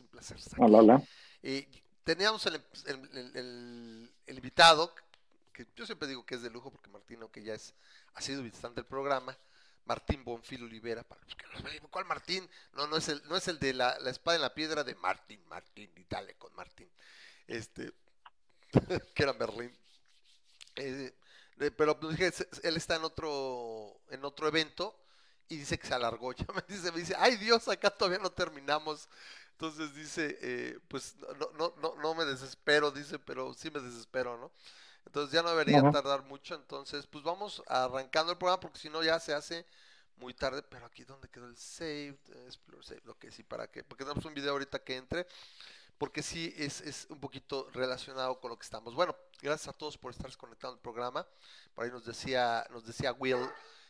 Un placer estar. Hola, hola. Eh, teníamos el, el- el- el- el invitado, que yo siempre digo que es de lujo, porque Martín, aunque ya es, ha sido visitante del programa, Martín Bonfil Olivera, para los que ¿cuál Martín? No, no es el, no es el de la, la espada en la piedra de Martín, Martín, y dale con Martín. Este, que era Berlín. Eh, eh, pero pues, dije, él está en otro, en otro evento y dice que se alargó. Ya me dice, me dice, ay Dios, acá todavía no terminamos. Entonces dice, eh, pues no, no, no, no me desespero, dice, pero sí me desespero, ¿no? Entonces ya no debería Ajá. tardar mucho. Entonces, pues vamos arrancando el programa porque si no ya se hace muy tarde. Pero aquí donde quedó el save, explore save, lo que sí, para que, porque tenemos un video ahorita que entre porque sí es, es un poquito relacionado con lo que estamos. Bueno, gracias a todos por estar conectando al programa. Por ahí nos decía, nos decía Will,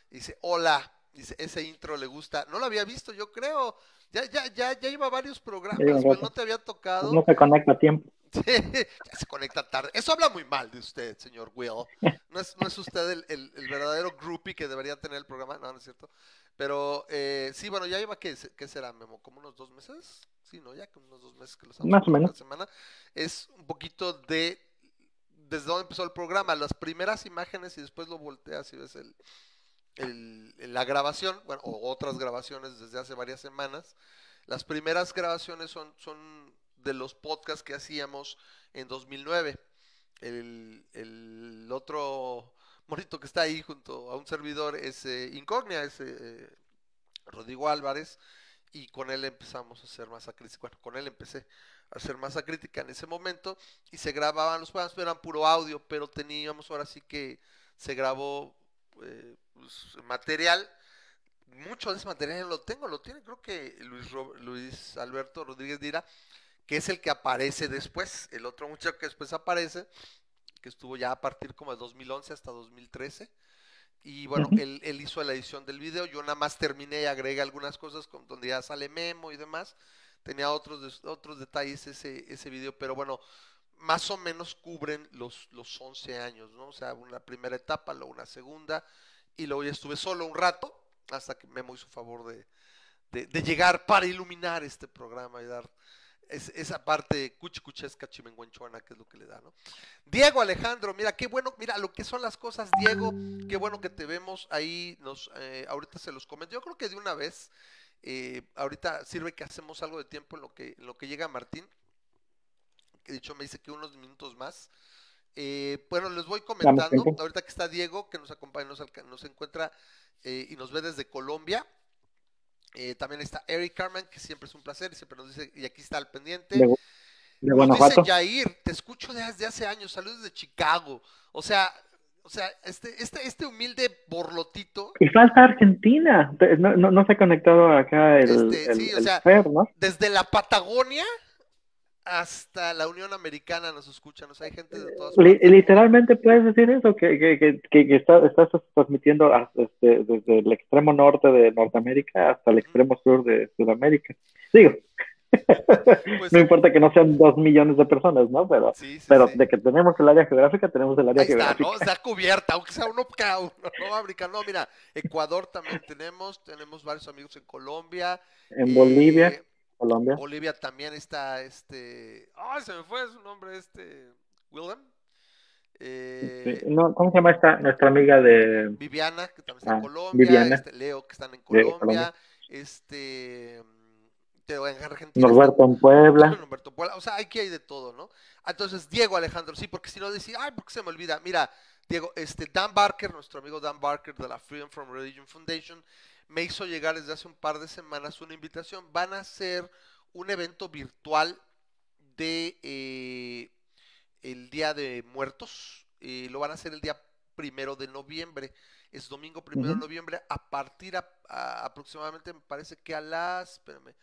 dice, hola, dice, ese intro le gusta. No lo había visto, yo creo. Ya, ya, ya, ya iba varios programas, lleva rato. no te había tocado. Pues no se conecta a tiempo. Sí, ya se conecta tarde. Eso habla muy mal de usted, señor Will. No es, no es usted el, el- el verdadero groupie que debería tener el programa, no, no es cierto. Pero eh, sí, bueno, ya lleva, ¿qué, qué será, Memo? ¿Como unos dos meses? Sí, ¿no? Ya como unos dos meses que lo estamos Más o menos. semana. Es un poquito de desde dónde empezó el programa, las primeras imágenes y después lo volteas y ves el, el- la grabación, bueno, o otras grabaciones desde hace varias semanas. Las primeras grabaciones son, son de los podcasts que hacíamos en 2009. El, el otro monito que está ahí junto a un servidor es eh, es eh, Rodrigo Álvarez, y con él empezamos a hacer masa crítica. Bueno, con él empecé a hacer masa crítica en ese momento y se grababan los programas, pero eran puro audio, pero teníamos ahora sí que se grabó eh, pues, material. Mucho de ese material lo tengo, lo tiene creo que Luis, Luis Alberto Rodríguez Dira, que es el que aparece después, el otro muchacho que después aparece, que estuvo ya a partir como de 2011 hasta 2013. Y bueno, él, él hizo la edición del video, yo nada más terminé y agregué algunas cosas con, donde ya sale Memo y demás. Tenía otros, otros detalles ese, ese video, pero bueno, más o menos cubren los, los 11 años, ¿no? O sea, una primera etapa, luego una segunda, y luego ya estuve solo un rato, hasta que Memo hizo favor de, de, llegar para iluminar este programa y dar es- esa parte cuchicuchesca chimenguenchona que es lo que le da, ¿no? Diego Alejandro, mira, qué bueno, mira lo que son las cosas, Diego, qué bueno que te vemos ahí, nos, eh, ahorita se los comento, yo creo que de una vez, eh, ahorita sirve que hacemos algo de tiempo en lo que, en lo que llega Martín, que dicho me dice que unos minutos más. Eh, bueno, les voy comentando, ahorita que está Diego, que nos acompaña, nos, nos encuentra eh, y nos ve desde Colombia. Eh, también está Eric Carman, que siempre es un placer, y siempre nos dice, y aquí está al pendiente. De, dice. Yair, te escucho desde hace años, saludos de Chicago. O sea, o sea, este, este, este humilde borlotito, Y falta Argentina. No, no, no se ha conectado acá el, Este, el, sí, o el sea, Fer, ¿no? desde la Patagonia hasta la Unión Americana nos escuchan, o sea, hay gente de todas partes. literalmente puedes decir eso, que, que, que, que- está- estás transmitiendo este, desde el extremo norte de Norteamérica hasta el extremo sur de Sudamérica. Digo, Pues, no importa que no sean dos millones de personas, ¿no? Pero, sí, sí, pero sí. de que tenemos el área geográfica, tenemos el área Ahí está, geográfica. ¿no? Está cubierta, aunque sea uno cada uno, ¿no? África, no, mira, Ecuador también tenemos, tenemos varios amigos en Colombia. En eh, Bolivia, Colombia. Bolivia también está este. ¡Ay, se me fue su nombre! Este. Willem. Eh, Sí, no, ¿Cómo se llama esta, nuestra amiga de... Viviana, que también está en Ah, Colombia. Viviana. este, Leo, que están en Colombia. Colombia. Este. en Argentina. Norberto en Puebla? Norberto Puebla, O sea, aquí hay de todo, ¿no? Entonces, Diego Alejandro, sí, porque si no decía, ay, porque se me olvida. Mira, Diego, este Dan Barker, nuestro amigo Dan Barker de la Freedom from Religion Foundation, me hizo llegar desde hace un par de semanas una invitación. Van a hacer un evento virtual de eh, el Día de Muertos. eh, lo van a hacer el día primero de noviembre. Es domingo primero de noviembre a partir a, a- aproximadamente, me parece que a las, espérame,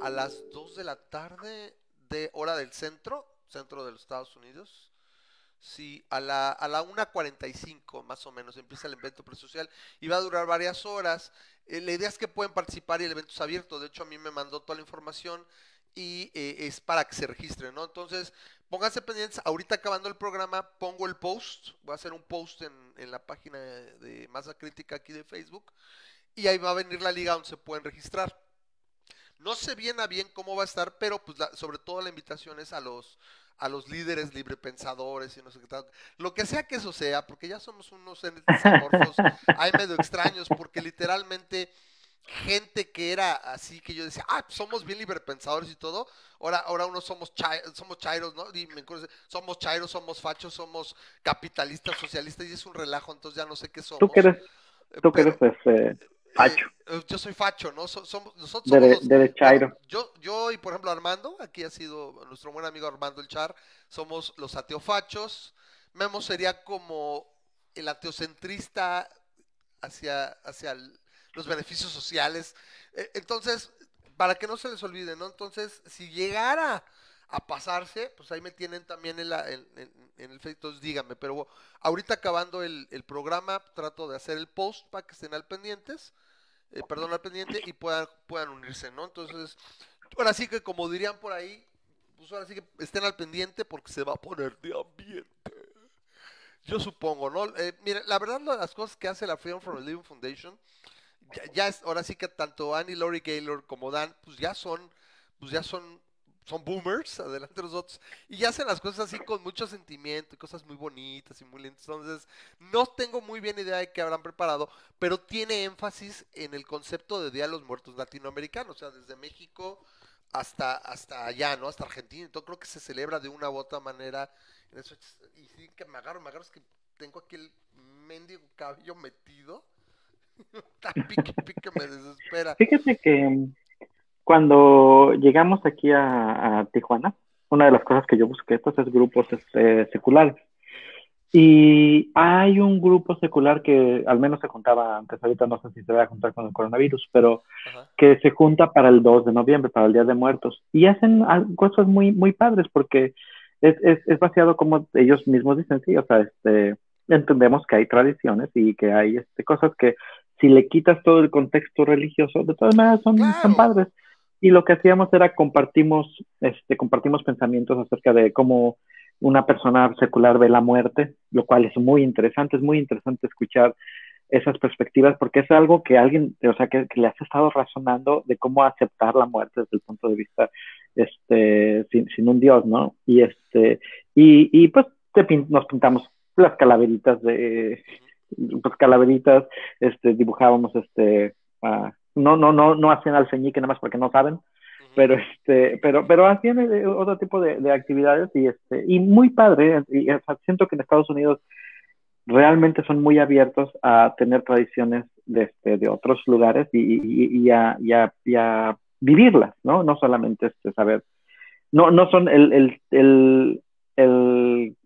a las 2 de la tarde de hora del centro, centro de los Estados Unidos. Sí, a la, a la 1.45 más o menos empieza el evento presocial y va a durar varias horas. Eh, la idea es que pueden participar y el evento es abierto. De hecho, a mí me mandó toda la información y eh, es para que se registren, ¿no? Entonces, pónganse pendientes. Ahorita acabando el programa, pongo el post. Voy a hacer un post en, en la página de Masa Crítica aquí de Facebook. Y ahí va a venir la liga donde se pueden registrar. No sé bien a bien cómo va a estar, pero pues la- sobre todo la invitación es a los a los líderes librepensadores y no sé qué tal. Lo que sea que eso sea, porque ya somos unos amorfos, hay medio extraños, porque literalmente gente que era así que yo decía, ah, somos bien librepensadores y todo, ahora, ahora uno somos chai- somos chairos, ¿no? Y me acuerdo, somos chairos, somos fachos, somos capitalistas, socialistas, y es un relajo, entonces ya no sé qué somos. Tú que eres, tú que pero- eres este, facho. eh, yo soy facho, ¿no? So- somos, nosotros somos los- derechairo. bueno, yo, yo y por ejemplo Armando, aquí ha sido nuestro buen amigo Armando el Char, somos los ateofachos. Memo sería como el ateocentrista hacia, hacia el- los beneficios sociales. Eh, Entonces, para que no se les olvide, ¿no? Entonces, si llegara a pasarse, pues ahí me tienen también en, la, en, en- el Facebook, entonces díganme, pero ahorita acabando el, el programa, trato de hacer el post para que estén al pendientes, eh, perdón, al pendiente y puedan, puedan unirse, ¿no? Entonces, ahora sí que como dirían por ahí, pues ahora sí que estén al pendiente porque se va a poner de ambiente. Yo supongo, ¿no? Eh, la verdad, las cosas que hace la Freedom from the Living Foundation, ya, es, ahora sí que tanto Annie Laurie Gaylor como Dan, pues ya son, pues ya son, son boomers, adelante de nosotros, y hacen las cosas así con mucho sentimiento y cosas muy bonitas y muy lindas. Entonces, no tengo muy bien idea de qué habrán preparado, pero tiene énfasis en el concepto de Día de los Muertos latinoamericanos, o sea, desde México hasta, hasta allá, ¿no? Hasta Argentina. Entonces creo que se celebra de una u otra manera. Y sí que me agarro, me agarro, es que tengo aquí el mendigo cabello metido. Está pique, pique, me desespera. Fíjate que cuando llegamos aquí a, a Tijuana, una de las cosas que yo busqué pues, es grupos este, seculares. Y hay un grupo secular que al menos se juntaba antes, ahorita no sé si se va a juntar con el coronavirus, pero Ajá. que se junta para el 2 de noviembre, para el Día de Muertos. Y hacen cosas muy, muy padres porque es, es, es vaciado como ellos mismos dicen, sí, o sea, este, entendemos que hay tradiciones y que hay este, cosas que si le quitas todo el contexto religioso, de todas maneras son, Claro. son padres. Y lo que hacíamos era compartimos, este, compartimos pensamientos acerca de cómo una persona secular ve la muerte, lo cual es muy interesante, es muy interesante escuchar esas perspectivas porque es algo que alguien, o sea, que, que le has estado razonando de cómo aceptar la muerte desde el punto de vista, este, sin, sin un Dios, ¿no? Y este, y, y pues te pin- nos pintamos las calaveritas de, pues calaveritas, este, dibujábamos, este, no, no, no, no hacían alfeñique nada más porque no saben, pero este pero pero hacían eh, otro tipo de, de actividades y este y muy padre y, o sea, siento que en Estados Unidos realmente son muy abiertos a tener tradiciones de este de otros lugares y, y, y a, y, a, y a vivirlas no no solamente este saber no no son el el, el, el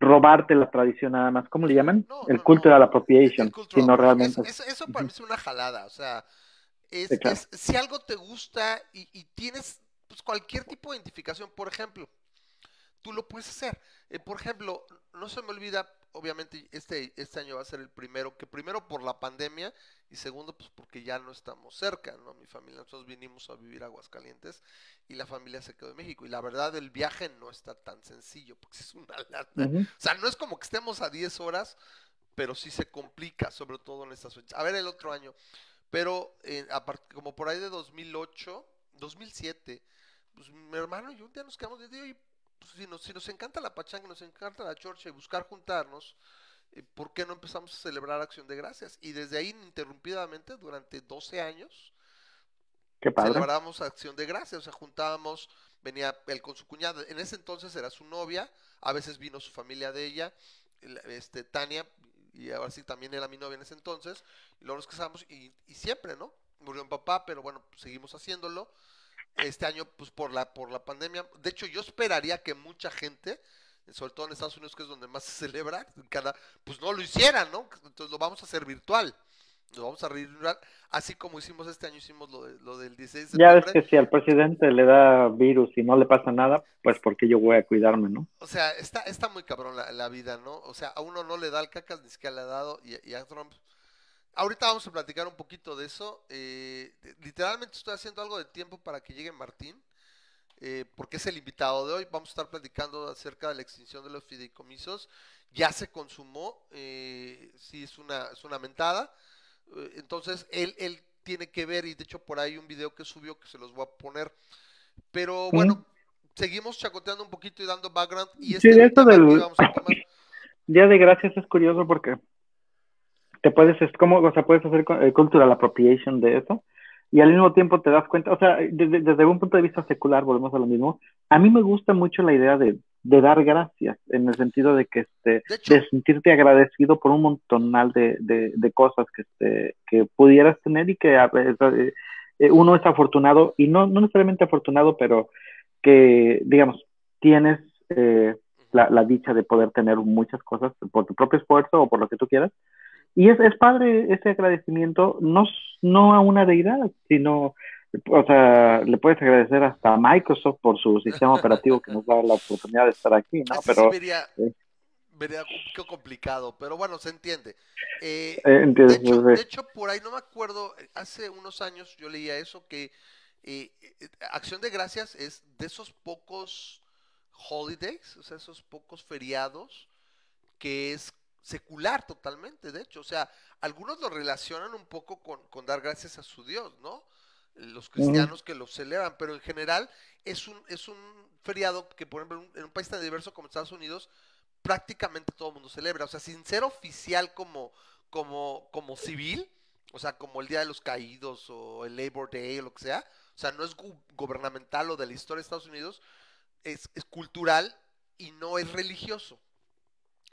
robarte la tradición nada más cómo le llaman No, el no, cultural no. appropriation sino realmente Eso, eso- eso para mí es una jalada, o sea, es, Sí, claro. es- si algo te gusta y, y tienes, pues cualquier tipo de identificación, por ejemplo, tú lo puedes hacer. Eh, por ejemplo, no se me olvida, obviamente este, este año va a ser el primero, que primero por la pandemia y segundo pues porque ya no estamos cerca, ¿no? Mi familia, nosotros vinimos a vivir a Aguascalientes y la familia se quedó en México y la verdad el viaje no está tan sencillo porque es una lata. Ujú. O sea, no es como que estemos a 10 horas, pero sí se complica, sobre todo en estas fechas. A ver el otro año, pero eh, como por ahí de 2008, 2007, pues mi hermano y yo un día nos quedamos de "Oye, pues, si, nos, si nos encanta la pachanga, nos encanta la chorcha y buscar juntarnos, eh, ¿por qué no empezamos a celebrar Acción de Gracias? Y desde ahí, ininterrumpidamente, durante 12 años, Qué padre. celebrábamos Acción de Gracias, o sea, juntábamos, venía él con su cuñada, en ese entonces era su novia, a veces vino su familia de ella, el- este, Tania, y ahora sí también era mi novia en ese entonces, y luego nos casamos, y, y siempre, ¿no? Murió mi papá, pero bueno, pues, seguimos haciéndolo. Este año, pues por la, por la pandemia, de hecho yo esperaría que mucha gente, sobre todo en Estados Unidos, que es donde más se celebra, cada, pues no lo hicieran, ¿no? Entonces lo vamos a hacer virtual. Lo vamos a reír virtual, así como hicimos este año, hicimos lo, de- lo del 16 de Ya ves que si al presidente le da virus y no le pasa nada, pues porque yo voy a cuidarme, ¿no? O sea, está, está muy cabrón la, la vida, ¿no? O sea, a uno no le da el cacas, ni siquiera le ha dado, y, y a Trump. Ahorita vamos a platicar un poquito de eso. eh, literalmente estoy haciendo algo de tiempo para que llegue Martín, eh, porque es el invitado de hoy. Vamos a estar platicando acerca de la extinción de los fideicomisos. Ya se consumó, eh, sí, es una, es una mentada. Eh, entonces, él, él tiene que ver, y de hecho por ahí un video que subió que se los voy a poner. Pero bueno, seguimos chacoteando un poquito y dando background. Y este Sí, esto del-. Día de Gracias es curioso porque te puedes, es como, o sea, puedes hacer eh, cultural appropriation de eso y al mismo tiempo te das cuenta, o sea, desde, desde un punto de vista secular, volvemos a lo mismo, a mí me gusta mucho la idea de, de dar gracias, en el sentido de que, este, De hecho, de sentirte agradecido por un montonal de, de, de cosas que, este, que pudieras tener y que eh, uno es afortunado, y no, no necesariamente afortunado, pero que, digamos, tienes eh, la, la dicha de poder tener muchas cosas por tu propio esfuerzo o por lo que tú quieras. Y es, es padre ese agradecimiento, no, no a una deidad, sino, o sea, le puedes agradecer hasta a Microsoft por su sistema operativo que nos da la oportunidad de estar aquí, ¿no? así Pero, sí vería, eh. vería un poco complicado, pero bueno, se entiende. Eh, eh, de, entiendes, hecho, de hecho, por ahí no me acuerdo, hace unos años yo leía eso, que eh, eh, Acción de Gracias es de esos pocos holidays, o sea, esos pocos feriados que es secular totalmente, de hecho, o sea, algunos lo relacionan un poco con, con dar gracias a su Dios, ¿no? Los cristianos que lo celebran, pero en general es un, es un feriado que, por ejemplo, en un, en un país tan diverso como Estados Unidos, prácticamente todo el mundo celebra, o sea, sin ser oficial como, como, como civil, o sea, como el Día de los Caídos o el Labor Day o lo que sea, o sea, no es gu- gubernamental o de la historia de Estados Unidos, es, es cultural y no es religioso.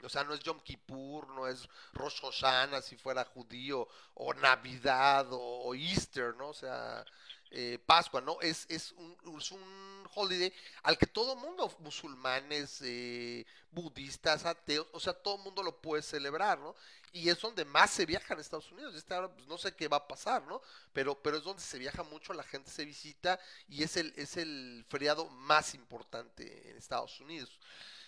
O sea, no es Yom Kippur, no es Rosh Hashanah si fuera judío, o Navidad, o, Easter, ¿no? O sea, eh, Pascua, ¿no? Es, es, un, es un holiday al que todo mundo, musulmanes, eh, budistas, ateos, o sea, todo mundo lo puede celebrar, ¿no? Y es donde más se viaja en Estados Unidos. Hora, pues, no sé qué va a pasar, ¿no? Pero, pero es donde se viaja mucho, la gente se visita y es el, es el feriado más importante en Estados Unidos.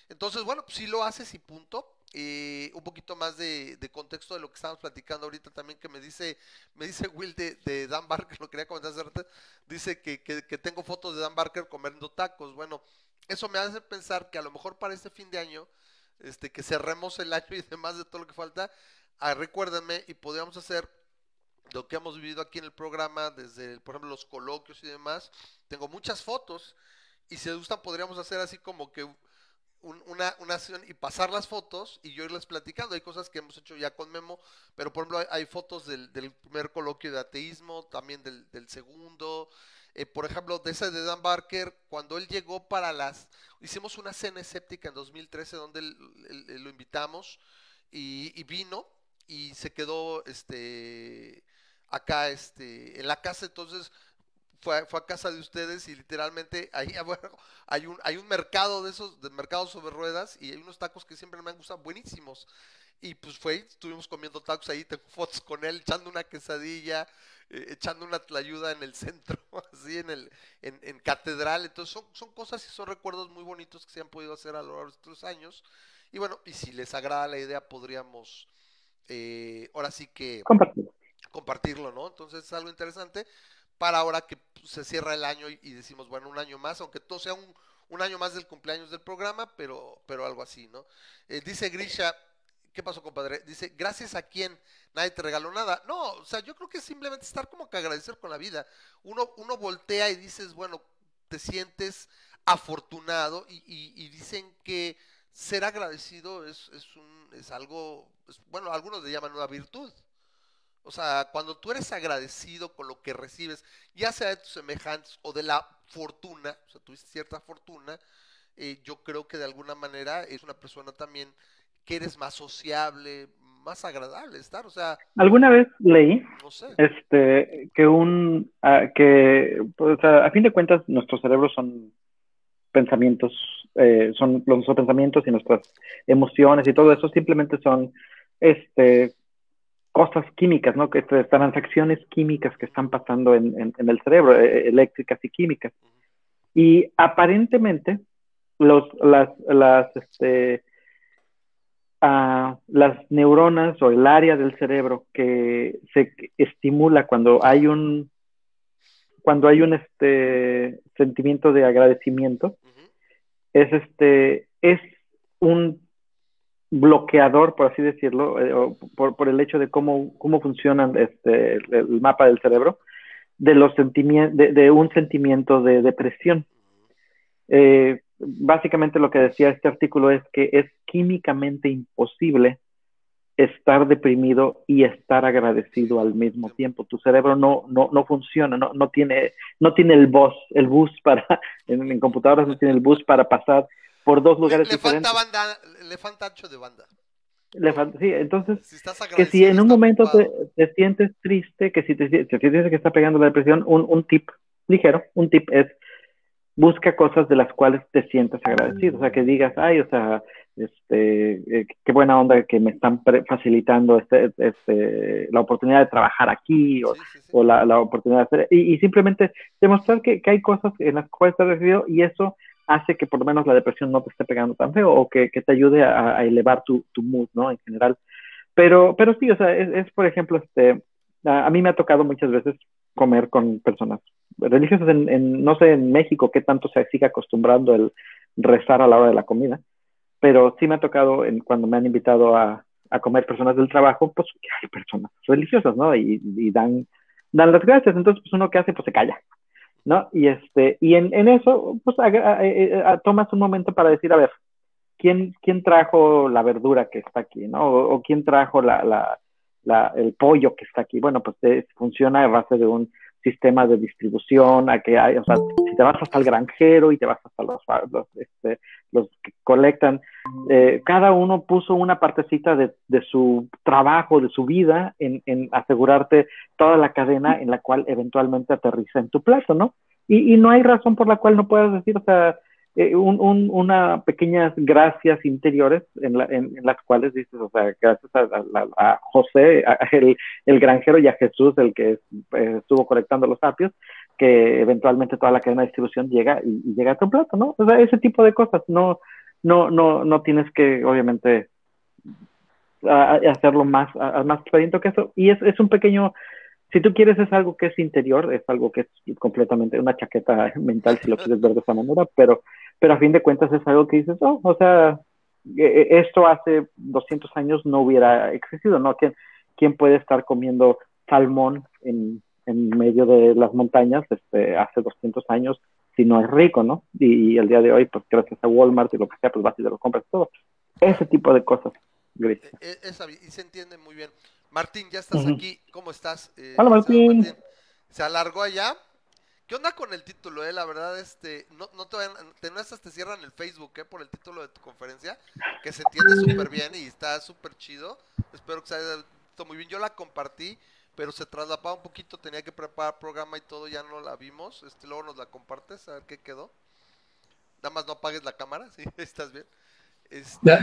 Entonces, bueno, pues sí lo haces y punto. Eh, un poquito más de, de contexto de lo que estamos platicando ahorita también que me dice, me dice Will de, de Dan Barker, lo quería comentar hace rato, dice que, que, que tengo fotos de Dan Barker comiendo tacos. Bueno, eso me hace pensar que a lo mejor para este fin de año, este, que cerremos el año y demás de todo lo que falta, ah, recuérdenme y podríamos hacer lo que hemos vivido aquí en el programa, desde, por ejemplo, los coloquios y demás. Tengo muchas fotos y si les gustan podríamos hacer así como que un- una, una y pasar las fotos y yo irles platicando. Hay cosas que hemos hecho ya con Memo, pero por ejemplo hay, fotos del, del primer coloquio de ateísmo, también del, del segundo. Eh, por ejemplo, de ese de Dan Barker, cuando él llegó para las... Hicimos una cena escéptica en 2013 donde lo invitamos y, y vino y se quedó este acá este en la casa entonces fue, a- fue a casa de ustedes y literalmente ahí abajo hay un hay un mercado de esos de mercados sobre ruedas y hay unos tacos que siempre me han gustado buenísimos y pues fue, estuvimos comiendo tacos ahí, tengo fotos con él echando una quesadilla, eh, echando una tlayuda en el centro, así en el en, en catedral. Entonces son, son cosas y son recuerdos muy bonitos que se han podido hacer a lo largo de estos años. Y bueno, y si les agrada la idea, podríamos eh, ahora sí que Compartido. compartirlo, ¿no? Entonces es algo interesante para ahora que pues, se cierra el año y, decimos, bueno, un año más, aunque todo sea un, año más del cumpleaños del programa, pero, pero algo así, ¿no? Eh, dice Grisha, ¿qué pasó, compadre? Dice, gracias a quién nadie te regaló nada. No, o sea, yo creo que simplemente estar como que agradecer con la vida. Uno, uno voltea y dices, bueno, te sientes afortunado y, y- dicen que ser agradecido es, es, un, es algo, bueno, algunos le llaman una virtud. O sea, cuando tú eres agradecido con lo que recibes, ya sea de tus semejantes o de la fortuna, o sea, tuviste cierta fortuna, eh, yo creo que de alguna manera es una persona también que eres más sociable, más agradable estar, o sea, Alguna vez leí no sé. este que un ah, que pues, a, a fin de cuentas nuestros cerebros son pensamientos eh, son nuestros pensamientos y nuestras emociones y todo eso simplemente son este cosas químicas no que transacciones químicas que están pasando en, en, en el cerebro eh, eléctricas y químicas. Y aparentemente los las las este las neuronas o el área del cerebro que se estimula cuando hay un cuando hay un este sentimiento de agradecimiento es este es un bloqueador por así decirlo eh, por, por el hecho de cómo cómo funcionan este el, mapa del cerebro de los de, de un sentimiento de depresión eh, básicamente lo que decía este artículo es que es químicamente imposible estar deprimido y estar agradecido al mismo tiempo. Tu cerebro no, no, no funciona, no, no, tiene, no tiene el bus, el bus para, en computadoras no tiene el bus para pasar por dos lugares le diferentes. falta banda, le falta ancho de banda. Le falta- sí, entonces, Si que si en un momento te, te sientes triste, que si te si te sientes que está pegando la depresión, un, un tip ligero, un tip es busca cosas de las cuales te sientas agradecido, o sea, que digas, ay, o sea, este, eh, qué buena onda que me están pre- facilitando este, este, la oportunidad de trabajar aquí o, Sí, sí, sí. o la, la oportunidad de hacer, y, y simplemente demostrar que, que hay cosas en las cuales estás agradecido y eso hace que por lo menos la depresión no te esté pegando tan feo o que, que te ayude a, a elevar tu, tu mood, ¿no? En general. Pero, pero sí, o sea, es, es, por ejemplo, este, a, a mí me ha tocado muchas veces comer con personas religiosas en, en, no sé, en México qué tanto se sigue acostumbrando el rezar a la hora de la comida, pero sí me ha tocado en, cuando me han invitado a, a comer personas del trabajo, pues hay personas religiosas, ¿no? Y, y dan, dan las gracias, entonces pues uno que hace, pues se calla, ¿no? Y este, y en, en eso, pues a, a, tomas un momento para decir, a ver, ¿quién, quién trajo la verdura que está aquí, ¿no? O, o quién trajo la, la, la, el pollo que está aquí. Bueno, pues eh, funciona a base de un sistema de distribución, a que hay, o sea, si te vas hasta el granjero y te vas hasta los, los, este, los que colectan, eh, cada uno puso una partecita de, de, su trabajo, de su vida, en, asegurarte toda la cadena en la cual eventualmente aterriza en tu plato, ¿no? Y no hay razón por la cual no puedas decir, o sea, eh, un, un, una pequeñas gracias interiores en, la, en, las cuales dices, o sea, gracias a, a, a José, el, el, granjero y a Jesús, el que eh, estuvo colectando los apios, que eventualmente toda la cadena de distribución llega y, llega a tu plato, ¿no? O sea, ese tipo de cosas, no, no, no, no tienes que, obviamente, hacerlo más, más que eso, y es, es un pequeño si tú quieres es algo que es interior, es algo que es completamente una chaqueta mental, si lo quieres ver de esa manera, pero, pero a fin de cuentas es algo que dices, oh, o sea, esto hace 200 años no hubiera existido, ¿no? ¿Quién, quién puede estar comiendo salmón en, en medio de las montañas este, hace 200 años si no es rico, ¿no? Y, y, el día de hoy, pues gracias a Walmart y lo que sea, pues vas y te lo compras todo. Ese tipo de cosas, Gris. E, y se entiende muy bien. Martín, ya estás uh -huh. aquí. ¿Cómo estás? Eh, Hola, Martín. Martín. Se alargó allá. ¿Qué onda con el título, eh? La verdad, este, no, no te vayan, te, no te cierran el Facebook, eh, por el título de tu conferencia, que se entiende súper bien y está súper chido. Espero que se haya visto muy bien. Yo la compartí, pero se traslapaba un poquito, tenía que preparar programa y todo, ya no la vimos. Este, luego nos la compartes, a ver qué quedó. Nada más no apagues la cámara, ¿sí? ¿Estás bien? Este,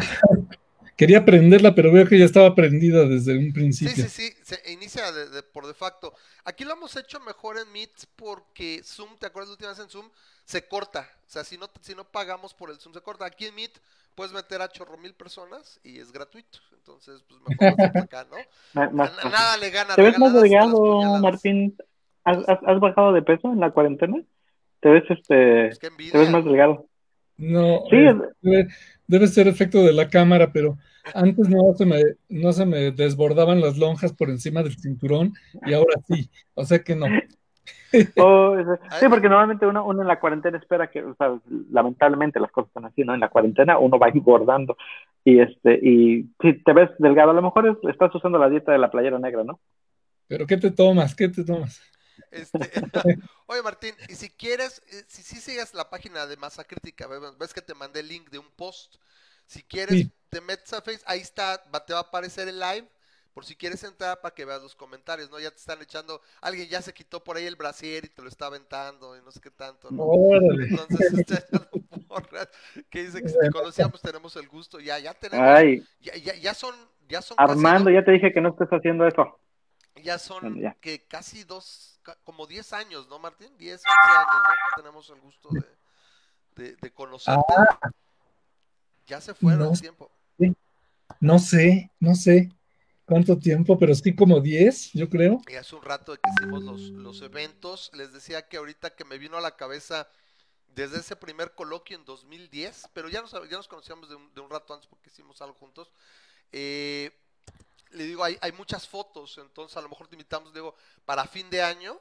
quería prenderla, pero veo que ya estaba prendida desde un Sí, principio. sí, sí, se inicia de- de- por de facto. Aquí lo hemos hecho mejor en Meet porque Zoom, ¿te acuerdas la última vez en Zoom? Se corta. O sea, si no, si no pagamos por el Zoom, se corta. Aquí en Meet puedes meter a chorro mil personas y es gratuito. Entonces, pues mejor acá, ¿no? Más nada le gana. ¿Te ves más delgado. Martín? ¿Has, has, has bajado de peso en la cuarentena? ¿Te ves este, Pues te ves más delgado? No, Sí, eh, debe, ser efecto de la cámara, pero antes no se me, no se me desbordaban las lonjas por encima del cinturón y ahora sí. O sea que no. Oh, sí, porque normalmente uno, uno en la cuarentena espera que, o sea, lamentablemente las cosas están así, ¿no? En la cuarentena uno va engordando y este, y si te ves delgado, a lo mejor es- estás usando la dieta de la playera negra, ¿no? Pero ¿qué te tomas? ¿Qué te tomas? Este, oye Martín, y si quieres, eh, si, si sigues la página de Masa Crítica, ve- ves que te mandé el link de un post. Si quieres, Sí. te metes a Face, ahí está, va- te va a aparecer el live, por si quieres entrar para que veas los comentarios, ¿no? Ya te están echando, alguien ya se quitó por ahí el brasier y te lo está aventando y no sé qué tanto, ¿no? Órale. Entonces, está echando porras, que dice que si te conocíamos tenemos el gusto, ya, ya tenemos, Ay, ya, ya, ya son, ya son casi Armando, ya te dije que no estés haciendo eso. ya son Bueno, ya. que casi dos, como 10 años, ¿no, Martín? 10, 11 años, ¿no? Tenemos el gusto de, de, de conocerte. ya se fueron Ah. No el tiempo. No sé, no sé cuánto tiempo, pero sí como 10, yo creo. Y hace un rato que hicimos los, los eventos, les decía que ahorita que me vino a la cabeza desde ese primer coloquio en 2010, pero ya nos, ya nos conocíamos de un, de un rato antes porque hicimos algo juntos. eh, le digo, hay, hay muchas fotos, entonces a lo mejor te invitamos, digo, para fin de año.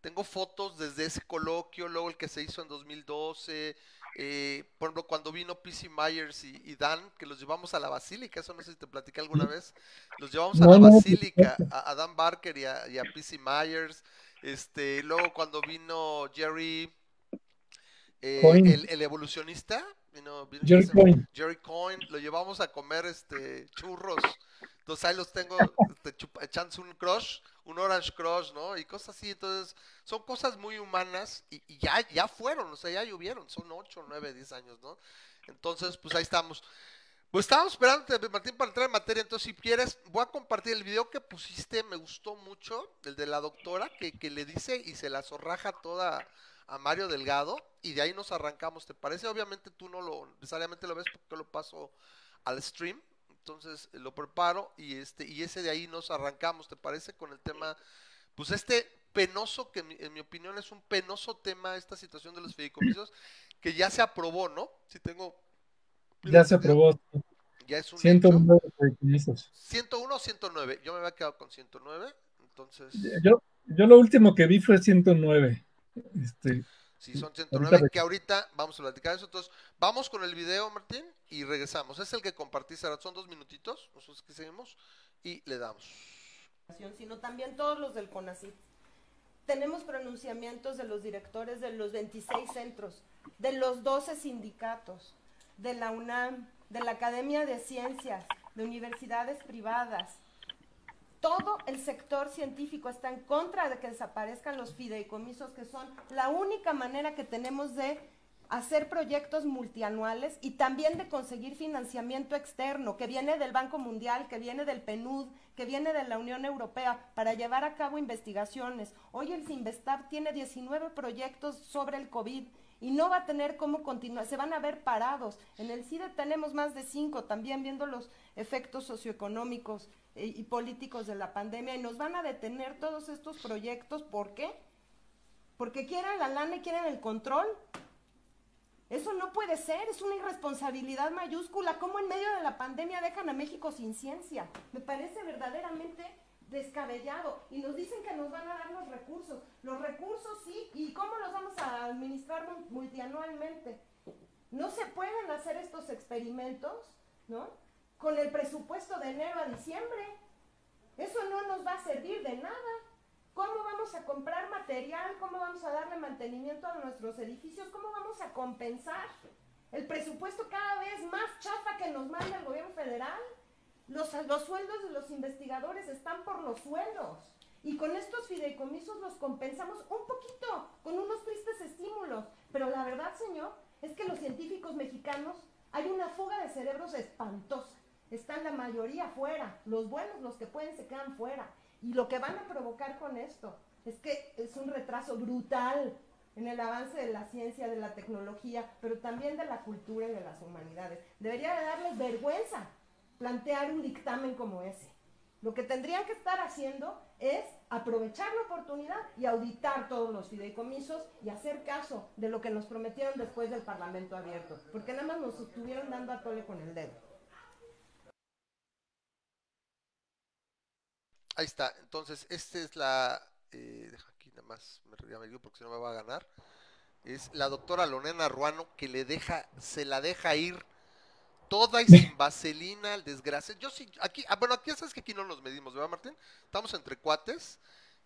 Tengo fotos desde ese coloquio, luego el que se hizo en 2012, eh, por ejemplo, cuando vino PC Myers y, y Dan, que los llevamos a la Basílica, eso no sé si te platicé alguna vez, los llevamos a la Basílica, a, a Dan Barker y a, y a PC Myers, este, luego cuando vino Jerry, eh, el, el evolucionista, vino- vino Jerry Coyne. Jerry Coyne, lo llevamos a comer este churros. Entonces ahí los tengo este, echándose un crush, un orange crush, ¿no? Y cosas así. Entonces son cosas muy humanas y, y ya, ya fueron, o sea, ya llovieron. Son 8, 9, 10 años, ¿no? Entonces, pues ahí estamos. Pues estábamos esperando, Martín, para entrar en materia. Entonces, si quieres, voy a compartir el video que pusiste. Me gustó mucho, el de la doctora, que, que le dice y se la zorraja toda a Mario Delgado. Y de ahí nos arrancamos, ¿te parece? Obviamente tú no lo necesariamente lo ves porque lo paso al stream. Entonces eh, lo preparo y este y ese de ahí nos arrancamos, ¿te parece? Con el tema, pues este penoso, que en mi, en mi opinión es un penoso tema, esta situación de los fideicomisos, que ya se aprobó, ¿no? Si tengo... Ya se aprobó. Ya es un hecho. 109 fideicomisos. 101 o 109. Yo me había quedado con 109. Entonces, Yo, yo lo último que vi fue 109. Este, si son ahorita 109, re- que ahorita vamos a platicar eso. Entonces, vamos con el video, Martín, y regresamos. Es el que compartí, Sara. Son dos minutitos. Nosotros que seguimos y le damos. sino también todos los del CONACYT. Tenemos pronunciamientos de los directores de los 26 centros, de los 12 sindicatos, de la UNAM, de la Academia de Ciencias, de universidades privadas. Todo el sector científico está en contra de que desaparezcan los fideicomisos, que son la única manera que tenemos de hacer proyectos multianuales y también de conseguir financiamiento externo que viene del Banco Mundial, que viene del PNUD, que viene de la Unión Europea para llevar a cabo investigaciones. Hoy el Sinvestab tiene 19 proyectos sobre el COVID y no va a tener cómo continuar, se van a ver parados. En el CIDE tenemos más de cinco, también viendo los efectos socioeconómicos eh, y políticos de la pandemia y nos van a detener todos estos proyectos. ¿Por qué? Porque quieren la lana y quieren el control. Eso no puede ser, es una irresponsabilidad mayúscula. ¿Cómo en medio de la pandemia dejan a México sin ciencia? Me parece verdaderamente descabellado. Y nos dicen que nos van a dar los recursos. Los recursos sí, ¿y cómo los vamos a administrar mu- multianualmente? No se pueden hacer estos experimentos, ¿no? Con el presupuesto de enero a diciembre. Eso no nos va a servir de nada. ¿Cómo vamos a comprar material? ¿Cómo vamos a darle mantenimiento a nuestros edificios? ¿Cómo vamos a compensar el presupuesto cada vez más chafa que nos manda el gobierno federal? Los, los sueldos de los investigadores están por los suelos. Y con estos fideicomisos los compensamos un poquito, con unos tristes estímulos. Pero la verdad, señor, es que los científicos mexicanos hay una fuga de cerebros espantosa. están la mayoría fuera. Los buenos, los que pueden, se quedan fuera. Y lo que van a provocar con esto es que es un retraso brutal en el avance de la ciencia, de la tecnología, pero también de la cultura y de las humanidades. Debería de darles vergüenza plantear un dictamen como ese. Lo que tendrían que estar haciendo es aprovechar la oportunidad y auditar todos los fideicomisos y hacer caso de lo que nos prometieron después del Parlamento abierto, porque nada más nos estuvieron dando a tole con el dedo. Ahí está. Entonces, esta es la. Eh, deja aquí nada más, me digo porque si no me va a ganar. Es la doctora Lorena Ruano que le deja, se la deja ir toda y sin vaselina al desgracia. Yo sí, aquí, ah, bueno, aquí ya sabes que aquí no nos medimos, ¿verdad, Martín? Estamos entre cuates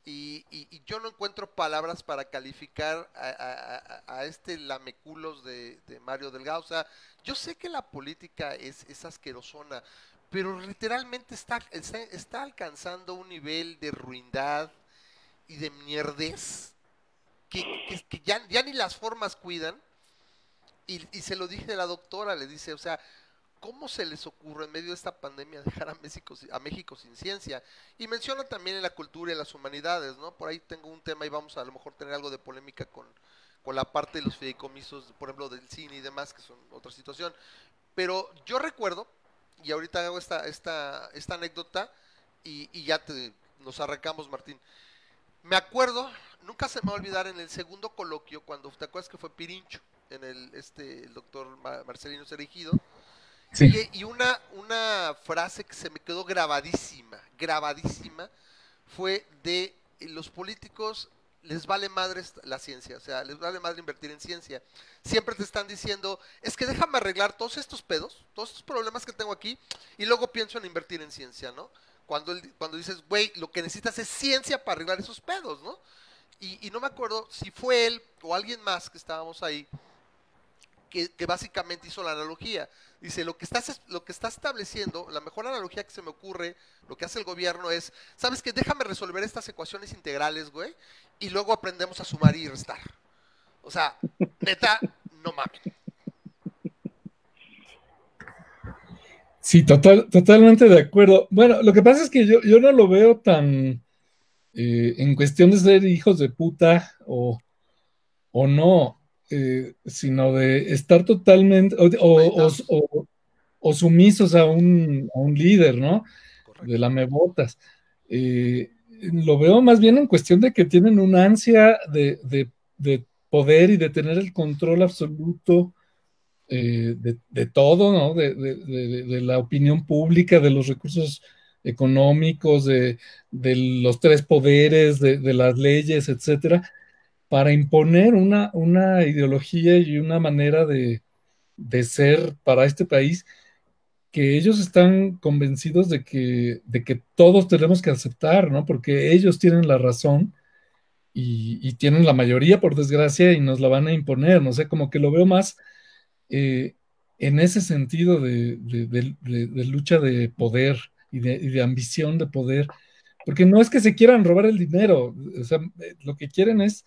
y, yo no encuentro palabras para calificar a, este lameculos de, de Mario Delgado. O sea, yo sé que la política es, es asquerosona, pero literalmente está, está, está alcanzando un nivel de ruindad y de mierdez que, que- que ya, ya ni las formas cuidan. Y, y se lo dije a la doctora, le dice, o sea, ¿cómo se les ocurre en medio de esta pandemia dejar a México, a México sin ciencia? Y menciona también en la cultura y las humanidades, ¿no? Por ahí tengo un tema y vamos a, a lo mejor tener algo de polémica con, con la parte de los fideicomisos, por ejemplo, del cine y demás, que son otra situación. Pero yo recuerdo, y ahorita hago esta, esta, esta anécdota, y, y ya te, nos arrancamos, Martín. Me acuerdo, nunca se me va a olvidar en el segundo coloquio, cuando te acuerdas que fue Pirincho, en el, este, el doctor Ma- Marcelino Serigido, Sí. y, y una, una frase que se me quedó grabadísima, grabadísima, fue de los políticos les vale madre la ciencia, o sea, les vale madre invertir en ciencia. Siempre te están diciendo, es que déjame arreglar todos estos pedos, todos estos problemas que tengo aquí, y luego pienso en invertir en ciencia, ¿no? Cuando, cuando dices, güey, lo que necesitas es ciencia para arreglar esos pedos, ¿no? Y, no me acuerdo si fue él o alguien más que estábamos ahí, que básicamente hizo la analogía. Dice, lo que, estás, lo que está estableciendo, la mejor analogía que se me ocurre, lo que hace el gobierno es, ¿sabes qué? Déjame resolver estas ecuaciones integrales, güey, y luego aprendemos a sumar y restar. O sea, neta, no mames. Sí, total, totalmente de acuerdo. Bueno, lo que pasa es que yo, yo no lo veo tan eh, en cuestión de ser hijos de puta o, o no, eh, sino de estar totalmente o, o- o- o- o sumisos a un, a un líder, ¿no? De lamebotas. Eh, lo veo más bien en cuestión de que tienen una ansia de, de- de poder y de tener el control absoluto eh, de, de todo, ¿no? De- de la opinión pública, de los recursos económicos, de, de los tres poderes, de, de las leyes, etcétera, para imponer una, una ideología y una manera de, de ser para este país que ellos están convencidos de que, de que todos tenemos que aceptar, ¿no? Porque ellos tienen la razón y, y tienen la mayoría, por desgracia, y nos la van a imponer, no sé, como que lo veo más eh, en ese sentido de, de- de- lucha de poder y de, y de ambición de poder, porque no es que se quieran robar el dinero, o sea, lo que quieren es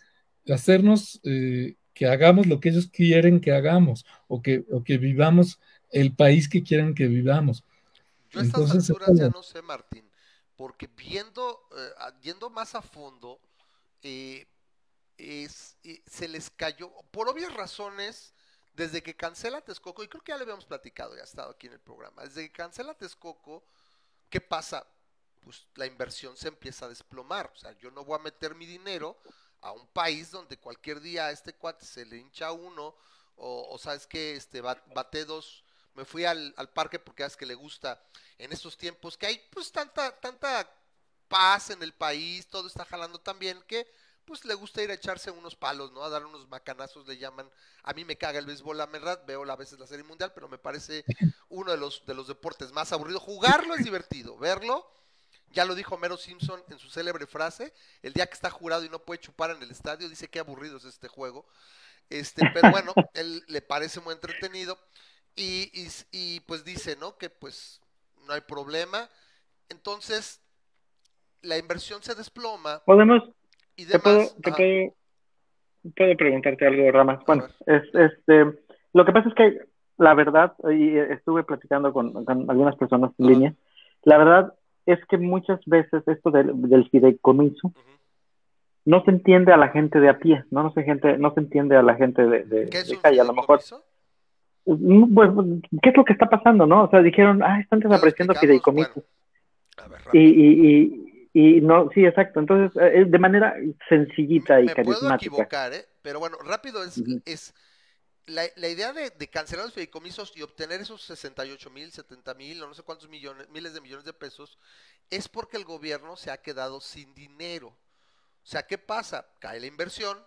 hacernos eh, que hagamos lo que ellos quieren que hagamos o que, o que vivamos el país que quieren que vivamos. Yo a estas Entonces, alturas ya no sé, Martín, porque viendo, eh, yendo más a fondo, eh, es, se les cayó, por obvias razones, desde que cancela Texcoco, y creo que ya le habíamos platicado, ya ha estado aquí en el programa, desde que cancela Texcoco, ¿qué pasa? Pues la inversión se empieza a desplomar, o sea, yo no voy a meter mi dinero a un país donde cualquier día a este cuate se le hincha uno, o, o sabes que este, ba- bate dos, me fui al, al parque porque es que le gusta en estos tiempos que hay pues tanta, tanta paz en el país, todo está jalando tan bien que pues le gusta ir a echarse unos palos, ¿no? A dar unos macanazos, le llaman. A mí me caga el béisbol, la verdad, veo a veces la serie mundial, pero me parece uno de los, de los deportes más aburridos. Jugarlo es divertido, verlo, ya lo dijo Mero Simpson en su célebre frase, el día que está jurado y no puede chupar en el estadio, dice que aburrido es este juego. Este, pero bueno, él le parece muy entretenido y, y, y, pues dice, ¿no? Que pues no hay problema. Entonces, la inversión se desploma Podemos, y te puedo, demás. te puedo, puedo preguntarte algo, Ramas. A Bueno, es, este, lo que pasa es que la verdad, y estuve platicando con, con algunas personas en línea, la verdad es que muchas veces esto del, del fideicomiso no se entiende a la gente de a pie, no, no se gente, no se entiende a la gente de, de, ¿Qué es de un calle, a lo mejor. Mm, Pues, ¿qué es lo que está pasando, no? O sea, dijeron, ah, están desapareciendo fideicomisos. A ver, Y, y, y, y no, sí, exacto. Entonces, eh, de manera sencillita me, y me puedo carismática. equivocar, ¿eh? Pero bueno, rápido es la, idea de, cancelar los fideicomisos y obtener esos 68 mil, 70 mil, no sé cuántos millones, miles de millones de pesos, es porque el gobierno se ha quedado sin dinero. O sea, ¿qué pasa? Cae la inversión.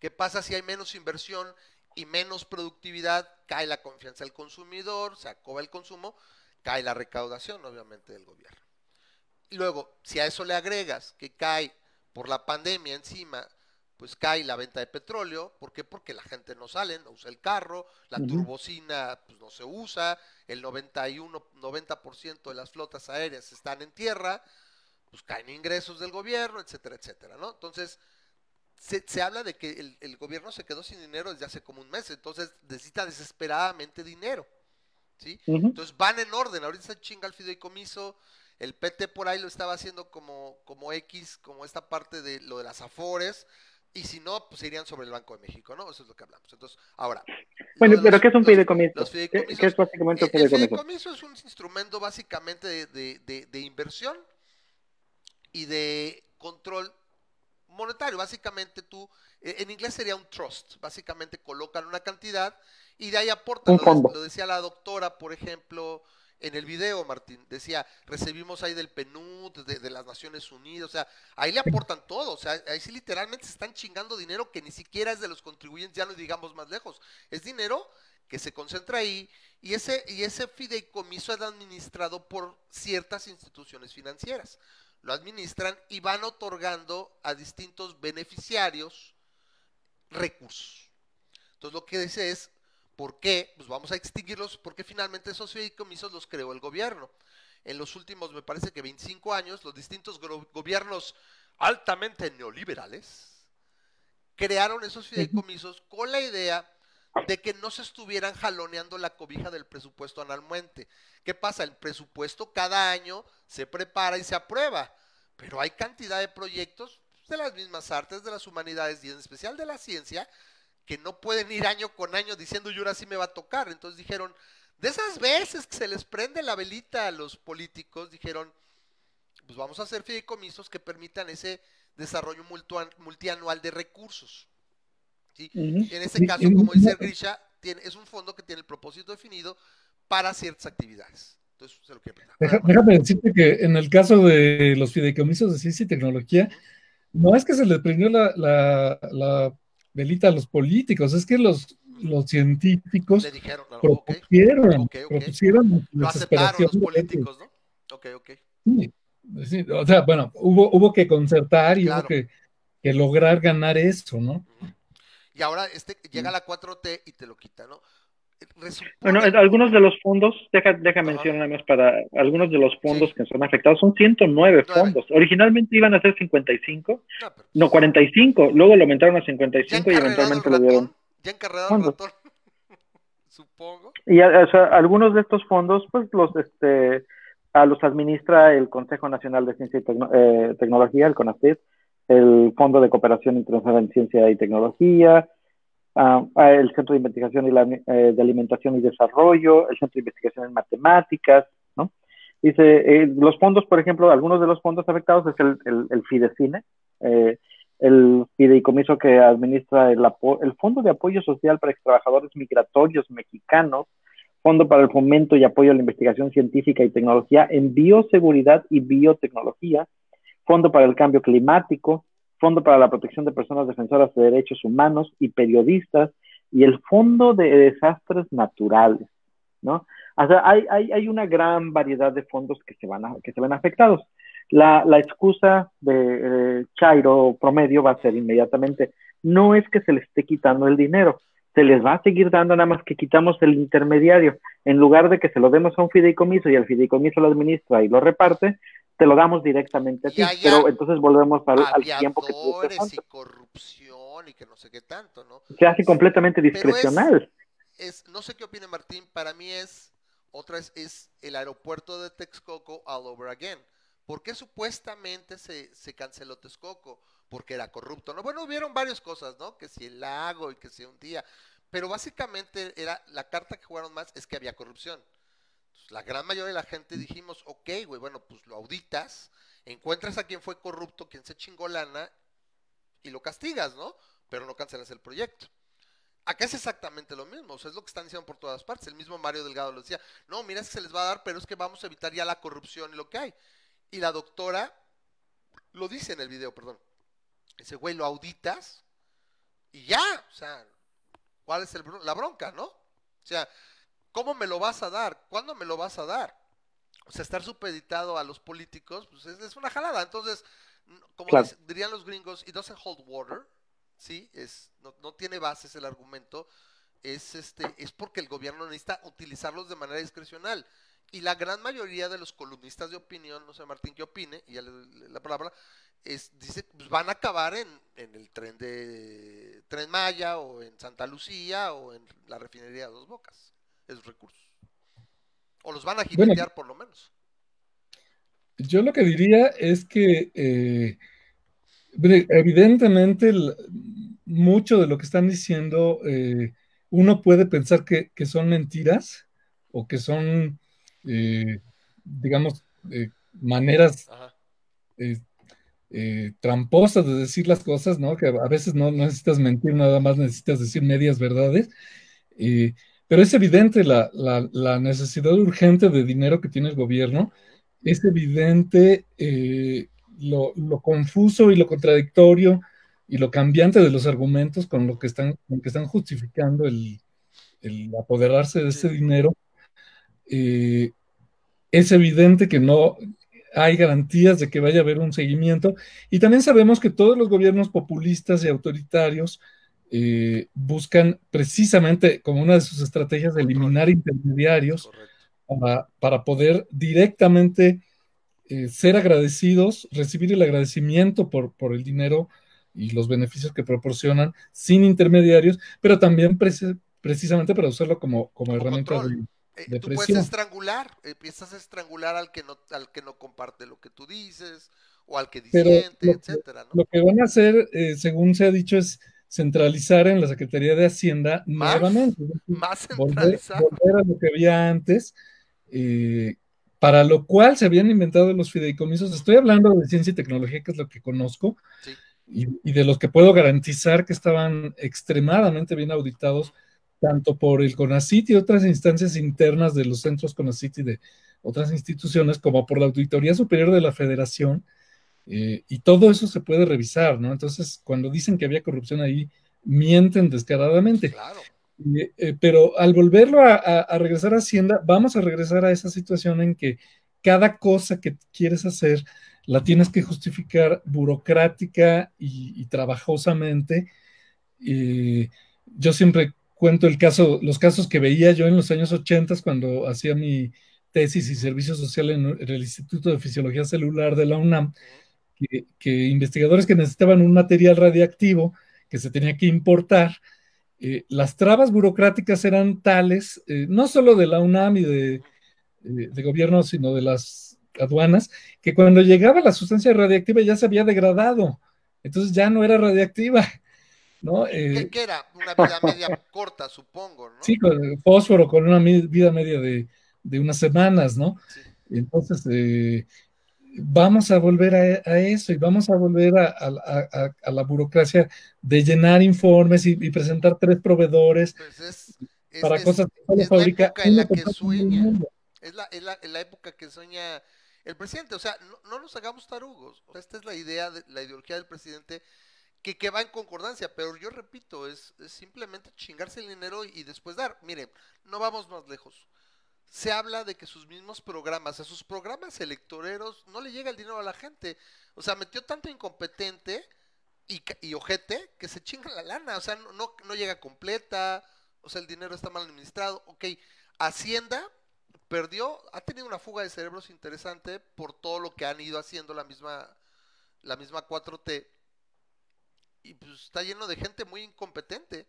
¿Qué pasa si hay menos inversión y menos productividad? Cae la confianza del consumidor, se acaba el consumo, cae la recaudación, obviamente, del gobierno. Y luego, si a eso le agregas que cae por la pandemia encima, pues cae la venta de petróleo. ¿Por qué? Porque la gente no sale, no usa el carro, la turbocina pues, no se usa, el 91, 90% de las flotas aéreas están en tierra, pues caen ingresos del gobierno, etcétera, etcétera, ¿no? Entonces, se, se habla de que el, el gobierno se quedó sin dinero desde hace como un mes, entonces necesita desesperadamente dinero, ¿sí? Entonces van en orden, ahorita se chinga el fideicomiso, el PT por ahí lo estaba haciendo como, como X, como esta parte de lo de las afores, y si no, pues irían sobre el Banco de México, ¿no? Eso es lo que hablamos. Entonces, ahora. Bueno, pero los- ¿qué es un los- fideicomiso? los ¿Qué, fideicomisos- qué es básicamente un el, el fideicomiso? fideicomiso es un instrumento básicamente de, de- de- de inversión y de control monetario. Básicamente tú, eh, en inglés sería un trust, básicamente colocan una cantidad y de ahí aportan. Un Lo, fondo. lo decía la doctora, por ejemplo, en el video, Martín, decía, recibimos ahí del PNUD, de, las Naciones Unidas, o sea, ahí le aportan todo, o sea, ahí sí literalmente se están chingando dinero que ni siquiera es de los contribuyentes, ya no digamos más lejos, es dinero que se concentra ahí y ese, y ese fideicomiso es administrado por ciertas instituciones financieras. Lo administran y van otorgando a distintos beneficiarios recursos. Entonces lo que dice es, ¿por qué? Pues vamos a extinguirlos porque finalmente esos fideicomisos los creó el gobierno. En los últimos, me parece que 25 años, los distintos gobiernos altamente neoliberales crearon esos fideicomisos con la idea de que no se estuvieran jaloneando la cobija del presupuesto anualmente. ¿Qué pasa? El presupuesto cada año se prepara y se aprueba, pero hay cantidad de proyectos de las mismas artes, de las humanidades y en especial de la ciencia, que no pueden ir año con año diciendo yo ahora sí me va a tocar. Entonces dijeron, de esas veces que se les prende la velita a los políticos, dijeron, pues vamos a hacer fideicomisos que permitan ese desarrollo multianual de recursos. Y en Y- caso, como dice Grisha, tiene, es un fondo que tiene el propósito definido para ciertas actividades. Entonces, se lo quiero preguntar. Deja- déjame decirte que en el caso de los fideicomisos de ciencia y tecnología, no es que se les prendió la, la- la velita a los políticos, es que los, los científicos Le dijeron, no, ok, propusieron, ok, ok. propusieron lo aceptaron los políticos, ¿no? Ok, ok. Sí, sí, o sea, bueno, hubo, hubo que concertar y Claro. hubo que, que lograr ganar eso, ¿no? Y ahora este llega la 4T y te lo quita, ¿no? Bueno, en algunos de los fondos, deja, deja mencionar nada más para algunos de los fondos Sí. que son afectados, son 109 Nueve. fondos. Originalmente iban a ser 55, No, pero- no 45, luego lo aumentaron a ya 55 y eventualmente lo dieron. ya ¿Cuándo? ratón, supongo. Y a- o sea, algunos de estos fondos, pues los este a los administra el Consejo Nacional de Ciencia y Tecno- eh, Tecnología, el CONACYT, el Fondo de Cooperación Internacional en Ciencia y Tecnología, ah, el Centro de Investigación y la- eh, de Alimentación y Desarrollo, el Centro de Investigación en Matemáticas, ¿no? Dice, eh, los fondos, por ejemplo, algunos de los fondos afectados es el, FIDECINE, eh, el fideicomiso que administra el, el Fondo de Apoyo Social para Trabajadores Migratorios Mexicanos, Fondo para el Fomento y Apoyo a la Investigación Científica y Tecnología en Bioseguridad y Biotecnología, Fondo para el Cambio Climático, Fondo para la Protección de Personas Defensoras de Derechos Humanos y Periodistas, y el Fondo de Desastres Naturales, ¿no? O sea, hay, hay, hay una gran variedad de fondos que se van a, que se ven afectados. La, excusa de eh, Chairo promedio va a ser inmediatamente, no es que se le esté quitando el dinero, se les va a seguir dando nada más que quitamos el intermediario. En lugar de que se lo demos a un fideicomiso y el fideicomiso lo administra y lo reparte, te lo damos directamente a ti. Pero entonces volvemos al, al tiempo que tú estás y corrupción y que no sé qué tanto, ¿no? Se hace completamente es- discrecional. es, no sé qué opina Martín, para mí es, otra vez, es el aeropuerto de Texcoco all over again. ¿Por qué supuestamente se, se canceló Texcoco? Porque era corrupto, ¿no? Bueno, hubieron varias cosas, ¿no? Que si el lago y que si un día. Pero básicamente era la carta que jugaron más es que había corrupción. La gran mayoría de la gente dijimos, ok, güey, bueno, pues lo auditas, encuentras a quien fue corrupto, quien se chingó lana y lo castigas, ¿no? Pero no cancelas el proyecto. Acá es exactamente lo mismo, o sea, es lo que están diciendo por todas partes. El mismo Mario Delgado lo decía, no, mira, es que se les va a dar, pero es que vamos a evitar ya la corrupción y lo que hay. Y la doctora lo dice en el video, perdón. Dice, güey, lo auditas y ya, o sea, ¿cuál es el, la bronca, no? O sea, ¿cómo me lo vas a dar? ¿Cuándo me lo vas a dar? O sea, estar supeditado a los políticos, pues es, es una jalada. Entonces, como Claro. dice- dirían los gringos, it doesn't hold water, ¿sí? Es, no, no tiene bases el argumento. Es, este, es porque el gobierno necesita utilizarlos de manera discrecional. Y la gran mayoría de los columnistas de opinión, no sé Martín qué opine, y ya le doy la palabra, es, dice, pues van a acabar en, en el tren de Tren Maya o en Santa Lucía o en la refinería de Dos Bocas, esos recursos. O los van a Bueno. jinetear por lo menos. Yo lo que diría es que eh, evidentemente el- mucho de lo que están diciendo eh, uno puede pensar que, que son mentiras o que son, eh, digamos, maneras tramposas de decir las cosas, ¿no? Que a veces no, no necesitas mentir, nada más necesitas decir medias verdades. Eh, pero es evidente la, la- la necesidad urgente de dinero que tiene el gobierno. Es evidente eh, lo, lo confuso y lo contradictorio y lo cambiante de los argumentos con lo que están, con que están justificando el, el apoderarse de ese dinero. Eh, es evidente que no hay garantías de que vaya a haber un seguimiento. Y también sabemos que todos los gobiernos populistas y autoritarios eh, buscan precisamente como una de sus estrategias de eliminar intermediarios para, para poder directamente eh, ser agradecidos, recibir el agradecimiento por, por el dinero y los beneficios que proporcionan sin intermediarios, pero también preci- precisamente para usarlo como, como Como herramienta control. de... Eh, de tú puedes estrangular, empiezas a estrangular al que no, al que no comparte lo que tú dices, o al que Pero disiente, lo que- etcétera, ¿no? Lo que van a hacer, eh, según se ha dicho, es centralizar en la Secretaría de Hacienda ¿Más? nuevamente. Más volver, volver a lo que había antes, eh, para lo cual se habían inventado los fideicomisos. Estoy hablando de ciencia y tecnología, que es lo que conozco, Sí. y, y de los que puedo garantizar que estaban extremadamente bien auditados, tanto por el CONACIT y otras instancias internas de los centros CONACIT y de otras instituciones, como por la Auditoría Superior de la Federación. Eh, y todo eso se puede revisar, ¿no? Entonces, cuando dicen que había corrupción ahí, mienten descaradamente. Claro. Eh, eh, pero al volverlo a, a- a regresar a Hacienda, vamos a regresar a esa situación en que cada cosa que quieres hacer la tienes que justificar burocrática y, y trabajosamente. Yo siempre cuento el caso, los casos que veía yo en los años 80 cuando hacía mi tesis y servicio social en, en el Instituto de Fisiología Celular de la UNAM, que, que investigadores que necesitaban un material radiactivo que se tenía que importar, eh, las trabas burocráticas eran tales, eh, no solo de la UNAM y de, eh, de gobierno, sino de las aduanas, que cuando llegaba la sustancia radiactiva ya se había degradado, entonces ya no era radiactiva, ¿no? ¿Qué, qué era? Una vida media corta, supongo, ¿no? sí, con el fósforo con una vida media de, de unas semanas, ¿no? Sí. Entonces, eh, vamos a volver a, a eso y vamos a volver a, a- a- a la burocracia de llenar informes y, y presentar tres proveedores Pues es, es- para es- cosas que solo la fabrica época en una la que compañía en el sueña. mundo. Es la, época que sueña el presidente. O sea, no, no nos hagamos tarugos. O sea, esta es la idea, de, la ideología del presidente que, que va en concordancia. Pero yo repito, es, simplemente chingarse el dinero y, y después dar. Miren, no vamos más lejos. Se habla de que sus mismos programas, a sus programas electoreros, no le llega el dinero a la gente. O sea, metió tanto incompetente y, y ojete que se chinga la lana. O sea, no, no, no llega completa. O sea, el dinero está mal administrado. Ok, Hacienda perdió, ha tenido una fuga de cerebros interesante por todo lo que han ido haciendo la misma, la misma 4T. Y pues está lleno de gente muy incompetente.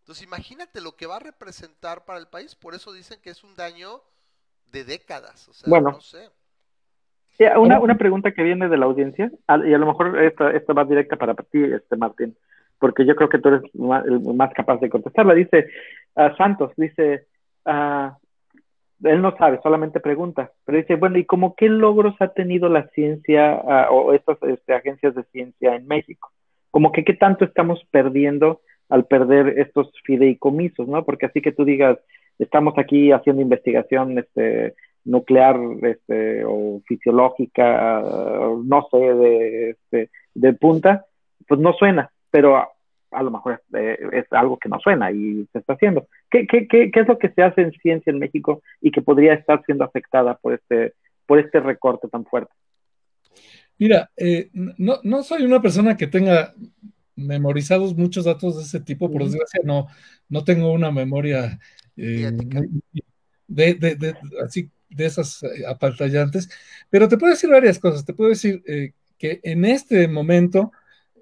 Entonces imagínate lo que va a representar para el país, por eso dicen que es un daño de décadas, o sea, Bueno. no sé. Una, una pregunta que viene de la audiencia, a- y a lo mejor esta, esta va directa para ti, este Martín, porque yo creo que tú eres el más capaz de contestarla. Dice ah, Santos, dice, ah, él no sabe, solamente pregunta, pero dice, bueno, ¿y como qué logros ha tenido la ciencia ah, o estas este, agencias de ciencia en México? Como que qué tanto estamos perdiendo al perder estos fideicomisos, ¿no? Porque así que tú digas, estamos aquí haciendo investigación este, nuclear este, o fisiológica, no sé, de, este, de punta, pues no suena, pero a, a lo mejor eh, es algo que no suena y se está haciendo. ¿Qué, qué, qué, ¿Qué es lo que se hace en ciencia en México y que podría estar siendo afectada por este, por este recorte tan fuerte? Mira, eh, no, no soy una persona que tenga memorizados muchos datos de ese tipo, por desgracia no, no tengo una memoria eh, de, de, de- así, de esas eh, apantallantes, pero te puedo decir varias cosas. Te puedo decir eh, que en este momento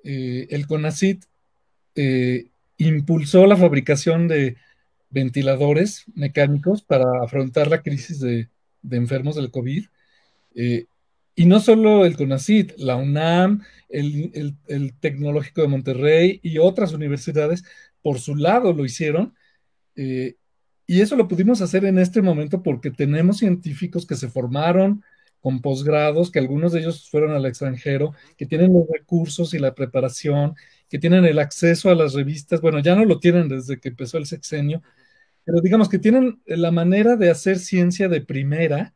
eh, el CONACYT eh, impulsó la fabricación de ventiladores mecánicos para afrontar la crisis de, de enfermos del COVID. Y no solo el CONACYT, la UNAM, el, el- el Tecnológico de Monterrey y otras universidades por su lado lo hicieron. eh, y eso lo pudimos hacer en este momento porque tenemos científicos que se formaron con posgrados, que algunos de ellos fueron al extranjero, que tienen los recursos y la preparación, que tienen el acceso a las revistas. Bueno, ya no lo tienen desde que empezó el sexenio, pero digamos que tienen la manera de hacer ciencia de primera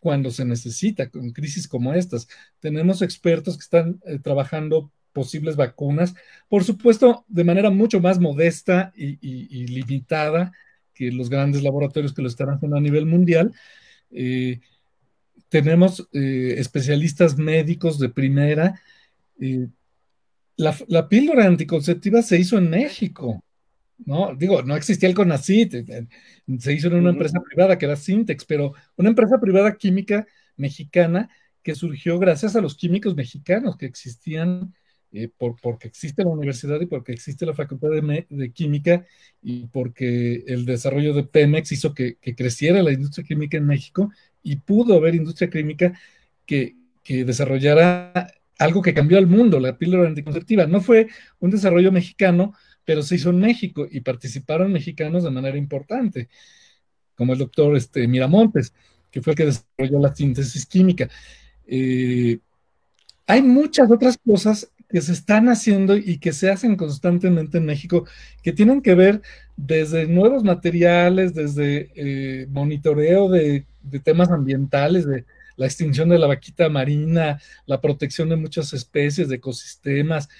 cuando se necesita, con crisis como estas. Tenemos expertos que están eh, trabajando posibles vacunas, por supuesto, de manera mucho más modesta y, limitada que los grandes laboratorios que lo están haciendo a nivel mundial. Eh, tenemos eh, especialistas médicos de primera. la píldora anticonceptiva se hizo en México. ¿No? Digo, no existía el CONACYT, eh, eh, se hizo en una empresa privada que era Sintex, pero una empresa privada química mexicana que surgió gracias a los químicos mexicanos que existían, eh, por, porque existe la universidad y porque existe la Facultad de, Me- de Química y porque el desarrollo de Pemex hizo que, que creciera la industria química en México y pudo haber industria química que, que desarrollara algo que cambió al mundo, la píldora anticonceptiva. No fue un desarrollo mexicano, pero se hizo en México y participaron mexicanos de manera importante, como el doctor este, Miramontes, que fue el que desarrolló la síntesis química. Eh, hay muchas otras cosas que se están haciendo y que se hacen constantemente en México, que tienen que ver desde nuevos materiales, desde eh, monitoreo de, de temas ambientales, de la extinción de la vaquita marina, la protección de muchas especies, de ecosistemas.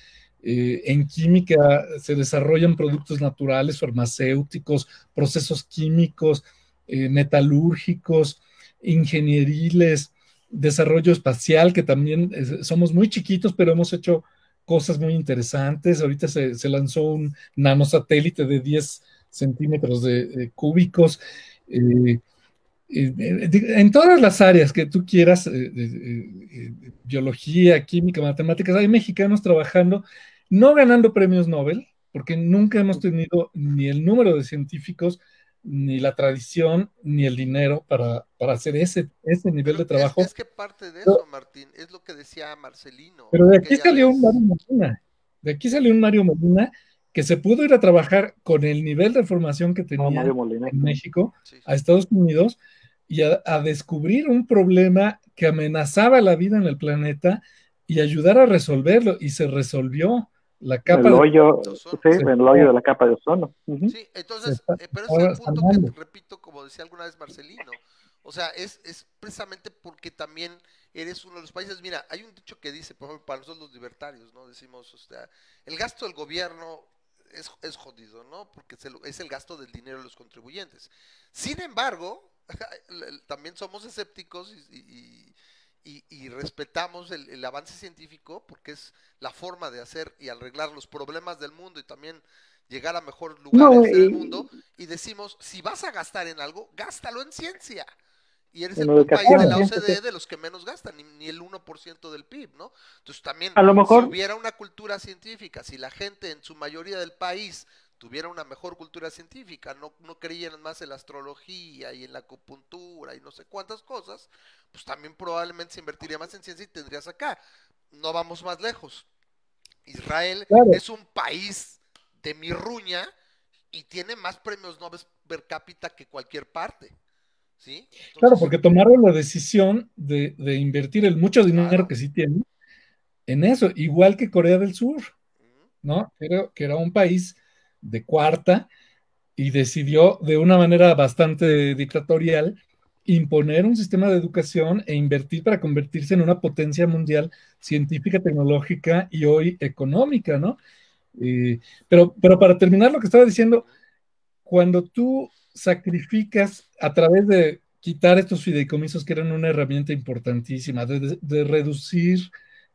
Eh, en química se desarrollan productos naturales, farmacéuticos, procesos químicos, eh, metalúrgicos, ingenieriles, desarrollo espacial, que también somos muy chiquitos, pero hemos hecho cosas muy interesantes. Ahorita se, lanzó un nanosatélite de 10 centímetros de, cúbicos. Eh, en todas las áreas que tú quieras, biología, química, matemáticas, hay mexicanos trabajando, no ganando premios Nobel, porque nunca hemos tenido ni el número de científicos, ni la tradición, ni el dinero para, para hacer ese, ese nivel Pero de trabajo. Es, es, que parte de eso, Martín, es lo que decía Marcelino. Pero de aquí salió un Mario Molina, de aquí salió un Mario Molina que se pudo ir a trabajar con el nivel de formación que tenía no, Molina. en México sí, sí. a Estados Unidos y a, a, descubrir un problema que amenazaba la vida en el planeta y ayudar a resolverlo y se resolvió la capa el hoyo, de ozono. Sí, el hoyo de la capa de ozono. Uh -huh. Sí, entonces, está, eh, pero es el punto sanando. que repito, como decía alguna vez Marcelino. O sea, es, es, precisamente porque también eres uno de los países. Mira, hay un dicho que dice, por ejemplo, para nosotros los libertarios, ¿no? Decimos, o sea, el gasto del gobierno es, es jodido, ¿no? Porque es el, es el gasto del dinero de los contribuyentes. Sin embargo, también somos escépticos y, y, y, y respetamos el, el, avance científico porque es la forma de hacer y arreglar los problemas del mundo y también llegar a mejores lugares no, del mundo y decimos, si vas a gastar en algo, gástalo en ciencia. Y eres el país de la OCDE de los que menos gastan, ni, ni el 1% del PIB, ¿no? Entonces también, a lo mejor... si hubiera una cultura científica, si la gente en su mayoría del país tuviera una mejor cultura científica, no, no creyeran más en la astrología y en la acupuntura y no sé cuántas cosas, pues también probablemente se invertiría más en ciencia y tendrías acá. No vamos más lejos. Israel Claro. es un país de mirruña y tiene más premios Nobel per cápita que cualquier parte. ¿Sí? Claro, porque tomaron la decisión de, de invertir el mucho dinero Claro. que sí tienen en eso, igual que Corea del Sur, ¿no? Que era un país de cuarta y decidió de una manera bastante dictatorial imponer un sistema de educación e invertir para convertirse en una potencia mundial científica, tecnológica y hoy económica, ¿no? Eh, pero, pero para terminar lo que estaba diciendo, cuando tú sacrificas a través de quitar estos fideicomisos que eran una herramienta importantísima, de, reducir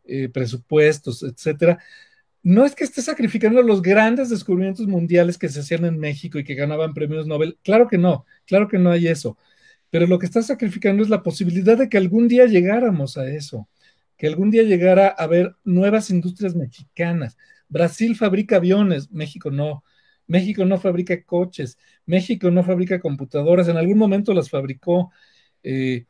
eh, presupuestos, etcétera, no es que estés sacrificando los grandes descubrimientos mundiales que se hacían en México y que ganaban premios Nobel. Claro que no, claro que no hay eso. Pero lo que estás sacrificando es la posibilidad de que algún día llegáramos a eso, que algún día llegara a haber nuevas industrias mexicanas. Brasil fabrica aviones, México no. México no fabrica coches, México no fabrica computadoras, en algún momento las fabricó, eh,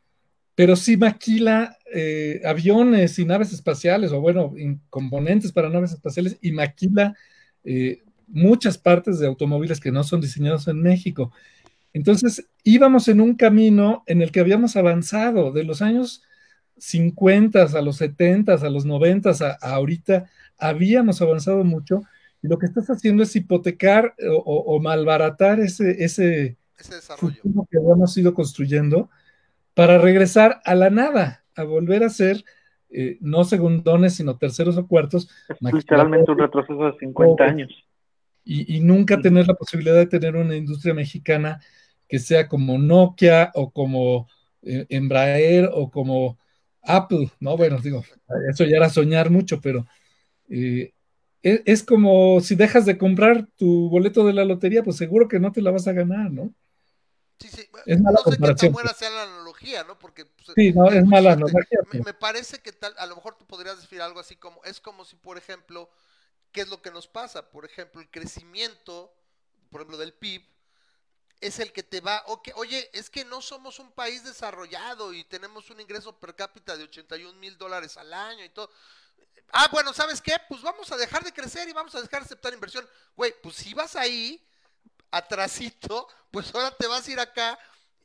pero sí maquila eh, aviones y naves espaciales, o bueno, componentes para naves espaciales, y maquila eh, muchas partes de automóviles que no son diseñados en México. Entonces íbamos en un camino en el que habíamos avanzado de los años 50 a los 70, a los 90, a, a ahorita, habíamos avanzado mucho y lo que estás haciendo es hipotecar o, o- o malbaratar ese, ese ese desarrollo. futuro que habíamos ido construyendo para regresar a la nada, a volver a ser eh, no segundones, sino terceros o cuartos, Es literalmente un retroceso de 50 Oh, años. y, y nunca tener la posibilidad de tener una industria mexicana que sea como Nokia o como eh, Embraer o como Apple, ¿no? Bueno, digo, eso ya era soñar mucho, pero eh, es, es como si dejas de comprar tu boleto de la lotería, pues seguro que no te la vas a ganar, ¿no? Sí, sí. Es mala no sé qué tan comparación, buena pues. sea la analogía, ¿no? Porque pues, Sí, no, es mala analogía, Me, parece que tal, a lo mejor tú podrías decir algo así como, es como si, por ejemplo, ¿qué es lo que nos pasa? Por ejemplo, el crecimiento, por ejemplo, del PIB, es el que te va, ok, oye, es que no somos un país desarrollado y tenemos un ingreso per cápita de 81 mil dólares al año y todo. Ah, bueno, ¿sabes qué? Pues vamos a dejar de crecer y vamos a dejar de aceptar inversión. Güey, pues si vas ahí, atrasito, pues ahora te vas a ir acá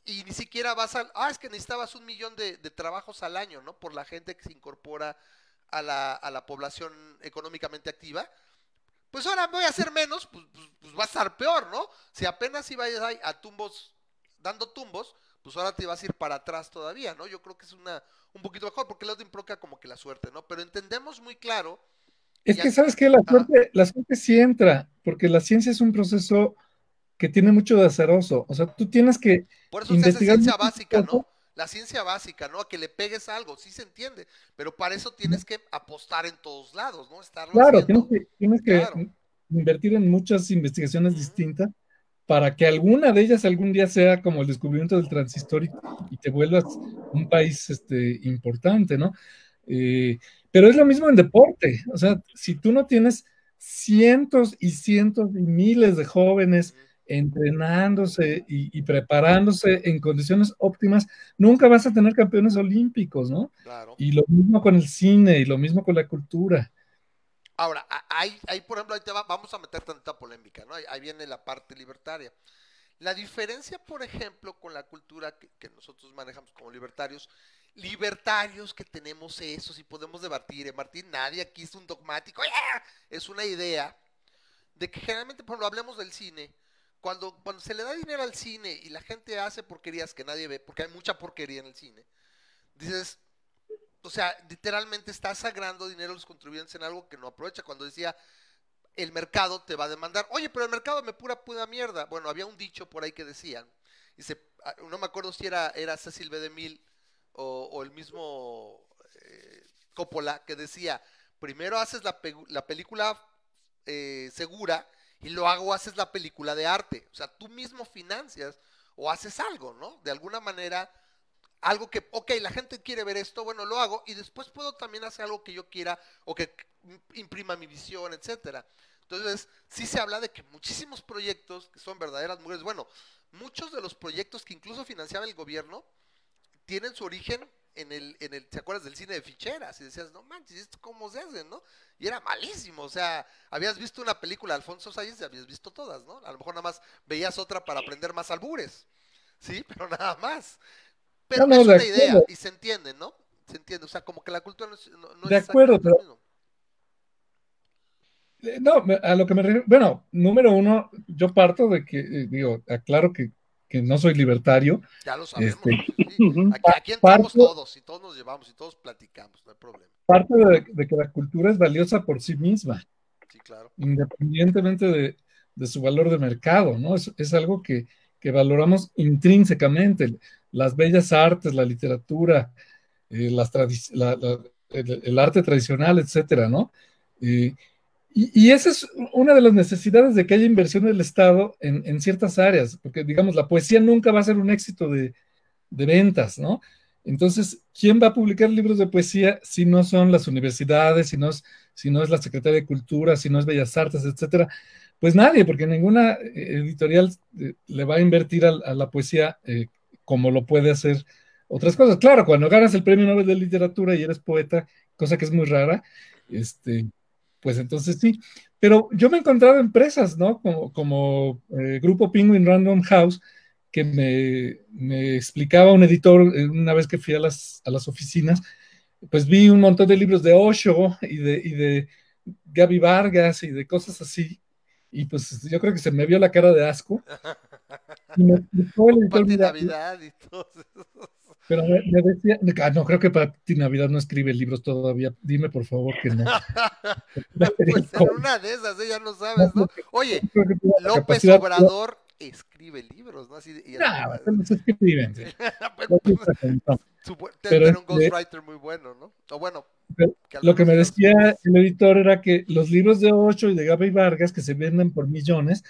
y ni siquiera vas a... Ah, es que necesitabas un millón de, de trabajos al año, ¿no? Por la gente que se incorpora a la, a la población económicamente activa. Pues ahora voy a hacer menos, pues, pues, pues va a estar peor, ¿no? Si apenas ibas ahí a tumbos, dando tumbos, pues ahora te vas a ir para atrás todavía, ¿no? Yo creo que es una un poquito mejor, porque el otro implica como que la suerte, ¿no? Pero entendemos muy claro Es Ya- que sabes que la suerte, la suerte sí entra, porque la ciencia es un proceso que tiene mucho de azaroso. O sea, tú tienes que Por eso se hace investigar ciencia básica, ¿no? La ciencia básica, ¿no? A que le pegues algo, sí se entiende, pero para eso tienes que apostar en todos lados, ¿no? Estarlo Claro, tienes que, tienes que Claro. invertir en muchas investigaciones distintas para que alguna de ellas algún día sea como el descubrimiento del transistor y, y te vuelvas un país este, importante, ¿no? Eh, pero es lo mismo en deporte. O sea, si tú no tienes cientos y cientos y miles de jóvenes. Entrenándose y, y preparándose en condiciones óptimas, nunca vas a tener campeones olímpicos, ¿no? Claro. Y lo mismo con el cine y lo mismo con la cultura. Ahora, ahí, ahí, por ejemplo, ahí te va- vamos a meter tanta polémica, ¿no? Ahí, ahí viene la parte libertaria. La diferencia, por ejemplo, con la cultura que, que nosotros manejamos como libertarios, libertarios que tenemos esos y podemos debatir, ¿eh, Martín? Nadie aquí es un dogmático, ¡ah! es una idea de que generalmente, por ejemplo, hablemos del cine, cuando, cuando se le da dinero al cine y la gente hace porquerías que nadie ve, porque hay mucha porquería en el cine, dices, o sea, literalmente está sagrando dinero a los contribuyentes en algo que no aprovecha. Cuando decía, el mercado te va a demandar, oye, pero el mercado me pura pura mierda. Bueno, había un dicho por ahí que decían, dice, ah, no me acuerdo si era, era Cecil B. DeMille o, o el mismo eh, Coppola, que decía, primero haces la película eh, segura y luego haces la película de arte. O sea, tú mismo financias o haces algo, ¿no? De alguna manera algo que, ok, la gente quiere ver esto, bueno, lo hago y después puedo también hacer algo que yo quiera o que imprima mi visión, etcétera. Entonces, sí se habla de que muchísimos proyectos que son verdaderas mujeres, bueno, muchos de los proyectos que incluso financiaba el gobierno tienen su origen en el, en el, ¿te acuerdas del cine de ficheras? Y decías, no manches, ¿esto cómo se hace, no? Y era malísimo, o sea, habías visto una película de Alfonso Sayas y habías visto todas, ¿no? A lo mejor nada más veías otra para aprender más albures, ¿sí? Pero nada más. Pero No, no, es una idea acuerdo. y se entiende, ¿no? Se entiende, o sea, como que la cultura no es, no, no De es acuerdo, pero- mismo. Eh, No, a lo que me refiero, bueno, número uno, yo parto de que, eh, digo, aclaro que, que no soy libertario, Ya lo sabemos. Este, sí. Aquí, aquí entramos todos y todos nos llevamos y todos platicamos, no hay problema. parto de, de que la cultura es valiosa por sí misma, Sí, claro. independientemente de, de su valor de mercado, ¿no? Es, es algo que, que valoramos intrínsecamente, las bellas artes, la literatura, eh, las tradi- la- la- el, el arte tradicional, etcétera, ¿no? Eh, y, esa es una de las necesidades de que haya inversión del Estado en, en ciertas áreas, porque digamos, la poesía nunca va a ser un éxito de, de ventas, ¿no? Entonces, ¿quién va a publicar libros de poesía si no son las universidades, si no es, si no es la Secretaría de Cultura, si no es Bellas Artes, etcétera? Pues nadie, porque ninguna eh, editorial eh, le va a invertir a, a la poesía eh, como lo puede hacer otras cosas. Claro, cuando ganas el Premio Nobel de Literatura y eres poeta, cosa que es muy rara, este, pues entonces sí. Pero yo me he encontrado empresas, ¿no? Como, como eh, Grupo Penguin Random House, que me, me explicaba un editor eh, una vez que fui a las, a las oficinas, pues vi un montón de libros de Osho y de, y de Gaby Vargas y de cosas así. Y pues yo creo que se me vio la cara de asco. Y me explicó el editor, Navidad y todo eso. Pero me, me decía, ah, no, creo que Pati Navidad no escribe libros todavía. Dime por favor que no. Pues en una de esas, ¿eh? ya no sabes, ¿no? Oye, López Obrador escribe libros, ¿no? Así, y No, se los escriben, sí. No pues, Pero tener un este- ghostwriter muy bueno, ¿no? O bueno, que Lo que me decía el editor era que los libros de Ocho y de Gaby Vargas, que se venden por millones,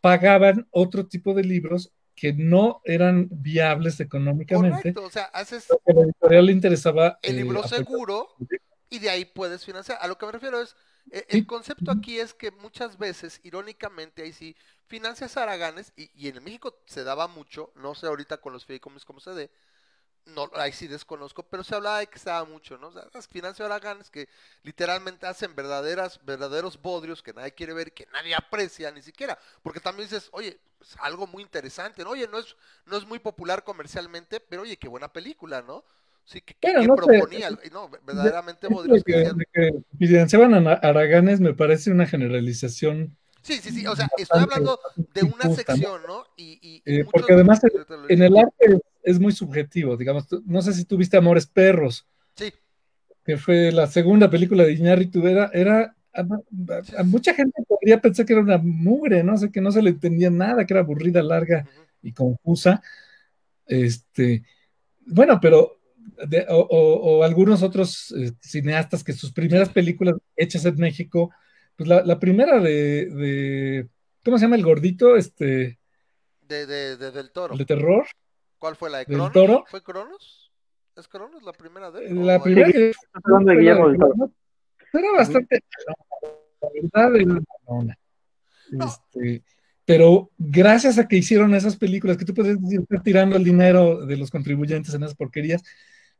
pagaban otro tipo de libros que no eran viables económicamente. Correcto, o sea, haces que a la editorial le interesaba. el eh, libro aportar- seguro y de ahí puedes financiar. A lo que me refiero es, eh, Sí. el concepto aquí es que muchas veces, irónicamente, ahí sí, financias haraganes, y, y en México se daba mucho, no sé ahorita con los fideicomisos cómo se dé, no, ahí sí desconozco, pero se hablaba de que se daba mucho, ¿no? O sea, las financias haraganes que literalmente hacen verdaderas, verdaderos bodrios que nadie quiere ver, que nadie aprecia ni siquiera, porque también dices, oye, es algo muy interesante, ¿no? Oye, no es, no es muy popular comercialmente, pero oye, qué buena película, ¿no? Sí, que, que- Bueno, que no sé. proponía, y no, verdaderamente bodrios que que, financiaban a Araganes me parece una generalización. Sí, sí, sí, o sea, estoy hablando de una sección, ¿no? Y, y- y Eh, porque de- además En el arte es, muy subjetivo, digamos. No sé si tú viste Amores Perros, Sí, que fue la segunda película de Iñárritu. Era, era a, a- a mucha gente podría pensar que era una mugre, no sé, que no se le entendía nada, que era aburrida, larga ujú. y confusa. Este, bueno, pero de- o, o- o algunos otros eh, cineastas que sus primeras películas hechas en México, pues la, la primera de, de- ¿cómo se llama el gordito? Este, de, de, de- del toro. el de terror. ¿Cuál fue la de del Cronos? Toro. ¿Fue Cronos? ¿Es Cronos la primera de él? La ¿O primera que de Guillermo del Toro. era bastante la verdad. No. Este, pero gracias a que hicieron esas películas que tú puedes decir estar tirando el dinero de los contribuyentes en esas porquerías,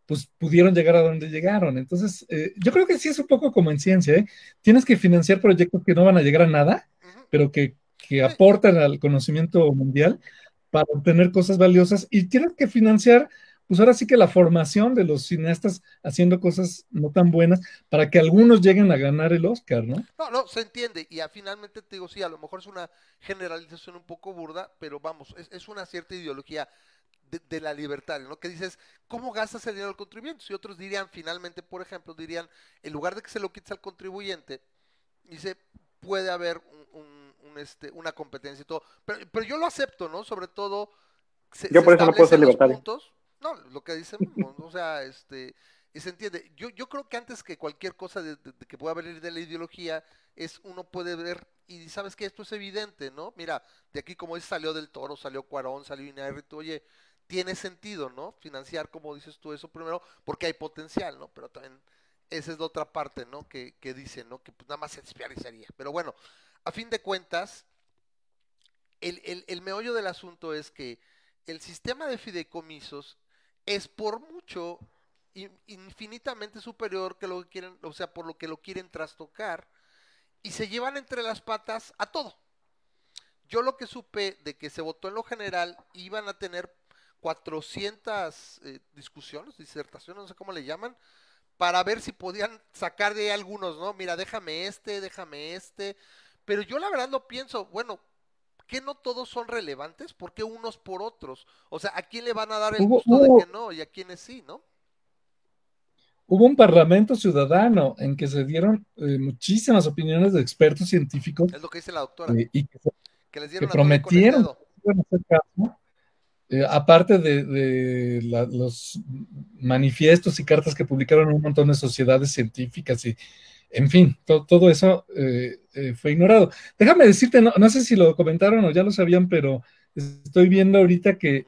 pues pudieron llegar a donde llegaron. Entonces, eh, yo creo que sí es un poco como en ciencia, ¿eh? Tienes que financiar proyectos que no van a llegar a nada, pero que, que aportan al conocimiento mundial para obtener cosas valiosas y tienes que financiar, pues ahora sí que la formación de los cineastas haciendo cosas no tan buenas para que algunos lleguen a ganar el Oscar, ¿no? No, no, se entiende. Y a, finalmente te digo, sí, a lo mejor es una generalización un poco burda, pero vamos, es, es una cierta ideología de, de la libertad, ¿no? Que dices, ¿cómo gastas el dinero del contribuyente? Y otros dirían, finalmente, por ejemplo, dirían, en lugar de que se lo quites al contribuyente, dice, puede haber un, un- un, este, una competencia y todo. Pero, pero yo lo acepto, ¿no? Sobre todo, se, Yo se por eso no puedo ser libertario. puntos. No, lo que dice Memo, o sea, este, y se entiende. Yo, yo creo que antes que cualquier cosa que pueda venir de la ideología, es uno puede ver, y sabes que esto es evidente, ¿no? Mira, de aquí como dice, salió del toro, salió Cuarón, salió Iñárritu, oye, tiene sentido, ¿no? Financiar, como dices tú, eso primero, porque hay potencial, ¿no? Pero también esa es la otra parte, ¿no? Que, que dice, ¿no? Que pues nada más se desperdiciaría. Pero bueno, a fin de cuentas, el- el meollo del asunto es que el sistema de fideicomisos es por mucho in- infinitamente superior que lo que quieren, o sea, por lo que lo quieren trastocar y se llevan entre las patas a todo. Yo lo que supe de que se votó en lo general iban a tener 400 eh, discusiones, disertaciones, no sé cómo le llaman, para ver si podían sacar de ahí algunos, ¿no? Mira, déjame este, déjame este. Pero yo la verdad lo pienso, bueno, que no todos son relevantes? ¿Por qué unos por otros? O sea, ¿a quién le van a dar el Hubo- gusto de que no y a quiénes sí, no? Hubo un parlamento ciudadano en que se dieron eh, muchísimas opiniones de expertos científicos Es lo que dice la doctora, eh, y que, que les que dieron el prometieron que hacer caso, eh, aparte de, de la- los manifiestos y cartas que publicaron un montón de sociedades científicas y, en fin, to- todo eso eh, eh, fue ignorado. Déjame decirte, no, no sé si lo comentaron o ya lo sabían, pero estoy viendo ahorita que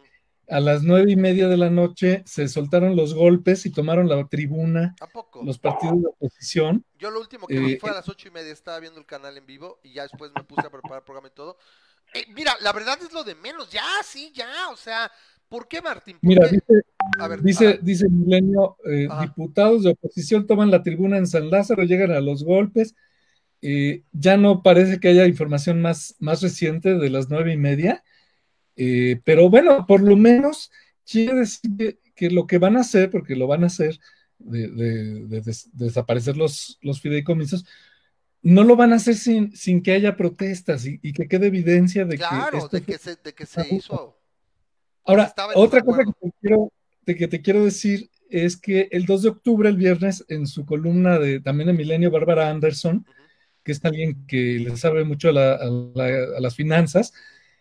a las nueve y media de la noche se soltaron los golpes y tomaron la tribuna ¿A poco? los partidos de oposición. Yo lo último que vi Eh, fue a las ocho y media, estaba viendo el canal en vivo y ya después me puse a preparar el programa y todo. Eh, mira, la verdad es lo de menos, ya, sí, ya, o sea, ¿por qué Martín? ¿Por Mira, qué? dice, A ver, dice, Milenio, eh, diputados de oposición toman la tribuna en San Lázaro, llegan a los golpes. eh, ya no parece que haya información más, más reciente de las nueve y media, eh, pero bueno, por lo menos quiere decir que, que lo que van a hacer, porque lo van a hacer, de, de- de des- desaparecer los, los fideicomisos, no lo van a hacer sin, sin que haya protestas y, y que quede evidencia de claro, que esto de que se, de que se hizo. Ahora, otra cosa que te, quiero, de que te quiero decir es que el 2 de octubre, el viernes, en su columna de también de Milenio, Bárbara Anderson, que es alguien que le sabe mucho a, la- a la- a las finanzas,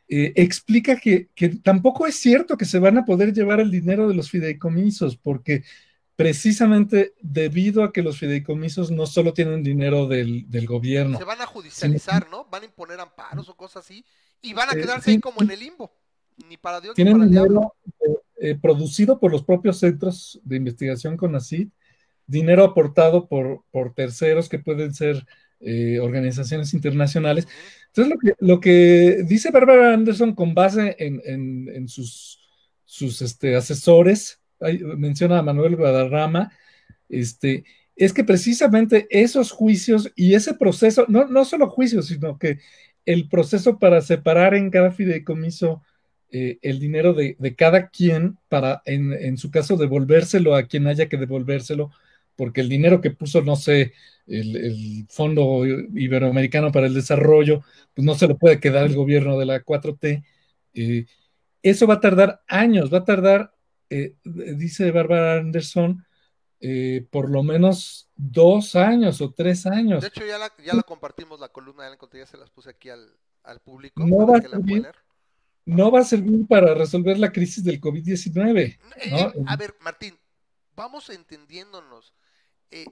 eh, explica que, que tampoco es cierto que se van a poder llevar el dinero de los fideicomisos, porque precisamente debido a que los fideicomisos no solo tienen dinero del, del gobierno, Se van a judicializar, ¿no? Van a imponer amparos o cosas así y van a Eh, quedarse sí, ahí como en el limbo. Ni para Dios ni tienen para el diablo. dinero eh, eh, producido por los propios centros de investigación con ACID, dinero aportado por, por terceros que pueden ser eh, organizaciones internacionales. Entonces, lo que, lo que dice Barbara Anderson con base en, en- en sus, sus este, asesores, menciona a Manuel Guadarrama, este, es que precisamente esos juicios y ese proceso, no, no solo juicios, sino que el proceso para separar en cada fideicomiso eh, el dinero de, de cada quien para, en, en su caso, devolvérselo a quien haya que devolvérselo, porque el dinero que puso, no sé, el, el Fondo Iberoamericano para el Desarrollo, pues no se lo puede quedar el gobierno de la 4T. eh, eso va a tardar años, va a tardar, eh, dice Bárbara Anderson, eh, por lo menos dos años o tres años. De hecho, ya la, ya la compartimos la columna, ya la ya se las puse aquí al, al público No para va a la. No va a servir para resolver la crisis del COVID-19. Eh, ¿no? eh, a ver, Martín, vamos entendiéndonos. eh,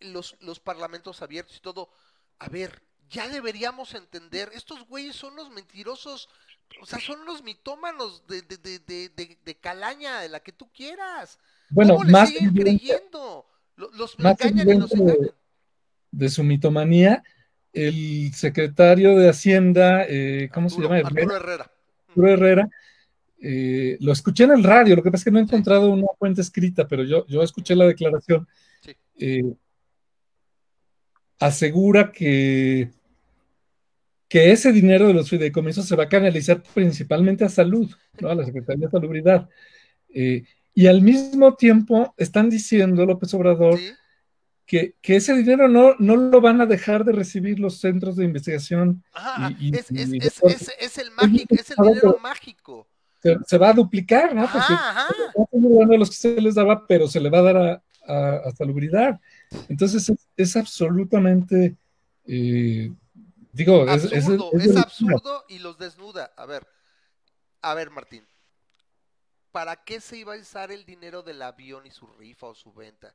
los, los parlamentos abiertos y todo. A ver, ya deberíamos entender. Estos güeyes son los mentirosos. O sea, son los mitómanos de, de, de, de, calaña, de la que tú quieras. Bueno, ¿Cómo más siguen creyendo? Lo- Los más engañan y los engañan. de su mitomanía, el secretario de Hacienda, eh, ¿cómo se llama? Arturo Herrera. Arturo Herrera, eh, lo escuché en el radio, lo que pasa es que no he encontrado una fuente escrita, pero yo, yo escuché la declaración. Sí. eh, asegura que, que ese dinero de los fideicomisos se va a canalizar principalmente a salud, ¿no? a la Secretaría de Salubridad. Eh, y al mismo tiempo están diciendo, López Obrador, Sí. Que, que ese dinero no, no lo van a dejar de recibir los centros de investigación, Ajá, Y- y- es, es, y es, después- es- es el mágico, es el dinero mágico. se, se va a duplicar, ¿no? Porque Ajá, a los que se les daba, pero se le va a dar a, a- a salubridad. Entonces es, absolutamente, eh, digo, es, es- absurdo, es absurdo y los desnuda. A ver, a ver, Martín, ¿para qué se iba a usar el dinero del avión y su rifa o su venta?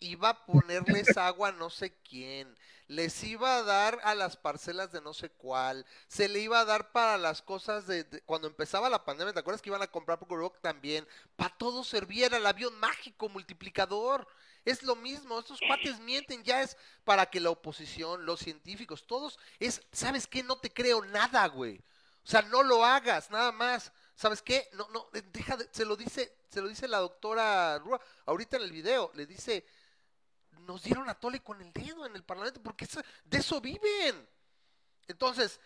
Iba a ponerles agua a no sé quién, les iba a dar a las parcelas de no sé cuál, se le iba a dar para las cosas de, cuando empezaba la pandemia, ¿te acuerdas que iban a comprar por Rock también? Para todo servía, era el avión mágico multiplicador. Es lo mismo, estos cuates mienten, ya es para que la oposición, los científicos, todos, es, ¿sabes qué? No te creo nada, güey. O sea, no lo hagas, nada más. ¿Sabes qué? No, no, eh, deja de, se lo dice, se lo dice la doctora Rúa, ahorita en el video, le dice, nos dieron a tole con el dedo en el Parlamento, porque de eso viven. Entonces,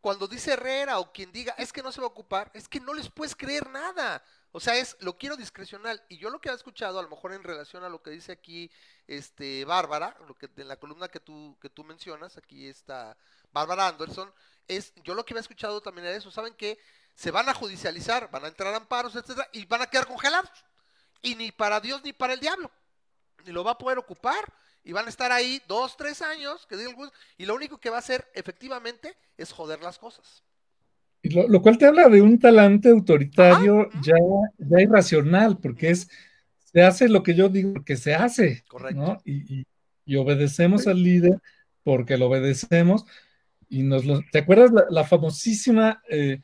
cuando dice Herrera o quien diga, es que no se va a ocupar, es que no les puedes creer nada. O sea, es, lo quiero discrecional. Y yo lo que he escuchado, a lo mejor en relación a lo que dice aquí este Bárbara, lo que en la columna que tú, que tú mencionas, aquí está Bárbara Anderson, es, yo lo que había escuchado también era eso, ¿saben qué? Se van a judicializar, van a entrar amparos, etcétera, y van a quedar congelados. Y ni para Dios ni para el diablo. Ni lo va a poder ocupar. Y van a estar ahí dos, tres años, que diga y lo único que va a hacer efectivamente es joder las cosas. Y Lo, lo cual te habla de un talante autoritario ya, ya irracional, porque es, se hace lo que yo digo que se hace, Correcto. ¿no? Y, y- y obedecemos al líder porque lo obedecemos. Y nos lo, ¿te acuerdas la, la famosísima eh,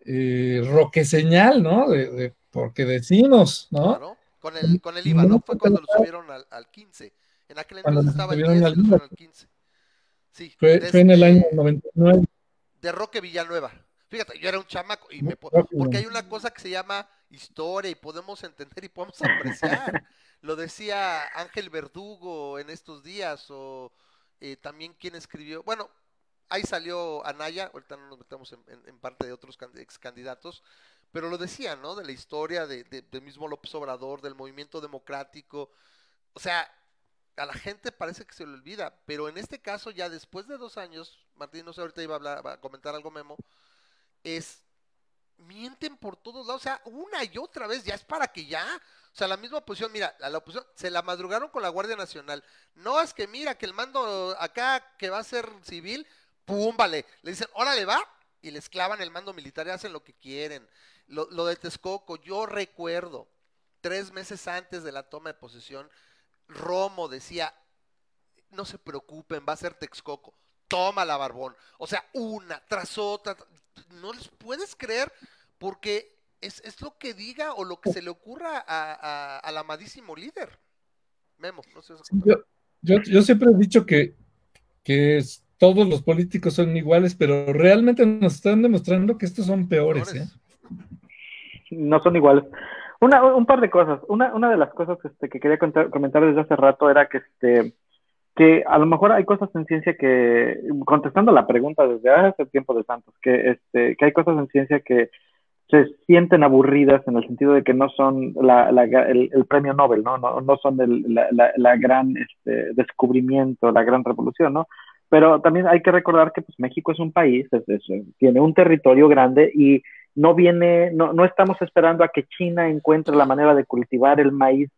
eh, roque señal, ¿no? De, de- porque decimos, ¿no? Claro. Con el, con el IVA, ¿no? Fue cuando lo subieron al, al 15. En aquel entonces estaba el subieron 10 al y lo IVA. subieron al 15. Sí, Fue, fue en el año 99. de Roque Villanueva. Fíjate, yo era un chamaco y me porque hay una cosa que se llama historia y podemos entender y podemos apreciar. Lo decía Ángel Verdugo en estos días o eh, también quien escribió, bueno, ahí salió Anaya, ahorita no nos metemos en, en- en parte de otros can- ex candidatos, pero lo decía, ¿no? De la historia de, de- del mismo López Obrador, del movimiento democrático. O sea, a la gente parece que se le olvida, pero en este caso ya después de dos años, Martín, no sé, ahorita iba a, hablar, a comentar algo Memo, es, mienten por todos lados, o sea, una y otra vez, ya es para que ya, o sea, la misma oposición, mira, a la oposición se la madrugaron con la Guardia Nacional, no es que mira que el mando acá que va a ser civil, pum, vale, le dicen, órale, va, y les clavan el mando militar y hacen lo que quieren. Lo, lo de Texcoco, yo recuerdo, tres meses antes de la toma de posesión, Romo decía, no se preocupen, va a ser Texcoco. Toma la barbón. O sea, una tras otra. No les puedes creer porque es, es lo que diga o lo que se le ocurra a- a- al amadísimo líder. Memo, no sé. Yo, yo, yo siempre he dicho que, que es- todos los políticos son iguales, pero realmente nos están demostrando que estos son peores. ¿eh? No son iguales. Una, un par de cosas. Una, una de las cosas este, que quería comentar desde hace rato era que, este, que a lo mejor hay cosas en ciencia que, contestando la pregunta desde hace tiempo de Santos, que, este, que hay cosas en ciencia que se sienten aburridas en el sentido de que no son la, la- el, premio Nobel, ¿no? No, no son el- la, la- gran este, descubrimiento, la gran revolución, ¿no? Pero también hay que recordar que pues, México es un país, es- tiene un territorio grande y no viene, no, no estamos esperando a que China encuentre la manera de cultivar el maíz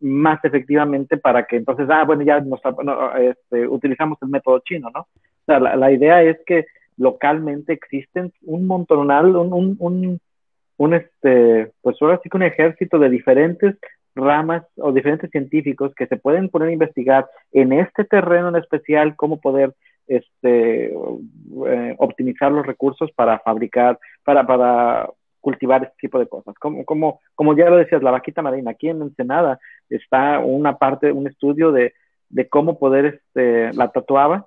más efectivamente para que entonces, ah, bueno, ya nos, no, este, utilizamos el método chino, ¿no? La, la idea es que localmente existen un montonal, un, un, un, un, este, pues ahora sí que un ejército de diferentes ramas o diferentes científicos que se pueden poner a investigar en este terreno en especial cómo poder este, eh, optimizar los recursos para fabricar, para, para cultivar este tipo de cosas. Como, como, como ya lo decías, la vaquita marina, aquí en Ensenada está una parte, un estudio de, de cómo poder, este, la tatuaba,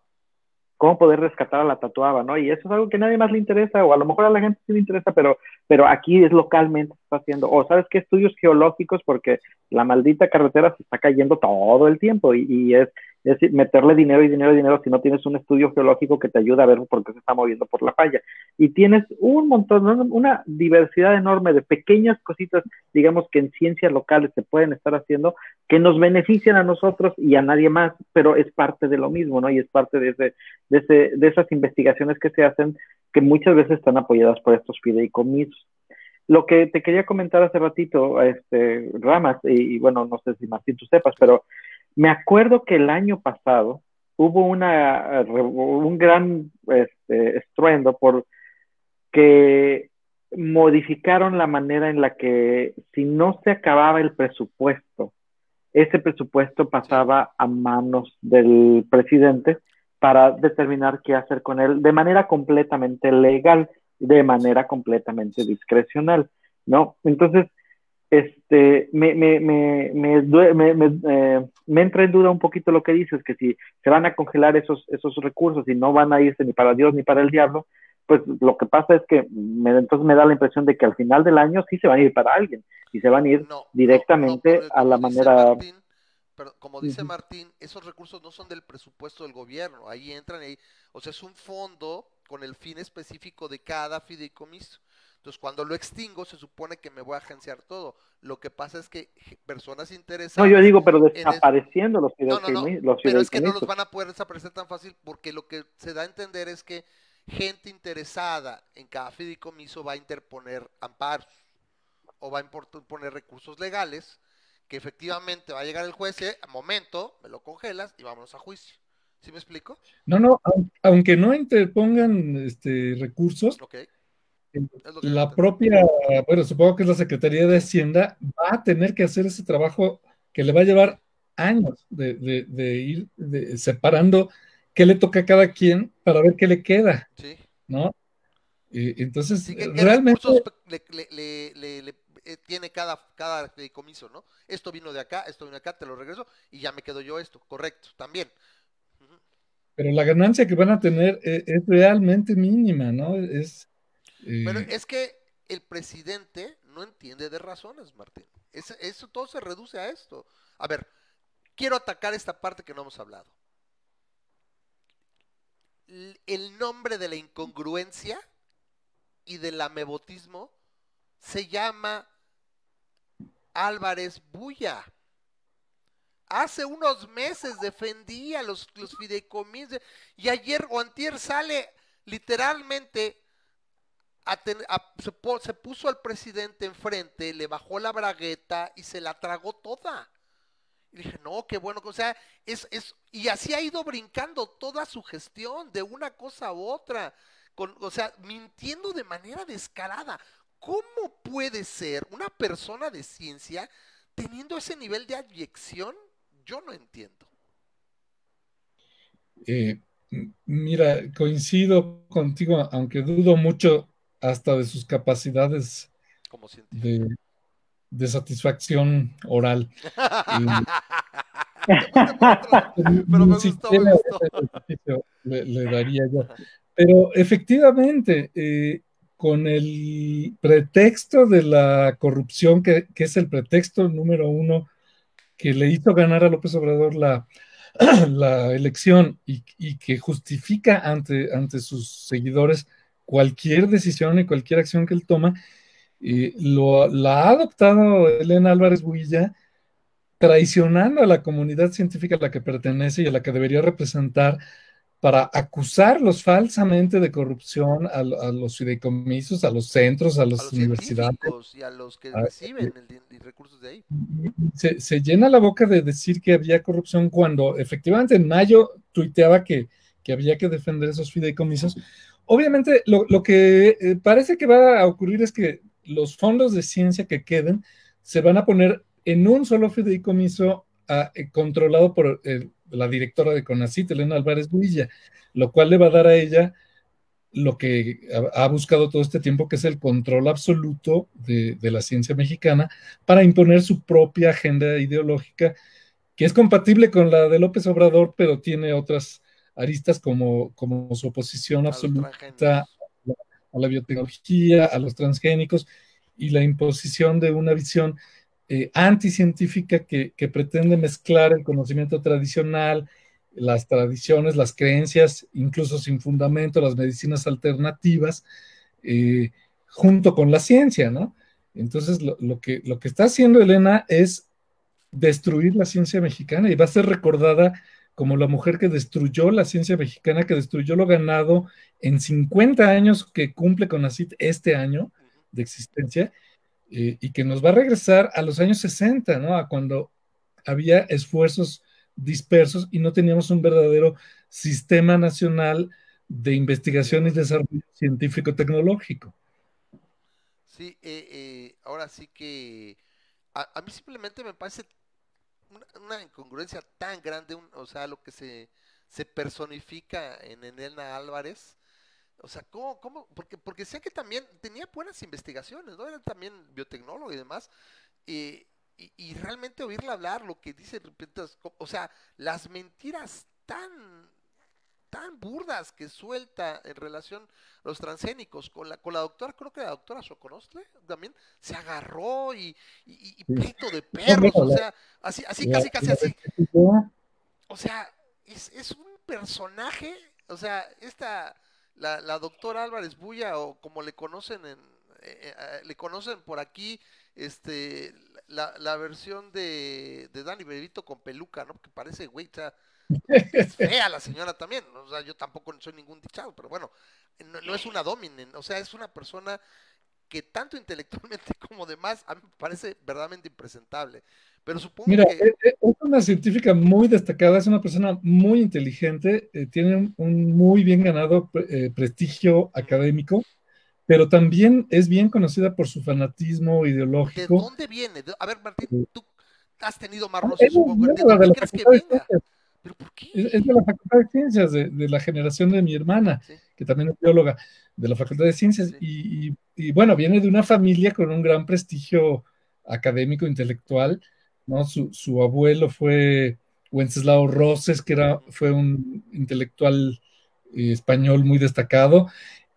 cómo poder rescatar a la tatuaba, ¿no? Y eso es algo que a nadie más le interesa, o a lo mejor a la gente sí le interesa, pero, pero aquí es localmente se está haciendo, o sabes qué estudios geológicos, porque la maldita carretera se está cayendo todo el tiempo y, y es, es decir, meterle dinero y dinero y dinero si no tienes un estudio geológico que te ayude a ver por qué se está moviendo por la falla. Y tienes un montón, una diversidad enorme de pequeñas cositas, digamos que en ciencias locales se pueden estar haciendo, que nos benefician a nosotros y a nadie más, pero es parte de lo mismo, ¿no? Y es parte de, ese, de, ese, de esas investigaciones que se hacen que muchas veces están apoyadas por estos fideicomisos. Lo que te quería comentar hace ratito, este, Ramas, y, y bueno, no sé si Martín tú sepas, pero me acuerdo que el año pasado hubo una, un gran este, estruendo por que modificaron la manera en la que si no se acababa el presupuesto, ese presupuesto pasaba a manos del presidente para determinar qué hacer con él de manera completamente legal, de manera completamente discrecional, ¿no? Entonces, este, me, me, me, me, due- me, me, eh, me entra en duda un poquito lo que dices, que si se van a congelar esos, esos recursos y no van a irse ni para Dios ni para el diablo, pues lo que pasa es que me, entonces me da la impresión de que al final del año sí se van a ir para alguien y se van a ir No, directamente no, a la manera- Martín, pero como dice. Martín, esos recursos no son del presupuesto del gobierno, ahí entran ahí, o sea, es un fondo con el fin específico de cada fideicomiso. Entonces, cuando lo extingo, se supone que me voy a agenciar todo. Lo que pasa es que personas interesadas. No, yo digo, pero es- desapareciendo los No, no, no, fideicomis- los pero es que no los van a poder desaparecer tan fácil porque lo que se da a entender es que gente interesada en cada fideicomiso va a interponer amparos o va a import- poner recursos legales que efectivamente va a llegar el juez y a momento me lo congelas y vámonos a juicio. ¿Sí me explico? No, no, aun- aunque no interpongan este, recursos, Ok. La propia, bueno, supongo que es la Secretaría de Hacienda, va a tener que hacer ese trabajo que le va a llevar años de, de- de ir de- separando qué le toca a cada quien para ver qué le queda, Sí. ¿no? Eh, entonces, Sí, ¿qué, qué realmente, le, le- le- le- le- eh, tiene cada, cada fideicomiso, ¿no? Esto vino de acá, esto vino de acá, te lo regreso y ya me quedo yo esto, correcto, también. Pero la ganancia que van a tener eh, es, realmente mínima, ¿no? Es, eh, Pero es que el presidente no entiende de razones, Martín. Es- eso todo se reduce a esto. A ver, quiero atacar esta parte que no hemos hablado. El nombre de la incongruencia y del amebotismo se llama Álvarez Bulla. Hace unos meses defendía los, los fideicomisos y ayer o antier sale literalmente se, puso al presidente enfrente, le bajó la bragueta y se la tragó toda. Y dije, no, qué bueno, o sea, es, es, y así ha ido brincando toda su gestión, de una cosa a otra, o sea, mintiendo de manera descarada. ¿Cómo puede ser una persona de ciencia teniendo ese nivel de abyección? Yo no entiendo. eh, mira, coincido contigo, aunque dudo mucho hasta de sus capacidades Como de, de satisfacción oral. Pero me gustó, me gustó. le daría yo. Pero efectivamente, eh, con el pretexto de la corrupción, que, que es el pretexto número uno que le hizo ganar a López Obrador la, la elección y, y que justifica ante, ante sus seguidores cualquier decisión y cualquier acción que él toma, eh, lo, la ha adoptado Elena Álvarez Builla traicionando a la comunidad científica a la que pertenece y a la que debería representar para acusarlos falsamente de corrupción a, a los fideicomisos, a los centros, a a las los universidades. y a los que Ah, reciben el di- y recursos de ahí. Se, se llena la boca de decir que había corrupción cuando efectivamente en mayo tuiteaba que, que había que defender esos fideicomisos. Obviamente lo, que eh, parece que va a ocurrir es que los fondos de ciencia que queden se van a poner en un solo fideicomiso ah, eh, controlado por eh, la directora de CONACYT, Elena Álvarez Builla, lo cual le va a dar a ella lo que ha, buscado todo este tiempo, que es el control absoluto de la ciencia mexicana para imponer su propia agenda ideológica, que es compatible con la de López Obrador, pero tiene otras aristas como, como su oposición A absoluta a la biotecnología, a los transgénicos y la imposición de una visión eh, anticientífica que, que pretende mezclar el conocimiento tradicional, las tradiciones, las creencias, incluso sin fundamento, las medicinas alternativas, eh, junto con la ciencia, ¿no? Entonces, lo, lo, que, lo que está haciendo Elena es destruir la ciencia mexicana y va a ser recordada como la mujer que destruyó la ciencia mexicana, que destruyó lo ganado en 50 años que cumple con ACIT este año de existencia, eh, y que nos va a regresar a los años 60, ¿no? A cuando había esfuerzos dispersos y no teníamos un verdadero sistema nacional de investigación y desarrollo científico-tecnológico. Sí, eh, eh, ahora sí que a, a, mí simplemente me parece una, una incongruencia tan grande, un, o sea, lo que se, se personifica en Elena Álvarez. O sea, ¿cómo, cómo? Porque, porque sé que también tenía buenas investigaciones, ¿no? Era también biotecnólogo y demás. y, y realmente oírla hablar, lo que dice, o sea, las mentiras tan tan burdas que suelta en relación a los transgénicos. Con la con la doctora, creo que la doctora Soconostle también se agarró y, y, pleito de perros, o sea, así, así casi casi así, o sea, es, es un personaje, o sea, esta, la, la doctora Álvarez Bulla, o como le conocen en, eh, eh, le conocen por aquí, este, la, la versión de, de Dani Bebito con peluca, ¿no? Que parece, güey, o sea, es fea la señora también, o sea, yo tampoco soy ningún dichado, pero bueno, no, no es una dominen, o sea, es una persona que tanto intelectualmente como demás, a mí me parece verdaderamente impresentable, pero supongo Mira, que... e- e- es una científica muy destacada, es una persona muy inteligente, eh, tiene un, muy bien ganado pre- eh, prestigio académico, pero también es bien conocida por su fanatismo ¿De ideológico. dónde viene? De- A ver, Martín, tú has tenido más Ah, roces, es de- supongo. ¿De de dónde de crees que de venga? Ciencias, ¿Pero por qué? es, es de la Facultad de Ciencias, de, de la generación de mi hermana, Sí. que también es bióloga, de la Facultad de Ciencias, Sí. y, y- y, bueno, viene de una familia con un gran prestigio académico, intelectual, ¿no? Su, su abuelo fue Wenceslao Roses, que era, fue un intelectual eh, español muy destacado.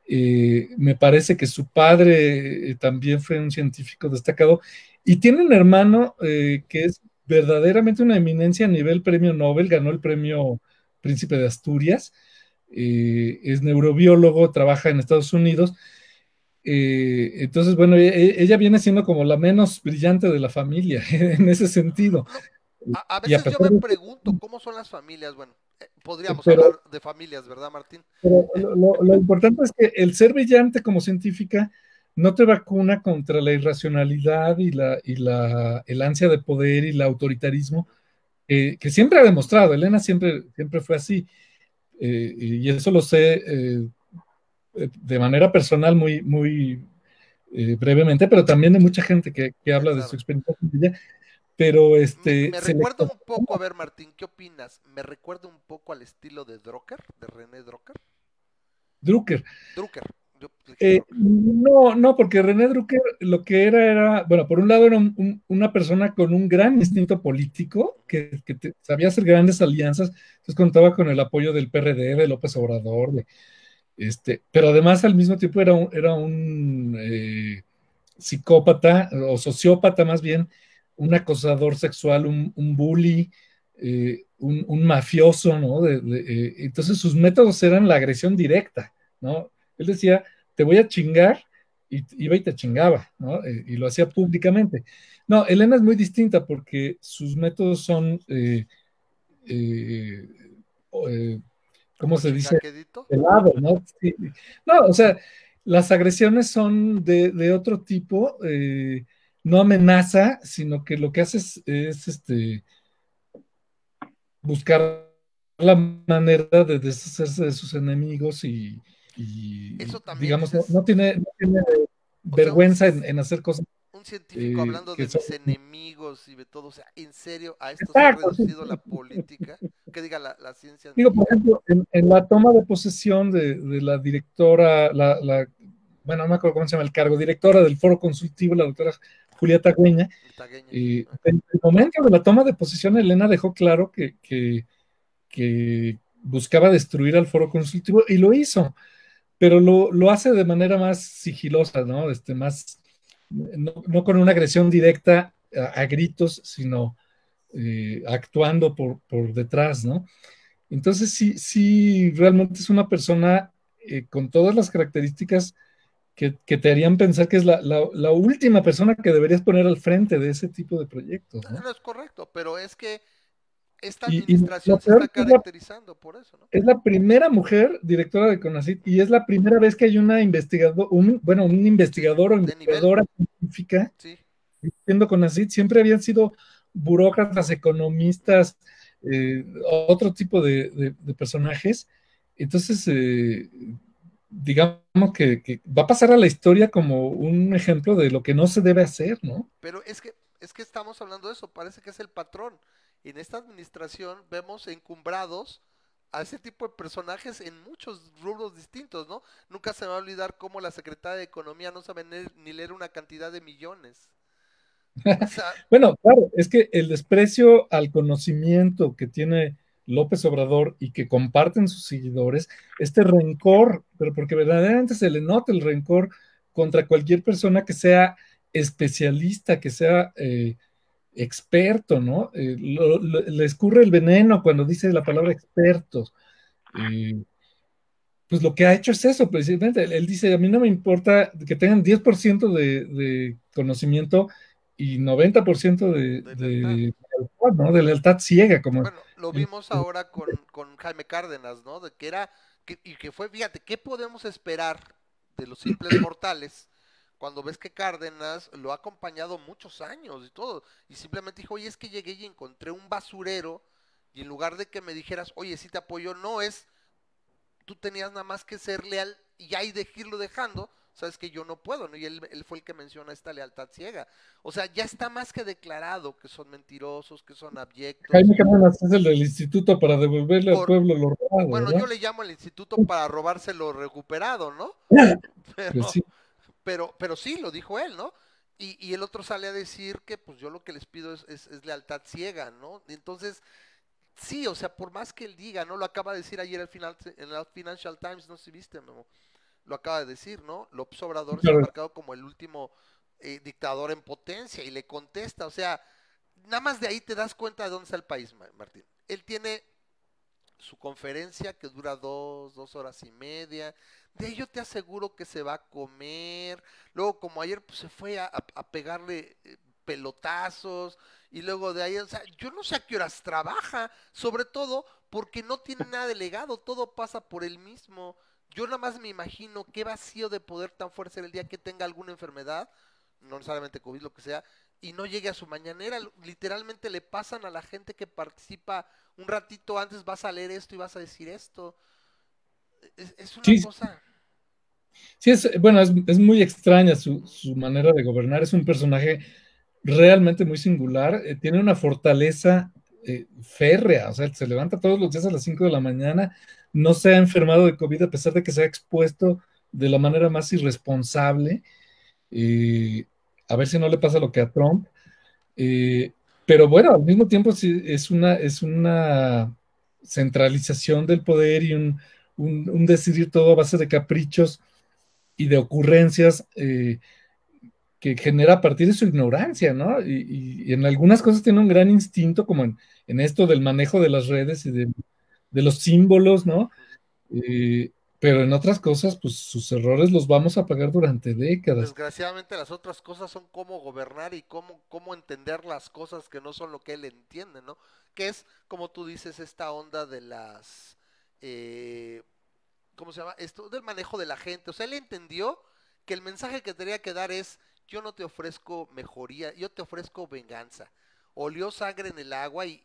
Eh, me parece que su padre eh, también fue un científico destacado y tiene un hermano que es verdaderamente una eminencia a nivel premio Nobel, ganó el premio Príncipe de Asturias, eh, es neurobiólogo, trabaja en Estados Unidos. Eh, entonces, bueno, e- e- ella viene siendo como la menos brillante de la familia en ese sentido. A, a Y a veces yo me de- pregunto cómo son las familias. Bueno, eh, podríamos Pero- hablar de familias, ¿verdad, Martín? Pero lo, lo- lo importante es que el ser brillante como científica no te vacuna contra la irracionalidad y la, y la el ansia de poder y el autoritarismo eh, que siempre ha demostrado. Elena siempre, siempre fue así. Eh, y eso lo sé eh, de manera personal muy, muy brevemente, pero también de mucha gente que, que habla de su experiencia con ella. Pero Me, este, me le recuerda un poco, a ver, Martín, ¿qué opinas? Me recuerda un poco al estilo de Drucker, de René Drucker. Drucker. Drucker. Dije Eh, no, no, porque René Drucker lo que era era, bueno, por un lado era un- un- una persona con un gran instinto político, que, que te- sabía hacer grandes alianzas, entonces contaba con el apoyo del PRD, de López Obrador, de, este, pero además al mismo tiempo era un, era un eh, psicópata o sociópata más bien, un acosador sexual, un, un bully, eh, un, un mafioso, ¿no? De- de, entonces sus métodos eran la agresión directa, ¿no? Él decía, te voy a chingar, y iba y te chingaba, ¿no? Eh, y lo hacía públicamente. No, Elena es muy distinta porque sus métodos son, eh, eh, ¿cómo se dice? Helado, ¿no? Sí. No, o sea, las agresiones son de, de otro tipo, no amenaza, sino que lo que hace es, es, este, buscar la manera de deshacerse de sus enemigos y, y, Eso también digamos, no, es- no tiene, no tiene vergüenza en, en hacer cosas. Un científico eh, hablando de son- mis enemigos y de todo. O sea, en serio, a esto Exacto, se ha reducido la política. Que diga la, la ciencia. Digo, por ejemplo, en, en la toma de posesión de, de la directora, la, la- bueno, no me acuerdo cómo se llama el cargo, directora del foro consultivo, la doctora Julieta Güeña, Tagueña. eh, en el momento de la toma de posesión, Elena dejó claro que, que, que buscaba destruir al foro consultivo y lo hizo, pero lo, lo hace de manera más sigilosa, ¿no? Este, más, no, no con una agresión directa a, a gritos, sino eh, actuando por, por detrás, ¿no? Entonces sí, sí, realmente es una persona eh, con todas las características que, que te harían pensar que es la, la- la última persona que deberías poner al frente de ese tipo de proyectos, No, ¿no? es correcto, pero es que esta administración se está la- caracterizando por eso, ¿no? Es la primera mujer directora de CONACYT y es la primera vez que hay una investigador, un, bueno, un investigador o nivel. investigadora científica Sí. siendo CONACYT, siempre habían sido burócratas, economistas, eh, otro tipo de, de- de personajes. Entonces, eh, digamos que, que va a pasar a la historia como un ejemplo de lo que no se debe hacer, ¿no? Pero es que, es que estamos hablando de eso, parece que es el patrón. En esta administración vemos encumbrados a ese tipo de personajes en muchos rubros distintos, ¿no? Nunca se va a olvidar cómo la secretaria de Economía no sabe ni leer una cantidad de millones. Bueno, claro, es que el desprecio al conocimiento que tiene López Obrador y que comparten sus seguidores, este rencor, pero porque verdaderamente se le nota el rencor contra cualquier persona que sea especialista, que sea eh, experto, ¿no? Eh, lo- lo- le escurre el veneno cuando dice la palabra expertos. Eh, pues lo que ha hecho es eso, precisamente. Él, él dice, a mí no me importa que tengan 10% de, de conocimiento y 90% de, De de lealtad. De lealtad ciega, como... Bueno, lo vimos ahora con, con Jaime Cárdenas, ¿no? De que era, que, y que fue, fíjate, ¿qué podemos esperar de los simples mortales cuando ves que Cárdenas lo ha acompañado muchos años y todo? Y simplemente dijo, oye, es que llegué y encontré un basurero y en lugar de que me dijeras, oye, sí te apoyo, no es, tú tenías nada más que ser leal y y de irlo dejando, sabes que yo no puedo, ¿no? Y él, él fue el que menciona esta lealtad ciega. O sea, ya está más que declarado que son mentirosos, que son abyectos. Jaime Cárdenas es el del instituto para devolverle Por- al pueblo lo robado, Bueno, ¿verdad? yo le llamo al instituto para robarse lo recuperado, ¿no? Pero, Pues sí. Pero, pero sí, lo dijo él, ¿no? Y, y el otro sale a decir que pues yo lo que les pido es, es- es lealtad ciega, ¿no? Entonces, sí, o sea, por más que él diga, ¿no? Lo acaba de decir ayer al final, en la Financial Times, no sé si viste, Memo. Lo acaba de decir, ¿no? López Obrador se ha marcado como el último eh, dictador en potencia y le contesta, o sea, nada más de ahí te das cuenta de dónde está el país, Ma- Martín. Él tiene su conferencia que dura dos, dos horas y media. De ahí yo te aseguro que se va a comer. Luego, como ayer, pues se fue a, pegarle eh, pelotazos. Y luego de ahí, o sea, yo no sé a qué horas trabaja. Sobre todo porque no tiene nada de legado. Todo pasa por él mismo. Yo nada más me imagino qué vacío de poder tan fuerte ser el día que tenga alguna enfermedad, no necesariamente COVID, lo que sea, y no llegue a su mañanera. Literalmente le pasan a la gente que participa un ratito antes, vas a leer esto y vas a decir esto. Es, es una Sí. cosa. Sí, es, bueno, es, es muy extraña su, su manera de gobernar. Es un personaje realmente muy singular. eh, tiene una fortaleza eh, férrea. O sea, se levanta todos los días a las 5 de la mañana. No se ha enfermado de COVID a pesar de que se ha expuesto de la manera más irresponsable. eh, a ver si no le pasa lo que a Trump. Pero bueno, al mismo tiempo sí, es una, es una centralización del poder y un, un, decidir todo a base de caprichos y de ocurrencias eh, que genera a partir de su ignorancia, ¿no? Y, en algunas cosas tiene un gran instinto, como en, esto del manejo de las redes y de, de los símbolos, ¿no? Eh, pero en otras cosas, pues sus errores los vamos a pagar durante décadas. Desgraciadamente las otras cosas son cómo gobernar y cómo, cómo entender las cosas que no son lo que él entiende, ¿no? Que es, como tú dices, esta onda de las... eh, ¿Cómo se llama? Esto del manejo de la gente. O sea, él entendió que el mensaje que tenía que dar es, yo no te ofrezco mejoría, yo te ofrezco venganza. Olió sangre en el agua y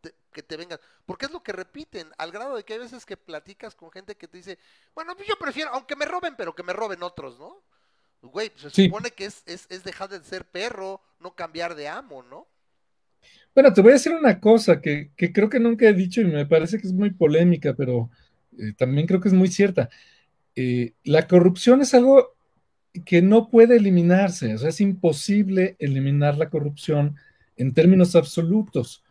te- que te vengan. Porque es lo que repiten, al grado de que hay veces que platicas con gente que te dice, bueno, pues yo prefiero, aunque me roben, pero que me roben otros, ¿no? Güey, pues se Sí. supone que es, es, es dejar de ser perro, no cambiar de amo, ¿no? Bueno, te voy a decir una cosa que, creo que nunca he dicho y me parece que es muy polémica, pero eh, también creo que es muy cierta. Eh, la corrupción es algo que no puede eliminarse, o sea, es imposible eliminar la corrupción en términos absolutos.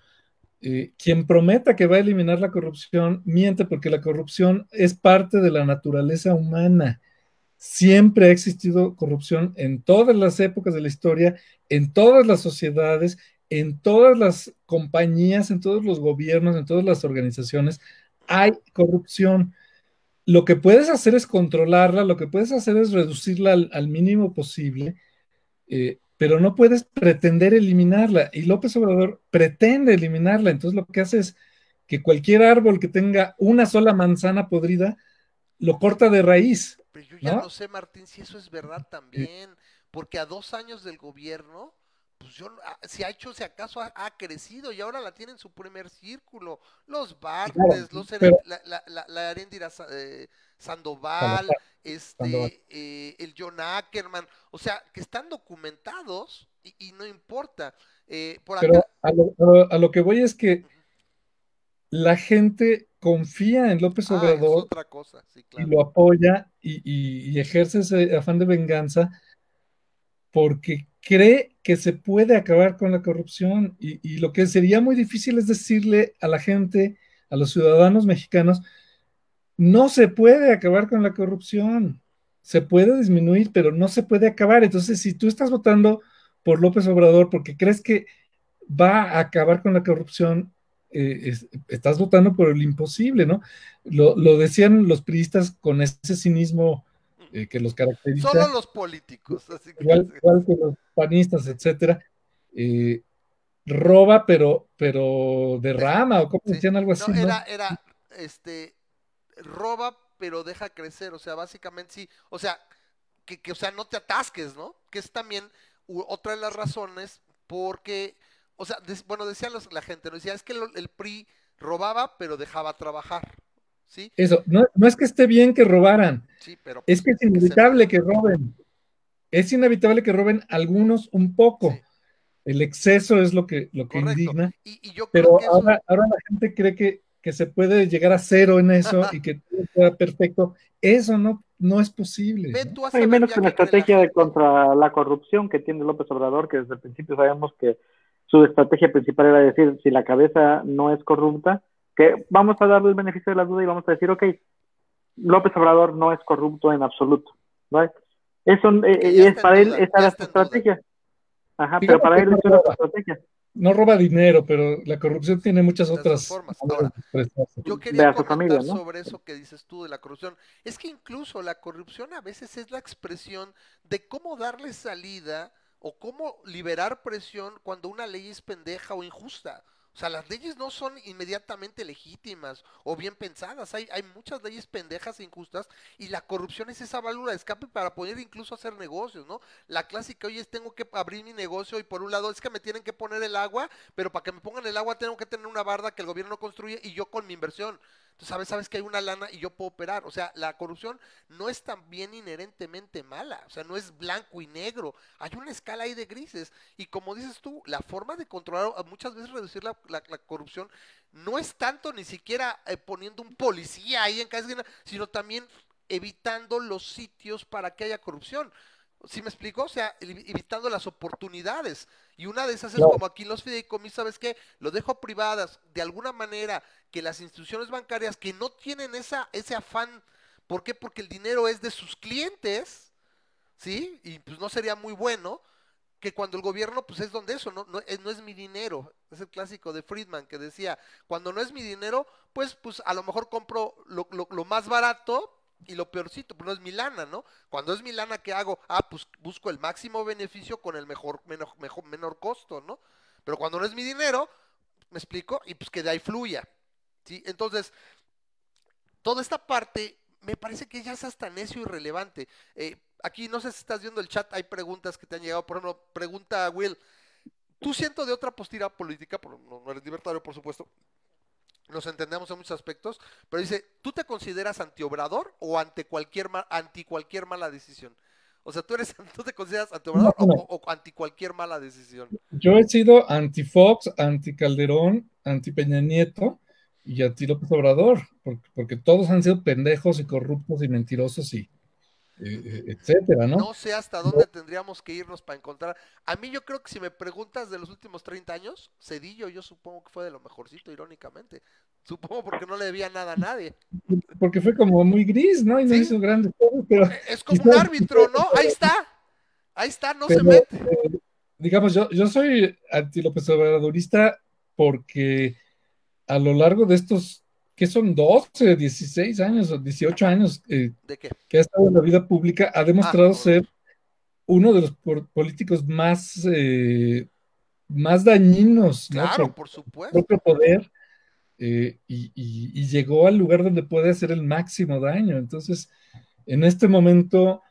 Eh, quien prometa que va a eliminar la corrupción miente porque la corrupción es parte de la naturaleza humana. Siempre ha existido corrupción en todas las épocas de la historia, en todas las sociedades, en todas las compañías, en todos los gobiernos, en todas las organizaciones. Hay corrupción. Lo que puedes hacer es controlarla, lo que puedes hacer es reducirla al, al mínimo posible, eh, pero no puedes pretender eliminarla. Y López Obrador pretende eliminarla. Entonces lo que hace es que cualquier árbol que tenga una sola manzana podrida, lo corta de raíz. Pero yo ya ¿No? no sé, Martín, si eso es verdad también, porque a dos años del gobierno, yo, ah, si ha hecho, si acaso ha, ha crecido y ahora la tiene en su primer círculo. Los Bartes, los pero- la, la, la, la Erendira Sa- eh, Sandoval, este, Sandoval. eh, el John Ackerman, o sea, que están documentados y, y no importa. Eh, por Pero acá, a lo, a que voy es que la gente confía en López ah, Obrador otra cosa, sí, y lo apoya y, y- y ejerce ese afán de venganza porque cree que se puede acabar con la corrupción y, lo que sería muy difícil es decirle a la gente, a los ciudadanos mexicanos, no se puede acabar con la corrupción, se puede disminuir, pero no se puede acabar. Entonces, si tú estás votando por López Obrador porque crees que va a acabar con la corrupción, eh, es, estás votando por el imposible, ¿no? Lo, lo decían los priistas con ese cinismo eh, que los caracteriza. Solo los políticos. Así que... Igual, igual, que los panistas, etcétera. Eh, roba, pero, pero derrama, o como sí. decían algo así. No, era, ¿no? era, este, roba, pero deja crecer, o sea, básicamente sí, o sea, que, que o sea, no te atasques, ¿no? Que es también otra de las razones porque, o sea, des, bueno, decía los, la gente, ¿no? decía, es que lo, el PRI robaba, pero dejaba trabajar. ¿Sí? Eso, no, no es que esté bien que robaran, sí, pero es que es inevitable que, que roben. Es inevitable que roben algunos un poco. Sí. El exceso es lo que, lo que indigna. Y, y yo pero que ahora, eso... ahora la gente cree que, que, se puede llegar a cero en eso y que todo sea perfecto. Eso no, no es posible. ¿no? Hay menos que una estrategia de contra la corrupción que tiene López Obrador, que desde el principio sabemos que su estrategia principal era decir, si la cabeza no es corrupta, que vamos a darle el beneficio de la duda y vamos a decir, ok, López Obrador no es corrupto en absoluto. ¿right? Eso eh, y es para él, esa era su estrategia. Ajá, pero para él eso era su estrategia. No roba dinero, pero la corrupción tiene muchas otras formas. Ahora, yo quería comentar familia, ¿no? sobre eso que dices tú de la corrupción. Es que incluso la corrupción a veces es la expresión de cómo darle salida o cómo liberar presión cuando una ley es pendeja o injusta. O sea, las leyes no son inmediatamente legítimas o bien pensadas. Hay, hay muchas leyes pendejas e injustas y la corrupción es esa válvula de escape para poder incluso hacer negocios, ¿no? La clásica, oye, es tengo que abrir mi negocio y por un lado es que me tienen que poner el agua, pero para que me pongan el agua tengo que tener una barda que el gobierno construye y yo con mi inversión. Entonces, sabes, sabes que hay una lana y yo puedo operar. O sea, la corrupción no es también inherentemente mala. O sea, no es blanco y negro. Hay una escala ahí de grises. Y como dices tú, la forma de controlar, muchas veces reducir la, la, la corrupción, no es tanto ni siquiera eh, poniendo un policía ahí en cada esquina, sino también evitando los sitios para que haya corrupción. ¿Sí me explico? O sea, evitando las oportunidades. Y una de esas es no. como aquí los fideicomisos, ¿sabes qué? Lo dejo privadas, de alguna manera, que las instituciones bancarias que no tienen esa, ese afán, ¿por qué? Porque el dinero es de sus clientes, ¿sí? Y pues no sería muy bueno que cuando el gobierno, pues es donde eso, no, no, es, no es mi dinero. Es el clásico de Friedman que decía, cuando no es mi dinero, pues, pues a lo mejor compro lo, lo, lo más barato, y lo peorcito, pues no es mi lana, ¿no? Cuando es mi lana, ¿qué hago? Ah, pues busco el máximo beneficio con el mejor, menor, mejor, menor costo, ¿no? Pero cuando no es mi dinero, ¿me explico? Y pues que de ahí fluya, ¿sí? Entonces, toda esta parte me parece que ya es hasta necio y relevante. Eh, aquí, no sé si estás viendo el chat, hay preguntas que te han llegado, por ejemplo, pregunta Will, tú siento de otra postura política, no, no eres libertario, por supuesto, nos entendemos en muchos aspectos, pero dice, ¿tú te consideras antiobrador o ante cualquier anti cualquier mala decisión? O sea, ¿tú, eres, ¿tú te consideras antiobrador no, no. O, o, anti cualquier mala decisión? Yo he sido anti Fox, anti Calderón, anti Peña Nieto y anti López Obrador, porque, porque todos han sido pendejos y corruptos y mentirosos y, etcétera, ¿no? No sé hasta dónde no. tendríamos que irnos para encontrar. A mí yo creo que si me preguntas de los últimos 30 años, Cedillo yo supongo que fue de lo mejorcito, irónicamente. Supongo porque no le debía nada a nadie. Porque fue como muy gris, ¿no? Y no ¿Sí? hizo grandes cosas, pero... Es como un árbitro, ¿no? Ahí está. Ahí está, no pero, se mete. Eh, digamos, yo, yo soy anti López Obradorista porque a lo largo de estos que son 12, 16 años o 18 años eh, que ha estado en la vida pública, ha demostrado ah, ser uno de los políticos más, eh, más dañinos. ¿no? Claro, por, por supuesto. Propio poder. Eh, y, y, y, llegó al lugar donde puede hacer el máximo daño. Entonces, en este momento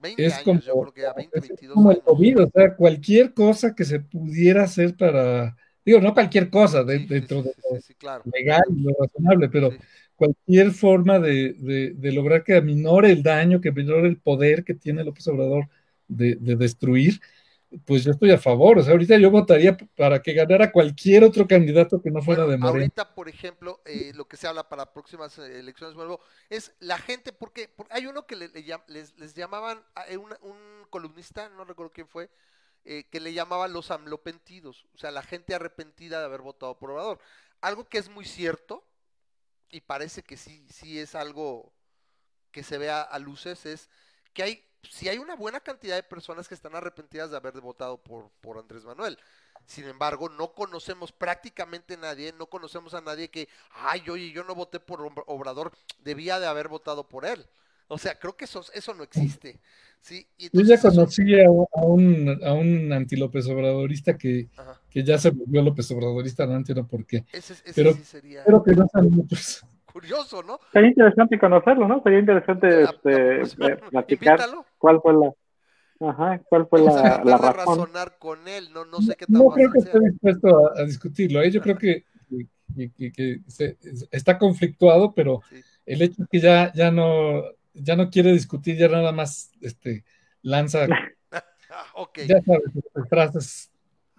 20 es años, como, yo creo que a 20, 22 es como años. el COVID, o sea, cualquier cosa que se pudiera hacer para digo, no cualquier cosa de, sí, dentro sí, de lo claro. legal y lo razonable, pero cualquier forma de, de, de, lograr que aminore el daño, que aminore el poder que tiene López Obrador de, destruir, pues yo estoy a favor. O sea, ahorita yo votaría para que ganara cualquier otro candidato que no fuera bueno, de Morena. Ahorita, por ejemplo, eh, lo que se habla para próximas eh, elecciones, vuelvo, es la gente, porque, porque hay uno que le, le, les, les, llamaban, a un, un columnista, no recuerdo quién fue, eh, que le llamaba los amlopentidos, o sea, la gente arrepentida de haber votado por Obrador. Algo que es muy cierto, y parece que sí, sí es algo que se vea a luces, es que hay, si hay una buena cantidad de personas que están arrepentidas de haber votado por, por Andrés Manuel. Sin embargo, no conocemos prácticamente nadie, no conocemos a nadie que, ay, oye, yo no voté por Obra- Obrador, debía de haber votado por él. O sea, creo que eso, eso no existe. ¿sí? Y Yo ya conocí a, un- a un, a un anti-López Obradorista que, que ya se volvió López Obradorista, no entiendo por qué. Ese, ese Pero- sí sería Espero que no sean muchos. curioso, ¿no? Sería interesante conocerlo, ¿no? Sería interesante La- la este, próxima- eh, platicar Invítalo. cuál fue la, ajá, cuál fue a la, la razón. razonar con él, no, no sé qué tan No creo que esté dispuesto a, a discutirlo. ¿eh? Yo creo que, que- que- que se- está conflictuado, pero Sí. el hecho es que ya, ya no, ya no quiere discutir, ya nada más este, lanza, Ah, ok. ya sabes, este, frases.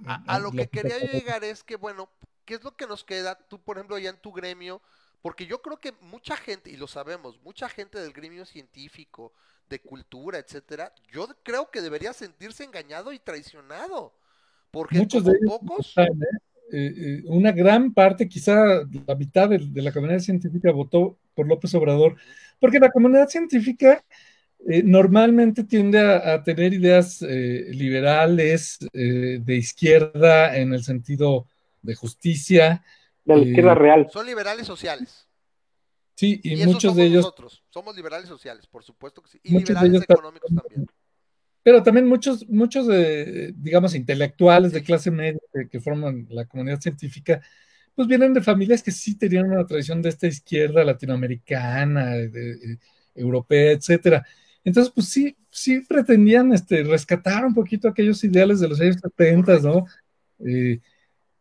A, a lo que quería llegar es que, bueno, ¿qué es lo que nos queda? Tú, por ejemplo, ya en tu gremio, porque yo creo que mucha gente, y lo sabemos, mucha gente del gremio científico, de cultura, etcétera, yo creo que debería sentirse engañado y traicionado. Porque Muchos de ellos pocos, están, ¿eh? Eh, eh, una gran parte, quizá la mitad de, de la comunidad científica votó por López Obrador, porque la comunidad científica eh, normalmente tiende a, a tener ideas eh, liberales, eh, de izquierda, en el sentido de justicia, De la eh, izquierda real. son liberales sociales. sí, y, muchos somos de ellos, nosotros. Somos liberales sociales, por supuesto que sí. Y Muchos de liberales ellos económicos también. Pero también muchos, muchos de, digamos, intelectuales de clase media que, que forman la comunidad científica, pues vienen de familias que sí tenían una tradición de esta izquierda latinoamericana, de- de- europea, etcétera. Entonces, pues sí, sí pretendían este, rescatar un poquito aquellos ideales de los años 70, ¿no? Eh,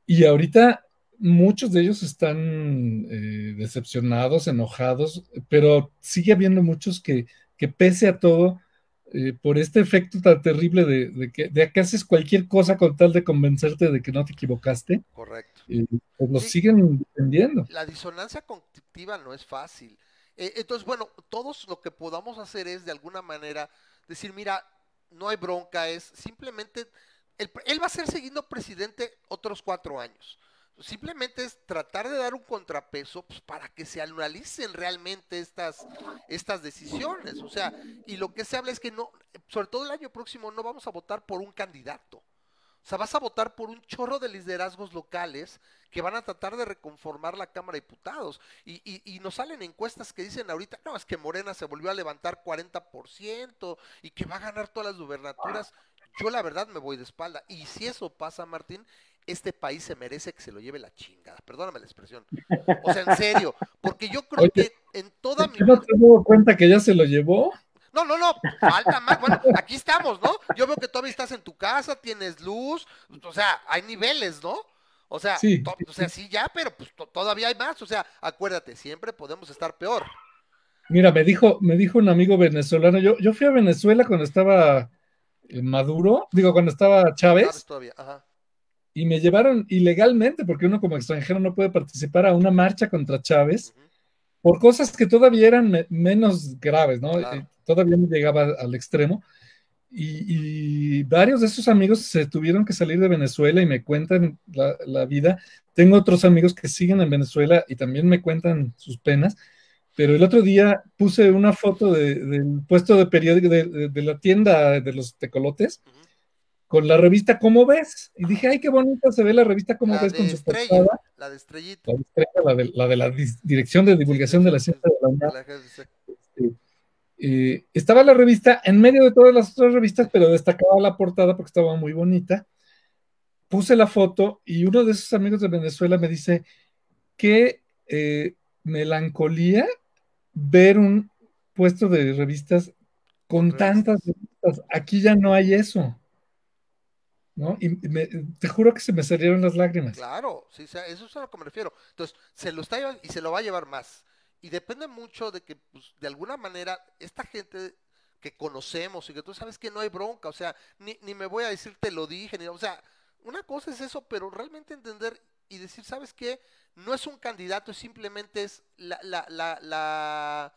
y ahorita muchos de ellos están eh, decepcionados, enojados, pero sigue habiendo muchos que, que pese a todo, eh, por este efecto tan terrible de, de que, de que haces cualquier cosa con tal de convencerte de que no te equivocaste, Correcto. eh, pues Sí. siguen defendiendo. la disonancia cognitiva no es fácil. Eh, entonces, bueno, todos lo que podamos hacer es de alguna manera decir, mira, no hay bronca, es simplemente, el pre- él va a ser siguiendo presidente otros cuatro años. Simplemente es tratar de dar un contrapeso pues, para que se analicen realmente estas, estas decisiones. O sea, y lo que se habla es que no, sobre todo el año próximo, no vamos a votar por un candidato. O sea, vas a votar por un chorro de liderazgos locales que van a tratar de reconformar la Cámara de Diputados. Y, y, y nos salen encuestas que dicen ahorita, no, es que Morena se volvió a levantar 40% y que va a ganar todas las gubernaturas. Yo la verdad me voy de espalda. Y si eso pasa, Martín, este país se merece que se lo lleve la chingada. Perdóname la expresión. O sea, en serio. Porque yo creo Oye, que en toda mi ¿Qué no te dado cuenta que ya se lo llevó? No, no, no, falta más. Bueno, aquí estamos, ¿no? Yo veo que todavía estás en tu casa, tienes luz, o sea, hay niveles, ¿no? O sea, Sí. to- o sea, sí ya, pero pues to- todavía hay más. O sea, acuérdate, siempre podemos estar peor. Mira, me dijo, me dijo un amigo venezolano, yo, yo fui a Venezuela cuando estaba eh, Maduro, digo, cuando estaba Sabes Chávez, todavía, ajá. Y me llevaron ilegalmente, porque uno como extranjero no puede participar a una marcha contra Chávez, por cosas que todavía eran me- menos graves, ¿no? Claro. Eh, Todavía no llegaba al extremo. Y, y varios de esos amigos se tuvieron que salir de Venezuela y me cuentan la, la vida. Tengo otros amigos que siguen en Venezuela y también me cuentan sus penas. Pero el otro día puse una foto de- del puesto de periódico de, de- de la tienda de los tecolotes Ujú. Con la revista ¿Cómo ves? Y dije, ay, qué bonita se ve la revista ¿Cómo La ves? con su estrella, portada. la de estrellita. La de, Estrella, la de, la de la Dis- Dirección de Divulgación de la Ciencia de la UNAM. GDC. Eh, estaba la revista en medio de todas las otras revistas, pero destacaba la portada porque estaba muy bonita. Puse la foto y uno de esos amigos de Venezuela me dice, qué eh, melancolía ver un puesto de revistas Con tantas revistas. Aquí ya no hay eso. ¿No? Y me- te juro que se me salieron las lágrimas. Claro, sí, eso es a lo que me refiero. Entonces, se lo está llevando y se lo va a llevar más. Y depende mucho de que, pues, de alguna manera, esta gente que conocemos y que tú sabes que no hay bronca, o sea, ni, ni me voy a decir te lo dije, ni, o sea, una cosa es eso, pero realmente entender y decir, ¿sabes qué? No es un candidato, simplemente es la, la, la, la,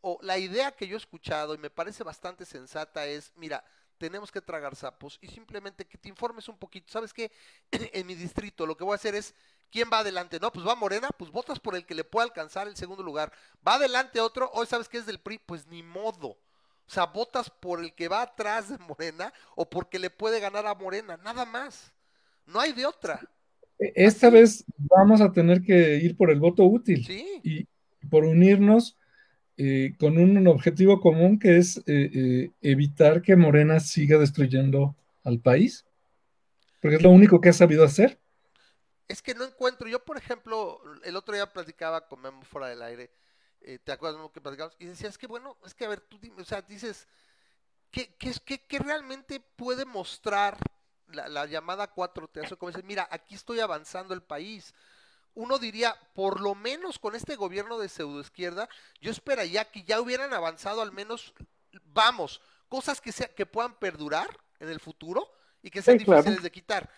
o la idea que yo he escuchado y me parece bastante sensata es, mira, tenemos que tragar sapos y simplemente que te informes un poquito. ¿Sabes qué? en mi distrito lo que voy a hacer es, ¿quién va adelante? No, pues va Morena, pues votas por el que le pueda alcanzar el segundo lugar. Va adelante otro, hoy sabes que es del PRI, pues ni modo. O sea, votas por el que va atrás de Morena o porque le puede ganar a Morena, nada más. No hay de otra. E, esta vez vamos a tener que ir por el voto útil Sí. y por unirnos eh, con un objetivo común que es eh, eh, evitar que Morena siga destruyendo al país, porque es lo único que ha sabido hacer. Es que no encuentro, yo por ejemplo, el otro día platicaba con Memo fuera del aire, eh, ¿te acuerdas Memo, que platicamos? Y decía, es que bueno, es que a ver, tú dime, o sea, dices, ¿qué, qué, qué- qué realmente puede mostrar la, la llamada 4T? Eso como dices, mira, aquí estoy avanzando el país. Uno diría, por lo menos con este gobierno de pseudoizquierda, yo esperaría que ya hubieran avanzado al menos, vamos, cosas que, sea, que puedan perdurar en el futuro y que sean Sí, claro. difíciles de quitar.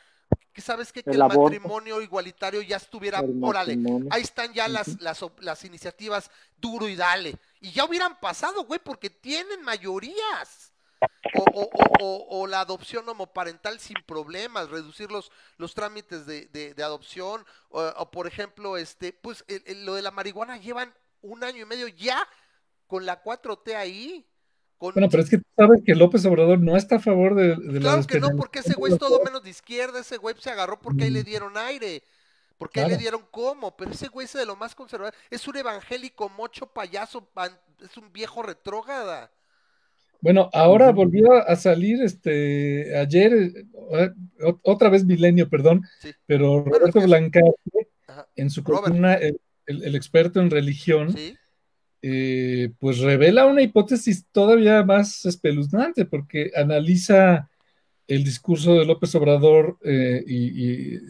Que sabes qué? que El matrimonio igualitario ya estuviera, órale, ahí están ya las, las, las iniciativas duro y dale. Y ya hubieran pasado, güey, porque tienen mayorías. O, o- o- o- la adopción homoparental sin problemas, reducir los, los trámites de, de- de adopción, o, por ejemplo, este, pues el- el- lo de la marihuana llevan un año y medio ya con la 4T ahí. Con, Bueno, pero es que tú sabes que López Obrador no está a favor de, de la Claro que no, porque ese güey es todo menos de izquierda, ese güey se agarró porque ahí le Mm. dieron aire, porque ahí le Claro. dieron cómo, pero ese güey es de lo más conservador, es un evangélico mocho payaso, es un viejo retrógrada. Bueno, ahora volvió a salir este ayer, eh, ot- otra vez Milenio, perdón, Sí. pero Bueno, Roberto Blancarte, Ajá, en su columna, el, el- el experto en religión, ¿sí? eh, pues revela una hipótesis todavía más espeluznante, porque analiza el discurso de López Obrador eh, y, y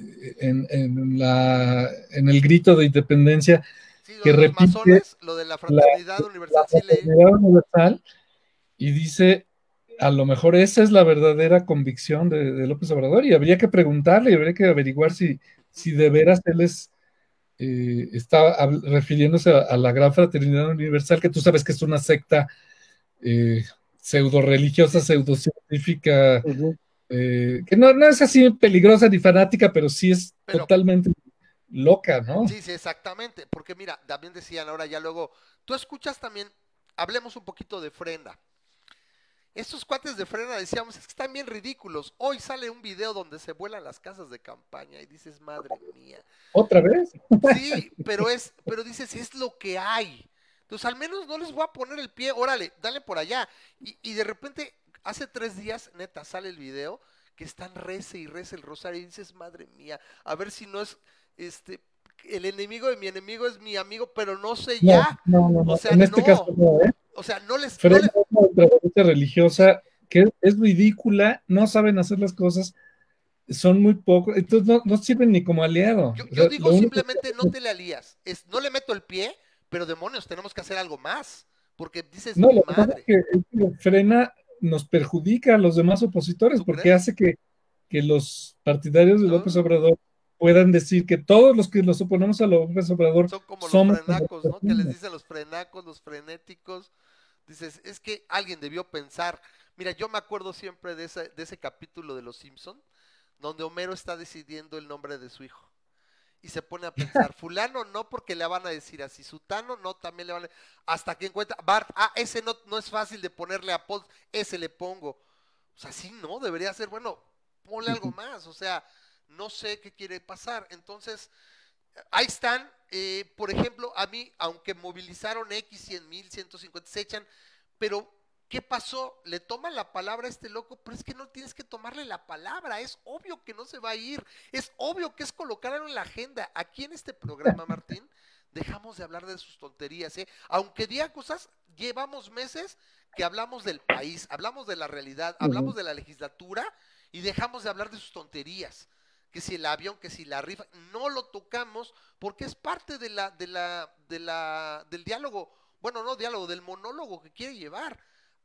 en, en la, en el grito de independencia, Sí, lo que repite masones, lo de la fraternidad la universal, sí leí. fraternidad universal, y dice, a lo mejor esa es la verdadera convicción de, de López Obrador, y habría que preguntarle, y habría que averiguar si, si de veras él es, eh, está refiriéndose a, a la gran fraternidad universal, que tú sabes que es una secta eh, pseudo religiosa, pseudo científica, eh, que no, no es así peligrosa ni fanática, pero sí es Pero- totalmente loca, ¿no? Sí, sí, exactamente, porque mira, también decían ahora ya luego, tú escuchas también, hablemos un poquito de Frena. Estos cuates de Frena decíamos, es que están bien ridículos. Hoy sale un video donde se vuelan las casas de campaña y dices, madre mía. ¿Otra vez? Sí, pero es, pero dices, es lo que hay. Entonces, al menos no les voy a poner el pie, órale, dale por allá. Y, y de repente, hace tres días, neta, sale el video que están rece y rece el rosario y dices, madre mía, a ver si no es, este, el enemigo de mi enemigo es mi amigo, pero no sé ya. no, no, no. O sea, en este no. caso ¿eh? O sea, no les, no Frena les- es una religiosa que es ridícula, no saben hacer las cosas, son muy pocos, entonces no, no sirven ni como aliado. yo, O yo sea, digo único simplemente no te le alías. Es, no le meto el pie, pero demonios, tenemos que hacer algo más. Porque dices, No, lo madre. es que, es que frena nos perjudica a los demás opositores ¿Tú porque crees? hace que, que los partidarios de No. López Obrador puedan decir que todos los que nos oponemos a López Obrador Son como somos los frenacos, ¿no? Que les dicen los frenacos, los frenéticos. Dices, es que alguien debió pensar. Mira, yo me acuerdo siempre de ese, de ese capítulo de Los Simpson, donde Homero está decidiendo el nombre de su hijo. Y se pone a pensar, fulano no porque le van a decir así, sutano no también le van a... Hasta que encuentra, Bart, ah, ese no, no es fácil de ponerle apodo, ese le pongo. O sea, sí, no, debería ser, bueno, ponle algo más, o sea, no sé qué quiere pasar. Entonces, ahí están, eh, por ejemplo, a mí, aunque movilizaron X 100 mil, 150, se echan, pero ¿qué pasó? Le toman la palabra a este loco, pero es que no tienes que tomarle la palabra, es obvio que no se va a ir, es obvio que es colocarlo en la agenda. Aquí en este programa, Martín, dejamos de hablar de sus tonterías, ¿eh? Aunque diga cosas, llevamos meses que hablamos del país, hablamos de la realidad, hablamos de la legislatura y dejamos de hablar de sus tonterías que si el avión, que si la rifa, no lo tocamos porque es parte de la, de la, de la, del diálogo, bueno, no diálogo, del monólogo que quiere llevar.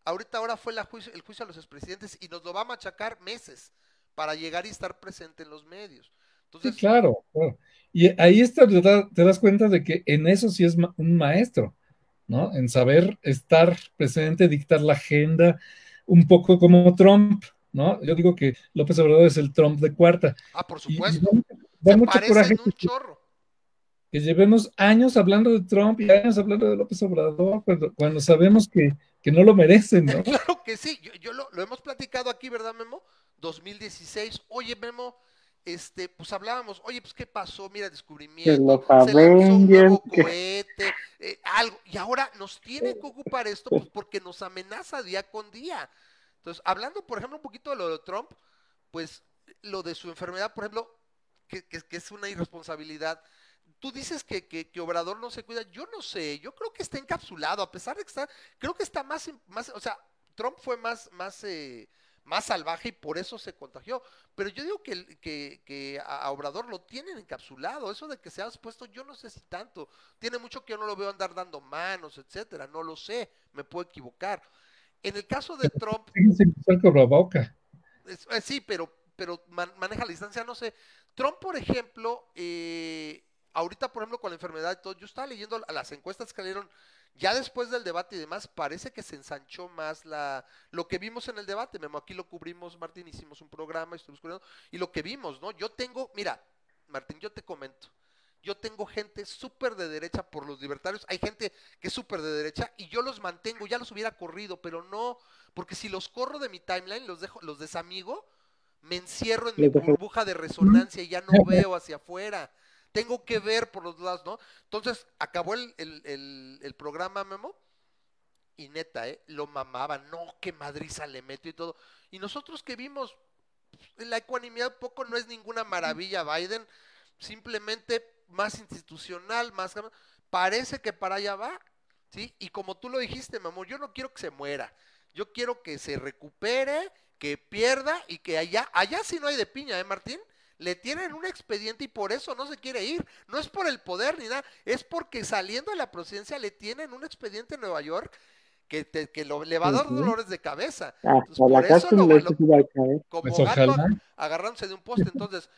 Ahorita ahora fue el juicio a los expresidentes y nos lo va a machacar meses para llegar y estar presente en los medios. Claro, claro. Y ahí está, te, da- te das cuenta de que en eso sí es un maestro, ¿no? En saber estar presente, dictar la agenda, un poco como Trump, ¿no? Yo digo que López Obrador es el Trump de cuarta. Ah, por Y- y supuesto. da, mucho coraje un que, chorro. que llevemos años hablando de Trump y años hablando de López Obrador cuando, cuando sabemos que, que no lo merecen, ¿no? Claro que sí, yo, yo lo, lo hemos platicado aquí, ¿verdad, Memo? 2016, oye, Memo, este, pues hablábamos, oye, pues qué pasó, mira, descubrimiento, se lanzó un nuevo que- cohete, eh, algo, y ahora nos tiene que ocupar esto pues, porque nos amenaza día con día. Entonces, hablando, por ejemplo, un poquito de lo de Trump, pues lo de su enfermedad, por ejemplo, que, que- que es una irresponsabilidad. Tú dices que, que, que Obrador no se cuida, yo no sé, yo creo que está encapsulado, a pesar de que está, creo que está más, más o sea, Trump fue más, más, eh, más salvaje y por eso se contagió. Pero yo digo que, que, que a Obrador lo tienen encapsulado. Eso de que se ha expuesto, yo no sé si tanto. Tiene mucho que yo no lo veo andar dando manos, etcétera. No lo sé, me puedo equivocar. En el caso de Trump, el eh, sí, pero, pero man- maneja la distancia, no sé. Trump, por ejemplo, eh, ahorita, por ejemplo, con la enfermedad y todo, yo estaba leyendo las encuestas que salieron ya después del debate y demás, parece que se ensanchó más la lo que vimos en el debate. Memo, aquí lo cubrimos, Martín, hicimos un programa, estuvimos cubriendo, y lo que vimos, ¿no? Yo tengo, mira, Martín, yo te comento. Yo tengo gente súper de derecha por los libertarios. Hay gente que es súper de derecha y yo los mantengo, ya los hubiera corrido, pero no, porque si los corro de mi timeline, los dejo, los desamigo, me encierro en mi burbuja de resonancia y ya no veo hacia afuera. Tengo que ver por los lados, ¿no? Entonces, acabó el, el, el- el programa, Memo, y neta, ¿eh? Lo mamaban, no, qué madriza le metió y todo. Y nosotros que vimos, la ecuanimidad poco no es ninguna maravilla, Biden, simplemente más institucional, más... Parece que para allá va, ¿sí? Y como tú lo dijiste, mi amor, yo no quiero que se muera, yo quiero que se recupere, que pierda y que allá, allá sí no hay de piña, ¿eh, Martín? Le tienen un expediente y por eso no se quiere ir. No es por el poder ni nada, es porque saliendo de la presidencia le tienen un expediente en Nueva York que, te- que lo- le va a dar dolores de cabeza. Hasta Entonces, la por eso lo- lo- iba a caer. como Pues gato agarrándose de un poste. Entonces,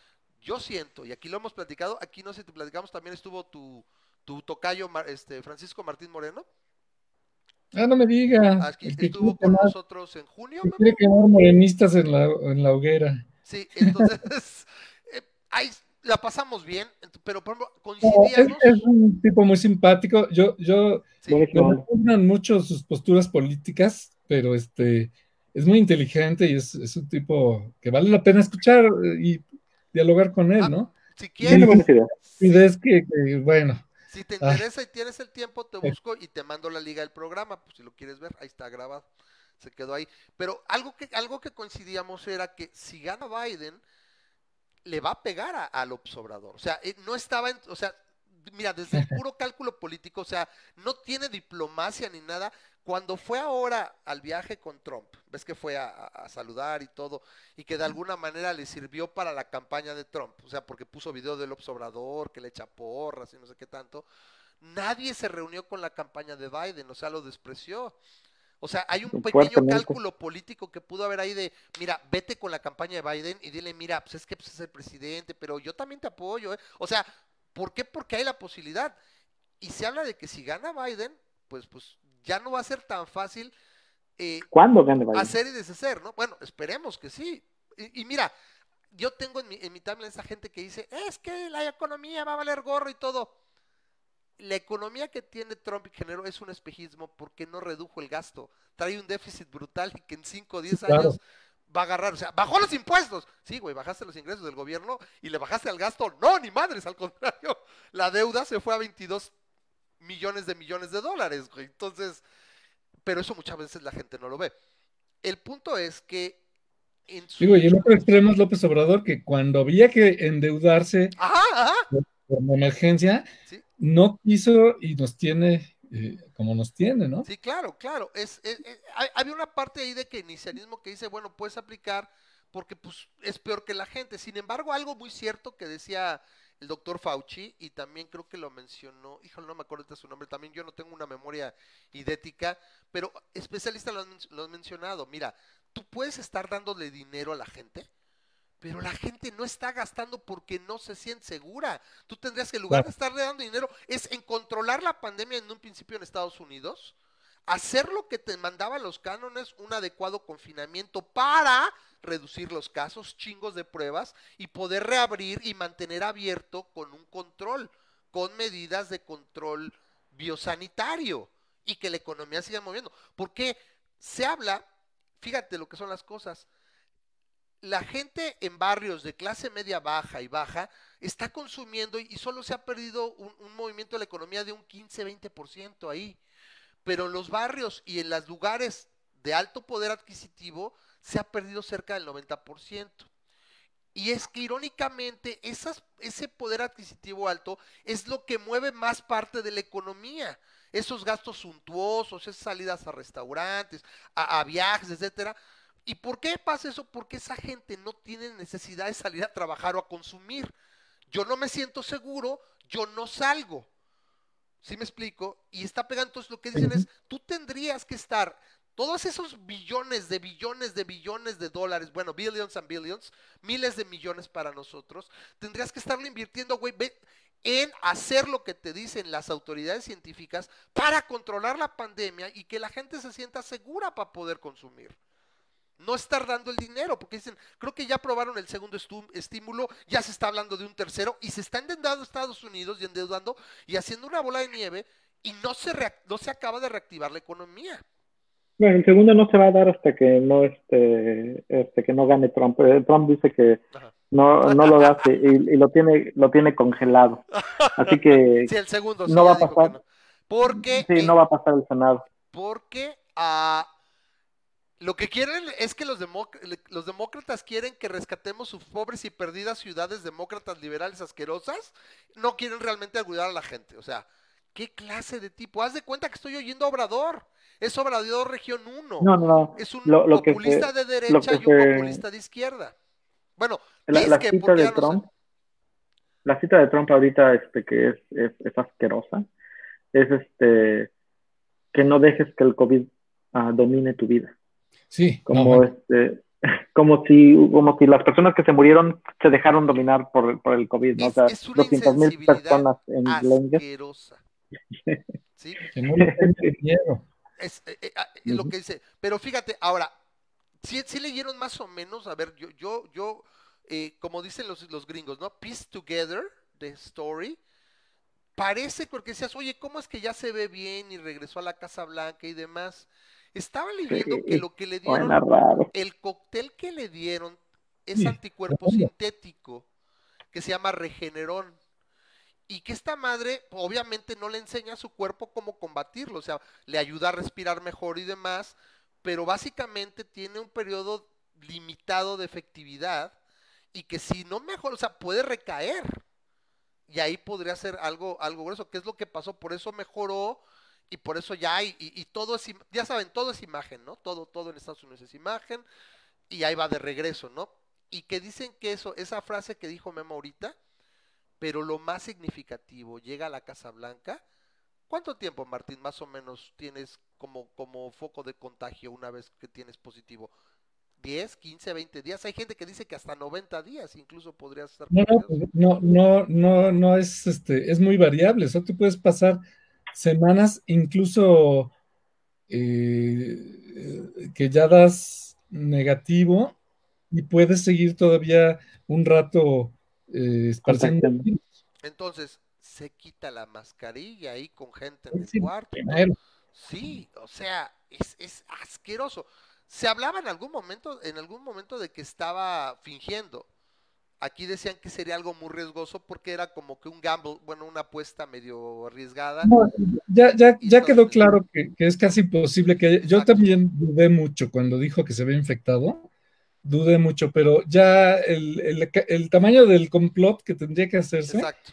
yo siento, y aquí lo hemos platicado, aquí no sé si te platicamos, también estuvo tu, tu tocayo este, Francisco Martín Moreno, Ah, no me diga. aquí que estuvo con quemar- nosotros en junio, que quiere quemar morenistas en la, en la hoguera. Sí, entonces, eh, ahí la pasamos bien, pero por ejemplo, es, coincidíamos. es un tipo muy simpático. Yo, yo sí, me repugnan mucho sus posturas políticas, pero este es muy inteligente y es, es un tipo que vale la pena escuchar eh, y dialogar con él, Ah, ¿no? si quieres. Y ves que, que, bueno, si te Ah. interesa y tienes el tiempo, te busco y te mando la liga del programa, pues si lo quieres ver, ahí está grabado, se quedó ahí. Pero algo que, algo que coincidíamos era que si gana Biden, le va a pegar a, a López Obrador. O sea, eh, no estaba, en- o sea, mira, desde el puro cálculo político, o sea, no tiene diplomacia ni nada. Cuando fue ahora al viaje con Trump, ves que fue a, saludar y todo, y que de alguna manera le sirvió para la campaña de Trump, o sea, porque puso video de López Obrador, que le echa porras y no sé qué tanto, nadie se reunió con la campaña de Biden, o sea, lo despreció. O sea, hay un pequeño cálculo político que pudo haber ahí de, mira, vete con la campaña de Biden y dile, mira, pues es que pues, es el presidente, pero yo también te apoyo. ¿eh?". O sea, ¿por qué? Porque hay la posibilidad. Y se habla de que si gana Biden, pues, pues ya no va a ser tan fácil eh, ¿Cuándo hacer y deshacer, ¿no? Bueno, esperemos que sí. Y, y mira, yo tengo en mi, en mi timeline esa gente que dice, es que la economía va a valer gorro y todo. La economía que tiene Trump y generó es un espejismo porque no redujo el gasto. Trae un déficit brutal y que en 5 o 10 Claro. años va a agarrar. O sea, bajó los impuestos. Sí, güey, bajaste los ingresos del gobierno y le bajaste al gasto. No, ni madres, al contrario. La deuda se fue a 22 millones de millones de dólares, güey. Entonces, pero eso muchas veces la gente no lo ve. El punto es que en su... digo, y el otro extremo es López Obrador, que cuando había que endeudarse Ajá, ajá. por la emergencia, Sí. no quiso y nos tiene eh, como nos tiene, ¿no? Sí, claro, claro. Es, es- es- hay- había una parte ahí de keynesianismo que dice, bueno, puedes aplicar porque pues es peor que la gente. Sin embargo, algo muy cierto que decía el doctor Fauci y también creo que lo mencionó, híjole, no me acuerdo de su nombre, también yo no tengo una memoria idética, pero especialistas lo han, lo han mencionado. Mira, tú puedes estar dándole dinero a la gente, pero la gente no está gastando porque no se siente segura. Tú tendrías que, en lugar Claro. de estarle dando dinero, es en controlar la pandemia en un principio en Estados Unidos, hacer lo que te mandaban los cánones, un adecuado confinamiento para reducir los casos, chingos de pruebas y poder reabrir y mantener abierto con un control, con medidas de control biosanitario y que la economía siga moviendo. Porque se habla, fíjate lo que son las cosas, la gente en barrios de clase media baja y baja está consumiendo y solo se ha perdido un, un movimiento de la economía de un 15-20% ahí. Pero en los barrios y en los lugares de alto poder adquisitivo se ha perdido cerca del 90%. Y es que irónicamente ese poder adquisitivo alto es lo que mueve más parte de la economía. Esos gastos suntuosos, esas salidas a restaurantes, a, a viajes, etcétera. ¿Y por qué pasa eso? Porque esa gente no tiene necesidad de salir a trabajar o a consumir. Yo no me siento seguro, yo no salgo. ¿Sí me explico? Y está pegando, entonces lo que dicen es, tú tendrías que estar, todos esos billones de billones de billones de dólares, bueno, billions and billions, miles de millones para nosotros, tendrías que estarlo invirtiendo, güey, en hacer lo que te dicen las autoridades científicas para controlar la pandemia y que la gente se sienta segura para poder consumir no estar dando el dinero, porque dicen, creo que ya aprobaron el segundo estímulo, ya se está hablando de un tercero, y se está endeudando Estados Unidos y endeudando y haciendo una bola de nieve, y no se, no se acaba de reactivar la economía. Bueno, el segundo no se va a dar hasta que no este, este que no gane Trump. Eh, Trump dice que no, no lo hace y, y, lo tiene lo tiene congelado. Así que sí, el segundo, no va a pasar. No. Porque sí, no va a pasar el Senado. Porque a lo que quieren es que los, los, demócratas quieren que rescatemos sus pobres y perdidas ciudades demócratas liberales asquerosas. No quieren realmente ayudar a la gente. O sea, ¿qué clase de tipo? Haz de cuenta que estoy oyendo a Obrador. Es Obrador Región 1. No, no, Es un lo, lo populista se, de derecha y un populista de izquierda. Bueno, la, la que cita de Trump. La cita de Trump ahorita, este, que es, es, es asquerosa, es este que no dejes que el COVID uh, domine tu vida. Sí. Como no, este, como si, como si las personas que se murieron se dejaron dominar por, por el COVID, ¿no? Es, o sea, es una 200 mil personas en asquerosa. ¿Sí? Que no le tengan miedo. Es, eh, eh, es lo que dice. Pero fíjate, ahora, si ¿sí, sí leyeron más o menos, a ver, yo, yo, yo, eh, como dicen los, los gringos, ¿no? Piece together the story. Parece porque decías, oye, ¿cómo es que ya se ve bien y regresó a la Casa Blanca y demás? Estaba leyendo Sí, que lo que le dieron, raro. el cóctel que le dieron es Sí, anticuerpo sintético, que se llama Regeneron. Y que esta madre, obviamente, no le enseña a su cuerpo cómo combatirlo, o sea, le ayuda a respirar mejor y demás, pero básicamente tiene un periodo limitado de efectividad y que si no mejora, o sea, puede recaer. Y ahí podría ser algo, algo grueso, que es lo que pasó, por eso mejoró y por eso ya hay, y, y todo es, ya saben, todo es imagen, ¿no? Todo, todo en Estados Unidos es imagen, y ahí va de regreso, ¿no? Y que dicen que eso, esa frase que dijo Memo ahorita, pero lo más significativo, llega a la Casa Blanca. ¿Cuánto tiempo, Martín, más o menos tienes como, como foco de contagio una vez que tienes positivo? ¿10, 15, 20 días? Hay gente que dice que hasta 90 días incluso podrías estar No, no, no, no, no es este, es muy variable. O sea, tú puedes pasar semanas, incluso eh, que ya das negativo y puedes seguir todavía un rato eh, esparciendo. Entonces, se quita la mascarilla ahí con gente en el Sí, cuarto. Sí, o sea, es, es asqueroso. Se hablaba en algún momento, en algún momento de que estaba fingiendo. Aquí decían que sería algo muy riesgoso porque era como que un gamble, bueno, una apuesta medio arriesgada. No, ya, ya, ya quedó claro que, que es casi imposible que haya- Yo también dudé mucho cuando dijo que se había infectado. Dudé mucho, pero ya el, el- el tamaño del complot que tendría que hacerse, Exacto.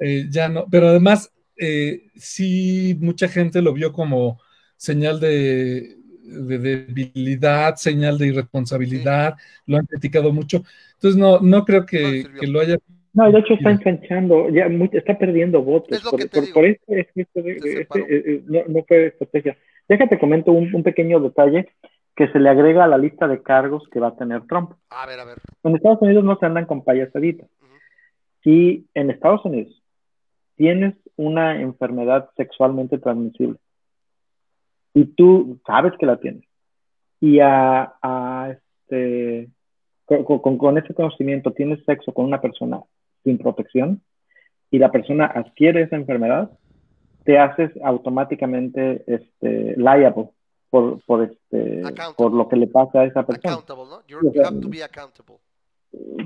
eh, ya no. Pero además, eh, sí, mucha gente lo vio como señal de, de debilidad, señal de irresponsabilidad, lo han criticado mucho. Entonces, no, no creo que, lo haya. No, de hecho está enganchando, ya muy- está perdiendo votos. Es lo por, eso es que este- este, eh, eh, no, no fue estrategia. Déjate comento un, un pequeño detalle que se le agrega a la lista de cargos que va a tener Trump. A ver, a ver. En Estados Unidos no se andan con payasaditas. Si en Estados Unidos tienes una enfermedad sexualmente transmisible y tú sabes que la tienes. Y a, a este, con, con, con ese conocimiento tienes sexo con una persona sin protección y la persona adquiere esa enfermedad, te haces automáticamente este, liable por, por, este, por lo que le pasa a esa persona. Accountable, ¿no? You're- you have to be accountable.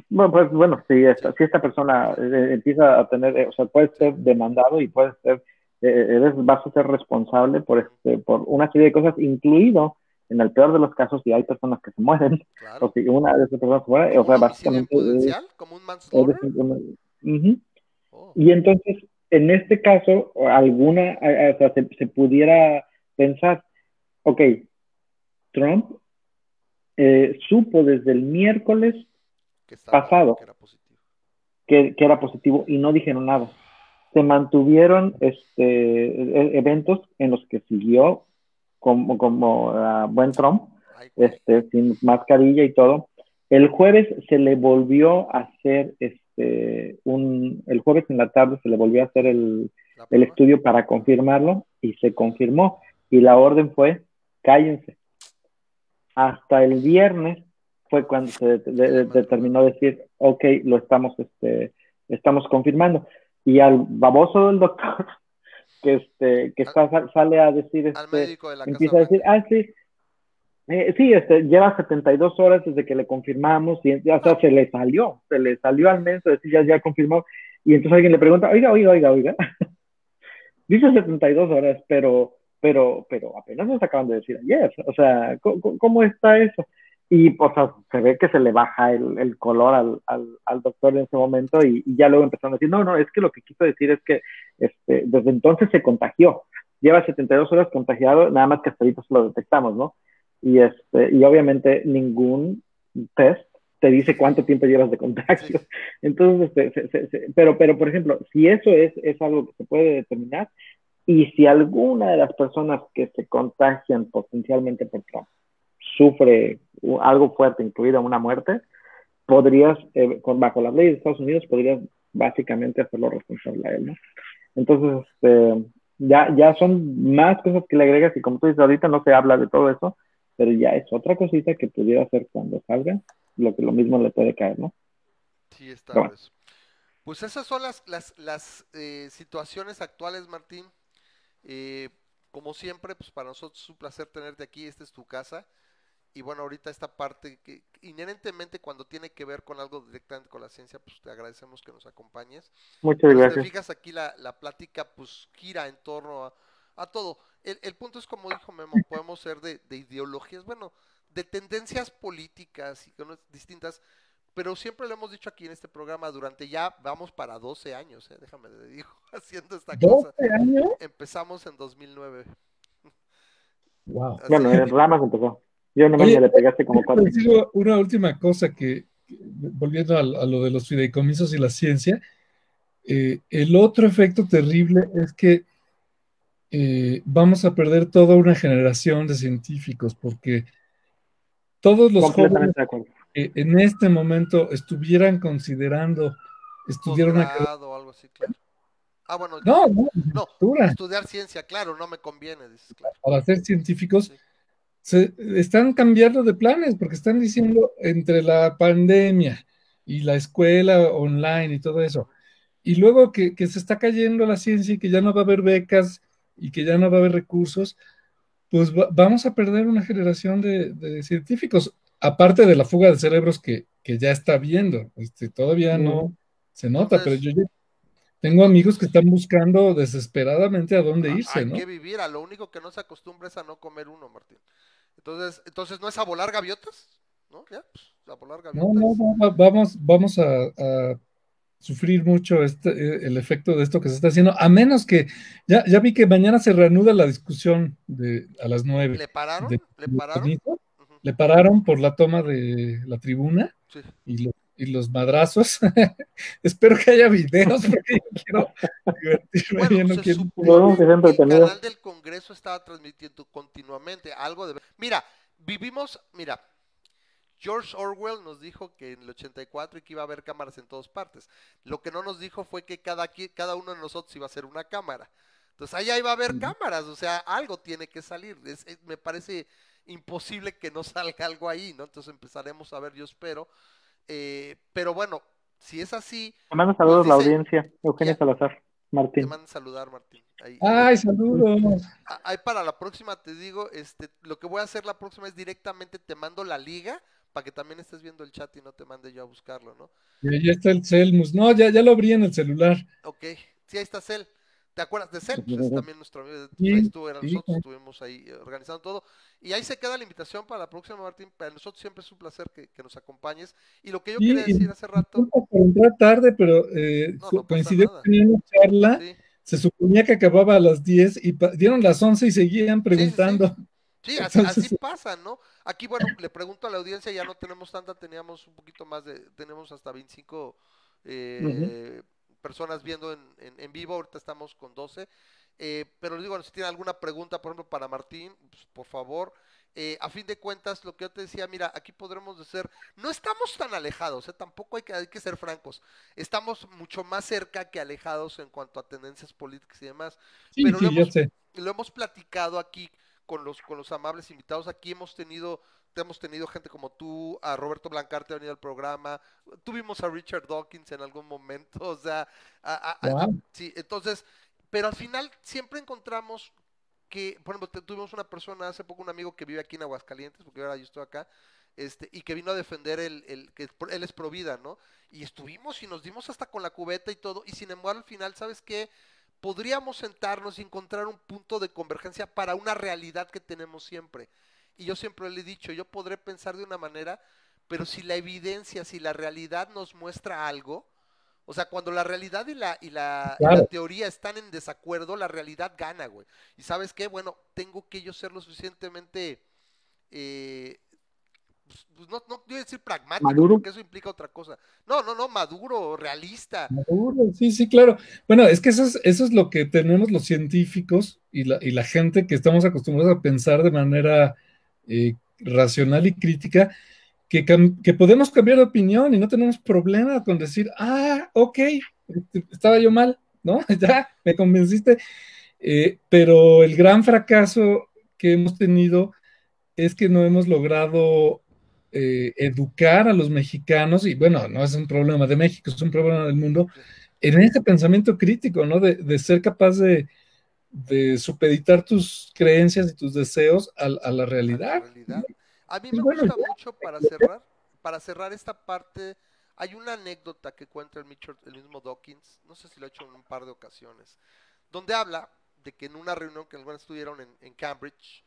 Bueno, pues bueno, si esta, si esta persona eh, empieza a tener, eh, o sea, puede ser demandado y puede ser, eh, eres, vas a ser responsable por, este, por una serie de cosas, incluido, en el peor de los casos, si hay personas que se mueren, Claro. o si una de esas personas se muere, o ¿Como sea, homicidio básicamente... es-? ¿Como un manslaughter? un-. Oh, Y entonces, en este caso, alguna, o sea, se, se pudiera pensar, ok, Trump eh, supo desde el miércoles que estaba- pasado. que era positivo. que, que era positivo y no dijeron nada. Se mantuvieron este, e- eventos en los que siguió como, como ah, buen Trump, este, sin mascarilla y todo. El jueves se le volvió a hacer este, un, el jueves en la tarde se le volvió a hacer el, el estudio para confirmarlo y se confirmó. Y la orden fue, cállense. Hasta el viernes fue cuando se de- de- de- determinó decir, ok, lo estamos, este, estamos confirmando. Y al baboso del doctor, que, este, que está, sale a decir, Al este, médico de la Casa empieza a decir, Blanca. ah, sí, eh, sí, este, lleva 72 horas desde que le confirmamos y o sea, se le salió, se le salió al mes decir, ya, ya confirmó. Y entonces alguien le pregunta, oiga, oiga, oiga, oiga. Dice 72 horas, pero, pero, pero apenas nos acaban de decir ayer. O sea, ¿cómo, cómo está eso? Y, o sea, se ve que se le baja el, el color al, al, al, doctor en ese momento y, y, ya luego empezaron a decir, no, no, es que lo que quiso decir es que este, desde entonces se contagió. Lleva 72 horas contagiado, nada más que hasta ahorita se lo detectamos, ¿no? Y, este, y obviamente ningún test te dice cuánto tiempo llevas de contagio. Entonces, este, se, se, se, pero, pero, por ejemplo, si eso es, es algo que se puede determinar y si alguna de las personas que se contagian potencialmente por Trump sufre algo fuerte, incluida una muerte, podrías, eh, con, bajo las leyes de Estados Unidos, podrías básicamente hacerlo responsable a él, ¿no? Entonces, este, ya, ya son más cosas que le agregas y como tú dices, ahorita no se habla de todo eso, pero ya es otra cosita que pudiera hacer cuando salga, lo que lo mismo le puede caer, ¿no? Sí, está bueno. Pues esas son las, las, las eh, situaciones actuales, Martín. Eh, como siempre, pues para nosotros es un placer tenerte aquí, esta es tu casa. Y bueno, ahorita esta parte que inherentemente cuando tiene que ver con algo directamente con la ciencia, pues te agradecemos que nos acompañes. Muchas gracias. Te fijas aquí la, la plática pues gira en torno a, a todo. El, el, punto es como dijo Memo, podemos ser de, de ideologías, bueno, de tendencias políticas y distintas, pero siempre lo hemos dicho aquí en este programa, durante ya vamos para 12 años, ¿eh? déjame te digo, haciendo esta cosa. años? Empezamos en 2009. Wow. Así bueno, en Ramas empezó. Yo nomás Oye, me le pegaste como cuatro. Una última cosa que, volviendo a, a, lo de los fideicomisos y la ciencia, eh, el otro efecto terrible es que eh, vamos a perder toda una generación de científicos porque todos los jóvenes que en este momento estuvieran considerando estudiar una carrera o algo así, claro. Ah, bueno, no, no, no estudiar ciencia, claro, no me conviene, dices, claro. Para ser científicos sí. Se están cambiando de planes porque están diciendo entre la pandemia y la escuela online y todo eso, y luego que, que se está cayendo la ciencia y que ya no va a haber becas y que ya no va a haber recursos, pues va, vamos a perder una generación de, de, científicos, aparte de la fuga de cerebros que, que ya está viendo, este, todavía mm. no se nota, Entonces, pero yo ya tengo amigos que están buscando desesperadamente a dónde irse, hay ¿no? Hay que vivir, a lo único que no se acostumbra es a no comer uno, Martín. Entonces, entonces ¿no es a volar gaviotas? ¿No? ¿Ya? Pues, a volar gaviotas. No, no, no vamos, vamos a, a sufrir mucho este, el efecto de esto que se está haciendo, a menos que ya, ya vi que mañana se reanuda la discusión de, a las nueve. ¿Le pararon? De, ¿Le pararon? De, uh -huh. Le pararon por la toma de la tribuna sí. y, lo, y, los madrazos. Espero que haya videos porque yo quiero divertirme. Bueno, yo no se quiero... supone que el canal del Congreso estaba transmitiendo continuamente algo de... Mira, vivimos, mira, George Orwell nos dijo que en el 84 y que iba a haber cámaras en todas partes. Lo que no nos dijo fue que cada, cada uno de nosotros iba a ser una cámara. Entonces ahí va a haber cámaras, o sea, algo tiene que salir. Es- es- me parece imposible que no salga algo ahí, ¿no? Entonces empezaremos a ver, yo espero. Eh, pero bueno, si es así, Te mando saludos a la Pues audiencia. Eugenia Ya. Salazar, te Martín. mandan saludar, Martín. Ahí, Ay, saludos. Ah, Ahí para la próxima te digo, este, lo que voy a hacer la próxima es directamente te mando la liga para que también estés viendo el chat y no te mande yo a buscarlo, ¿no? Y ya está el Selmus. No, ya, ya lo abrí en el celular. Ok, sí, ahí está Cel. ¿Te acuerdas de Cel? Pues es también nuestro amigo. Sí, ahí estuvo, era sí. nosotros estuvimos ahí eh, organizando todo. Y ahí se queda la invitación para la próxima, Martín. Para nosotros siempre es un placer que, que nos acompañes. Y lo que yo quería decir hace rato, entrar tarde, pero eh, No, no coincidió que tenía una charla. Se suponía que acababa a las 10 y dieron las 11 y seguían preguntando. Sí, así pasa, ¿no? Aquí, bueno, le pregunto a la audiencia, ya no tenemos tanta, teníamos un poquito más de, tenemos hasta 25 eh, personas viendo en, en- en vivo, ahorita estamos con 12. Eh, pero les digo, si tienen alguna pregunta, por ejemplo, para Martín, pues, por favor. Eh, a fin de cuentas, lo que yo te decía, mira, aquí podremos decir, no estamos tan alejados, ¿eh? tampoco hay que, hay que ser francos, estamos mucho más cerca que alejados en cuanto a tendencias políticas y demás Sí, Pero sí, lo yo hemos- sé. lo hemos platicado aquí con los, con los amables invitados. Aquí hemos tenido, hemos tenido gente como tú, a Roberto Blancarte ha venido al programa, tuvimos a Richard Dawkins en algún momento, o sea, a- a- a- Wow. sí, entonces, pero al final siempre encontramos que, por ejemplo, tuvimos una persona hace poco, un amigo que vive aquí en Aguascalientes, porque ahora yo estoy acá, este, y que vino a defender el, el que él es provida, ¿no? Y estuvimos y nos dimos hasta con la cubeta y todo, y sin embargo al final, ¿sabes qué? podríamos sentarnos y encontrar un punto de convergencia para una realidad que tenemos siempre. Y yo siempre le he dicho, yo podré pensar de una manera, pero si la evidencia, si la realidad nos muestra algo, o sea, cuando la realidad y la, y la, y la Claro. teoría están en desacuerdo, la realidad gana, güey. Y sabes qué, bueno, tengo que yo ser lo suficientemente, eh, pues, pues, no, no quiero decir pragmático, Maduro. porque eso implica otra cosa. No, no, no, maduro, realista. Maduro, Sí, sí, claro. Bueno, es que eso es, eso es lo que tenemos los científicos y la, y la gente que estamos acostumbrados a pensar de manera eh, racional y crítica, que, que podemos cambiar de opinión y no tenemos problema con decir, ah, ok, este, estaba yo mal, ¿no? Ya, me convenciste. Eh, pero el gran fracaso que hemos tenido es que no hemos logrado eh, educar a los mexicanos, y bueno, no es un problema de México, es un problema del mundo, en ese pensamiento crítico, ¿no? De, de ser capaz de, de supeditar tus creencias y tus deseos a, a la a la realidad. A mí Pues me bueno, gusta ya. mucho para cerrar, para cerrar esta parte, hay una anécdota que cuenta el, Mitchell- el mismo Dawkins, no sé si lo ha hecho en un par de ocasiones, donde habla de que en una reunión que algunos estuvieron en, en Cambridge,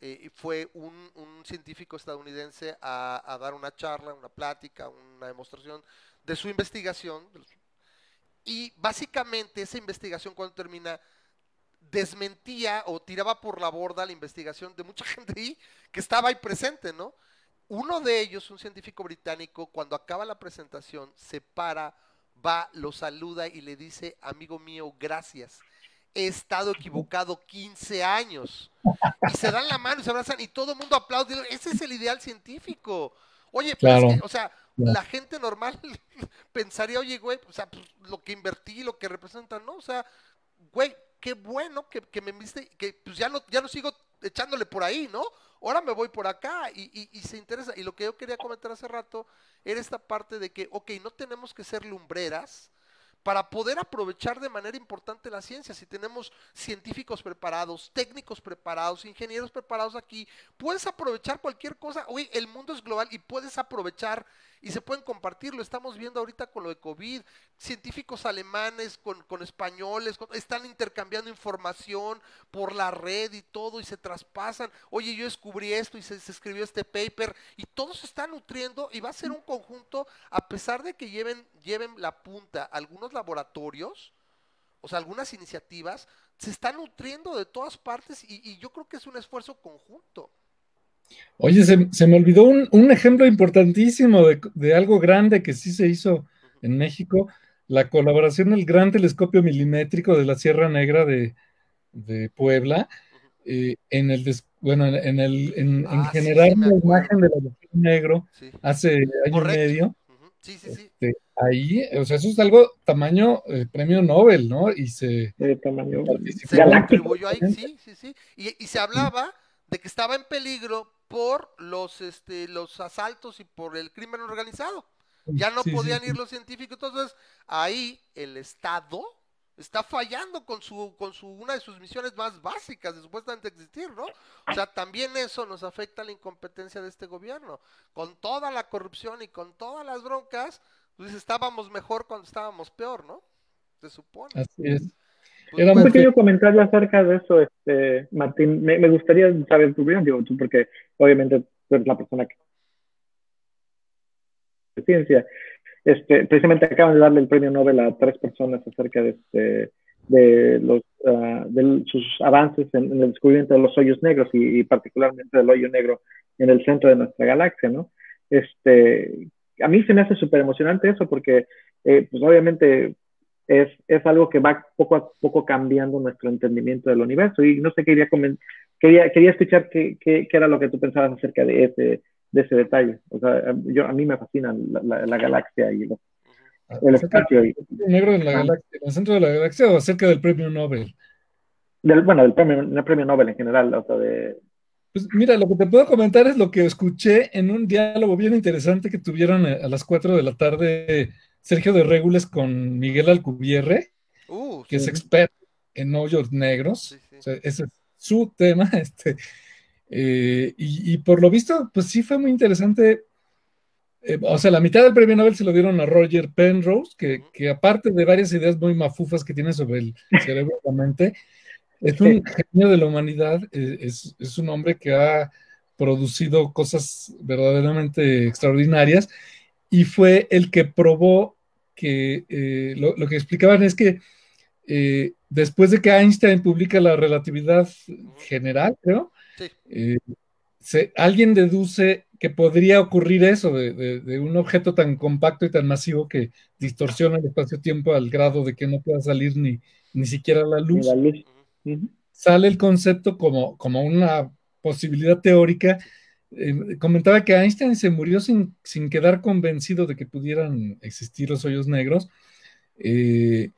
eh, fue un, un científico estadounidense a, a dar una charla, una plática, una demostración de su investigación. Y básicamente esa investigación cuando termina desmentía o tiraba por la borda la investigación de mucha gente ahí que estaba ahí presente, ¿no? Uno de ellos, un científico británico, cuando acaba la presentación, se para, va, lo saluda y le dice, amigo mío, gracias. He estado equivocado 15 años. Y se dan la mano y se abrazan y todo el mundo aplaude. Ese es el ideal científico. Oye, pues, Claro. es que, o sea, Claro. la gente normal pensaría, oye, güey, o sea, pues, lo que invertí, lo que representa, ¿no? O sea, güey, qué bueno que, me viste, que pues ya no, ya no sigo echándole por ahí, ¿no? Ahora me voy por acá y, y- y se interesa. Y lo que yo quería comentar hace rato era esta parte de que, ok, no tenemos que ser lumbreras para poder aprovechar de manera importante la ciencia. Si tenemos científicos preparados, técnicos preparados, ingenieros preparados aquí, puedes aprovechar cualquier cosa. Oye, el mundo es global y puedes aprovechar y se pueden compartir. Lo estamos viendo ahorita con lo de COVID. Científicos alemanes con, con españoles están intercambiando información por la red y todo y se traspasan. Oye, yo descubrí esto y se, se escribió este paper y todo se está nutriendo y va a ser un conjunto a pesar de que lleven, lleven la punta algunos laboratorios, o sea, algunas iniciativas, se están nutriendo de todas partes y yo creo que es un esfuerzo conjunto. Oye, se, se me olvidó un, un ejemplo importantísimo de, de algo grande que sí se hizo en México, la colaboración del Gran Telescopio Milimétrico de la Sierra Negra de, de Puebla, eh, en el, des- bueno, en, en el, en, en Ah, generar sí, una imagen del agujero negro Sí. hace año y medio. Sí, sí, sí. este, ahí, o sea, eso es algo tamaño eh, premio Nobel, ¿no? Y se De tamaño Se galáctico. contribuyó ahí, sí, sí, sí. Y, y se hablaba de que estaba en peligro por los, este, los asaltos y por el crimen organizado. Ya no Sí, podían sí. ir los científicos, entonces ahí el Estado está fallando con su, con su, una de sus misiones más básicas de supuestamente existir, ¿no? O sea, también eso nos afecta a la incompetencia de este gobierno. Con toda la corrupción y con todas las broncas, pues estábamos mejor cuando estábamos peor, ¿no? Se supone. Así es. Pues, Un muy pequeño comentario acerca de eso, este, Martín. Me, me gustaría saber tu opinión, digo, tú, porque obviamente tú eres la persona que ciencia. Este, precisamente acaban de darle el premio Nobel a tres personas acerca de, este, de, los, ah, de sus avances en, en el descubrimiento de los hoyos negros y, y particularmente del hoyo negro en el centro de nuestra galaxia, ¿no? Este, a mí se me hace súper emocionante eso porque, eh, pues obviamente es, es algo que va poco a poco cambiando nuestro entendimiento del universo. Y no sé, quería, quería, quería escuchar qué, qué, qué era lo que tú pensabas acerca de ese, de ese detalle. O sea, yo, a mí me fascina la, la- la galaxia y el espacio. Y, negro en la galaxia, el centro de la galaxia o acerca del premio Nobel. del, bueno, del premio, del premio Nobel en general. O sea, de, Pues mira, lo que te puedo comentar es lo que escuché en un diálogo bien interesante que tuvieron a a las 4 de la tarde Sergio de Régules con Miguel Alcubierre, Uh, que es experto en hoyos negros. sí, sí. O sea, ese es su tema. Este, eh, y, y por lo visto, pues sí fue muy interesante. Eh, o sea, la mitad del premio Nobel se lo dieron a Roger Penrose, que, que aparte de varias ideas muy mafufas que tiene sobre el cerebro y la mente, es un genio de la humanidad, eh, es, es un hombre que ha producido cosas verdaderamente extraordinarias y fue el que probó que eh, lo, lo que explicaban es que eh, después de que Einstein publica la relatividad general, creo, Sí. eh, se- alguien deduce que podría ocurrir eso de, de- de un objeto tan compacto y tan masivo que distorsiona el espacio-tiempo al grado de que no pueda salir ni, ni siquiera la luz. la. Sale el concepto como, como una posibilidad teórica. Eh, comentaba que Einstein se murió sin, sin quedar convencido de que pudieran existir los hoyos negros, eh,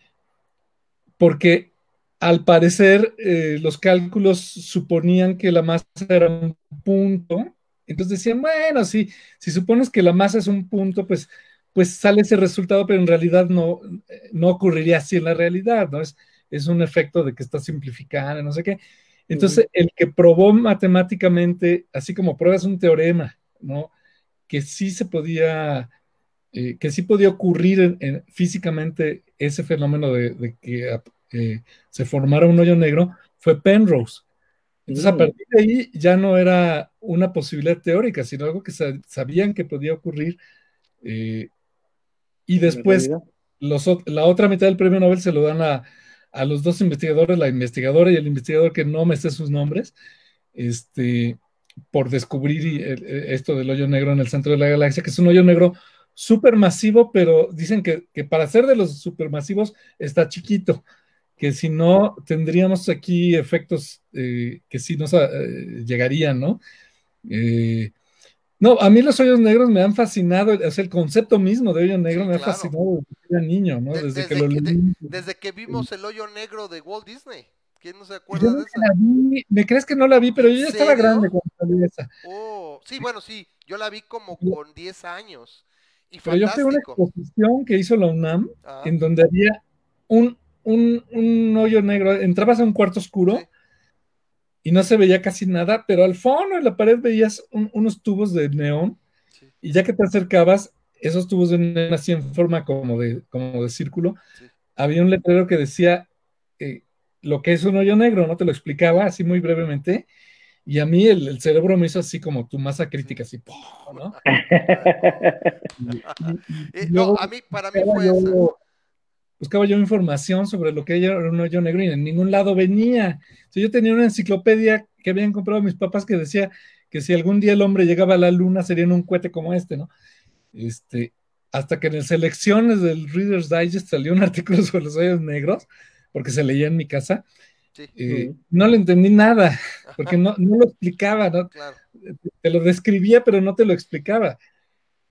porque al parecer eh, los cálculos suponían que la masa era un punto, entonces decían, bueno, si, si supones que la masa es un punto, pues, pues sale ese resultado, pero en realidad no, no ocurriría así en la realidad, ¿no? Es, es un efecto de que está simplificando, no sé qué. Entonces, el que probó matemáticamente, así como pruebas un teorema, ¿no? Que sí se podía, eh, que sí podía ocurrir en- en- físicamente ese fenómeno de, de que eh, se formara un hoyo negro, fue Penrose. Entonces, a Mm. partir de ahí ya no era una posibilidad teórica, sino algo que sa- sabían que podía ocurrir. eh, y después, los la otra mitad del premio Nobel se lo dan a, a los dos investigadores, la investigadora y el investigador que no me sé sus nombres, este, por descubrir el- el- esto del hoyo negro en el centro de la galaxia, que es un hoyo negro supermasivo, pero dicen que, que para ser de los supermasivos está chiquito, que si no tendríamos aquí efectos eh, que sí nos eh, llegarían, ¿no? Eh, no, a mí los hoyos negros me han fascinado, o sea, el concepto mismo de hoyo negro Sí, me ha fascinado desde que era niño, ¿no? De- Desde, desde que lo que- de- leí. Desde que vimos el hoyo negro de Walt Disney. ¿Quién no se Yo acuerda de nunca esa? la vi, ¿me crees que no la vi? Pero yo ya ¿En estaba grande cuando salió esa. Oh, sí, bueno, sí. Yo la vi como Yo- con 10 años. Y Pero yo fui a una exposición que hizo la UNAM, Ah, en donde había un, un, un hoyo negro. Entrabas a un cuarto oscuro Sí. Y no se veía casi nada, pero al fondo en la pared veías un- unos tubos de neón sí, y ya que te acercabas, esos tubos de neón así en forma como de, como de círculo, sí. había un letrero que decía eh, lo que es un hoyo negro, ¿no? Te lo explicaba así muy brevemente. Y a mí el, el cerebro me hizo así como tu masa crítica, así, ¡pum! ¿no? Y- y- Eh, y no, luego a mí, para mí fue esa. yo, buscaba yo información sobre lo que era un hoyo negro y en ningún lado venía. O sea, yo tenía una enciclopedia que habían comprado mis papás que decía que si algún día el hombre llegaba a la luna sería en un cohete como este, ¿no? Este, hasta que en el selecciones del Reader's Digest salió un artículo sobre los hoyos negros, porque se leía en mi casa, Sí, eh, no le entendí nada, porque no, no lo explicaba, ¿no? claro. te lo describía, pero no te lo explicaba.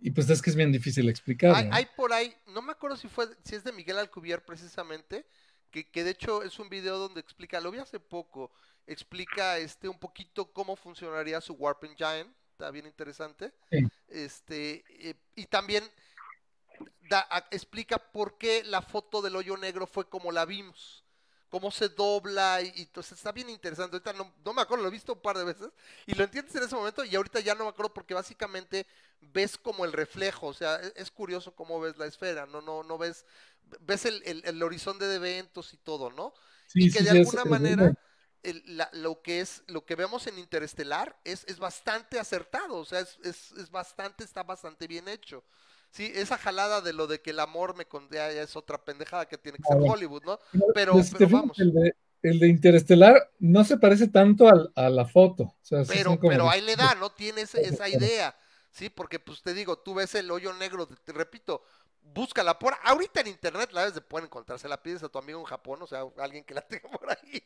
Y pues es que es bien difícil explicar. Hay, ¿no? hay por ahí, no me acuerdo si fue, si es de Miguel Alcubierre precisamente, que, que de hecho es un video donde explica, lo vi hace poco, explica este un poquito cómo funcionaría su Warp Engine, está bien interesante. Sí. Este, eh, y también da- a- explica por qué la foto del hoyo negro fue como la vimos, cómo se dobla y, y entonces está bien interesante. Ahorita no, no me acuerdo, lo he visto un par de veces y lo entiendes en ese momento y ahorita ya no me acuerdo porque básicamente ves como el reflejo, o sea, es, es curioso cómo ves la esfera, no, no, no ves, ves el, el- el horizonte de eventos y todo, ¿no? Sí, y que sí, de alguna es manera verdad. el- la- lo que es lo que vemos en Interestelar es, es bastante acertado, o sea, es, es, es bastante, está bastante bien hecho. Sí, esa jalada de lo de que el amor me condena ya es otra pendejada que tiene que ser Hollywood, ¿no? Pero, Pero, pues, vamos. El de, el de Interestelar no se parece tanto al- a la foto. O sea, sí Pero, pero ahí le da, ¿no? Tiene ese- esa idea, ¿sí? Porque, pues te digo, tú ves el hoyo negro, te, te repito, búscala por ahorita en internet, la debes de poder encontrar, se la pides a tu amigo en Japón, o sea, alguien que la tenga por ahí,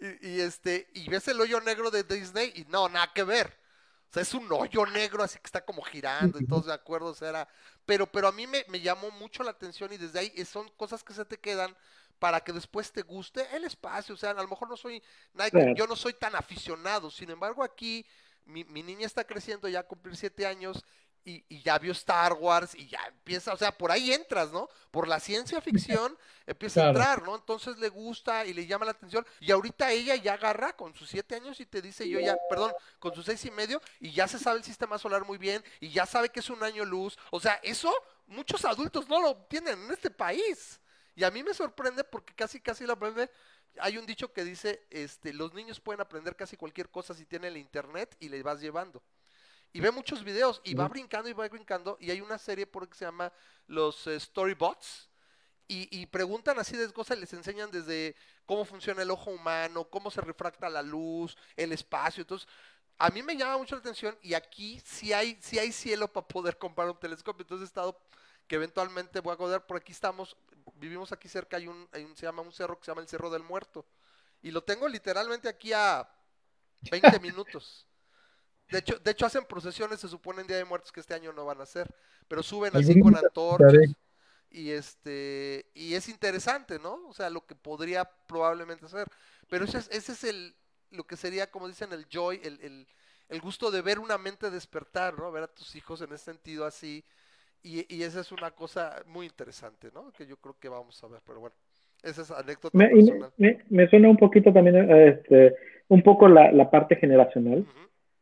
y, y, este, y ves el hoyo negro de Disney y no, nada que ver. O sea, es un hoyo negro así que está como girando y todos de acuerdo, o sea, era... Pero, pero a mí me, me llamó mucho la atención y desde ahí son cosas que se te quedan para que después te guste el espacio. O sea, a lo mejor no soy, yo no soy tan aficionado. Sin embargo, aquí mi, mi niña está creciendo, ya a cumplir siete años y, y ya vio Star Wars y ya empieza, o sea, por ahí entras, ¿no? Por la ciencia ficción empieza a entrar, ¿no? Entonces le gusta y le llama la atención. Y ahorita ella ya agarra con sus siete años y te dice, yo ya, perdón, con sus seis y medio y ya se sabe el sistema solar muy bien y ya sabe que es un año luz. O sea, eso muchos adultos no lo tienen en este país. Y a mí me sorprende porque casi, casi lo aprende. Hay un dicho que dice, este, los niños pueden aprender casi cualquier cosa si tienen el internet y le vas llevando. Y ve muchos videos y va brincando y va brincando. Y hay una serie por que se llama los eh, Storybots. Y, y preguntan así de cosas, les enseñan desde cómo funciona el ojo humano, cómo se refracta la luz, el espacio. Entonces, a mí me llama mucho la atención y aquí sí hay, sí hay cielo para poder comprar un telescopio. Entonces he estado que eventualmente voy a poder, por aquí estamos, vivimos aquí cerca, hay un, hay un, se llama un cerro que se llama el Cerro del Muerto. Y lo tengo literalmente aquí a 20 minutos. De hecho, de hecho hacen procesiones, se supone en Día de Muertos que este año no van a hacer, pero suben así con antorchas y este y es interesante, ¿no? O sea, lo que podría probablemente hacer. Pero ese es, ese es el lo que sería, como dicen, el joy, el, el, el gusto de ver una mente despertar, ¿no? Ver a tus hijos en ese sentido así. Y, y esa es una cosa muy interesante, ¿no? Que yo creo que vamos a ver, pero bueno, esa es anécdota Me, me- me- me suena un poquito también, eh, este, un poco la, la parte generacional.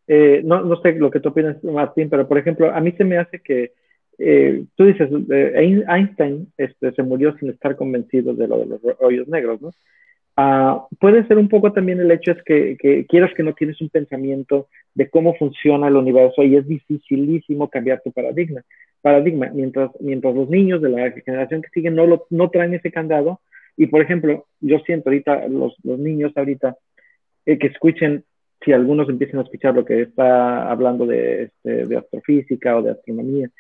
Eh, no, no sé lo que tú opinas, Martín, pero por ejemplo, a mí se me hace que eh, tú dices, eh, Ein- Einstein este, se murió sin estar convencido de lo de los hoyos negros, ¿no? Ah, puede ser un poco también el hecho es que, que quieras que no tienes un pensamiento de cómo funciona el universo y es dificilísimo cambiar tu paradigma. Paradigma, mientras, mientras los niños de la generación que sigue no, lo, no traen ese candado, y por ejemplo, yo siento ahorita, los, los niños ahorita, eh, que escuchen, si algunos empiezan a escuchar lo que está hablando de, este, de astrofísica o de astronomía,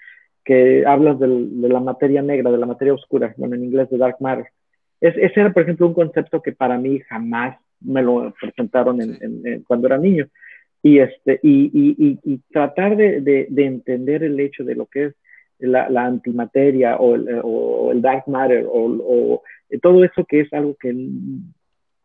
que hablas del, de la materia negra, de la materia oscura, bueno, en inglés de dark matter. Es, ese era, por ejemplo, un concepto que para mí jamás me lo presentaron en, Sí. en, en, cuando era niño. Y, este, y, y, y, y tratar de, de, de, entender el hecho de lo que es la, la antimateria o el, o el, dark matter o, o, todo eso que es algo que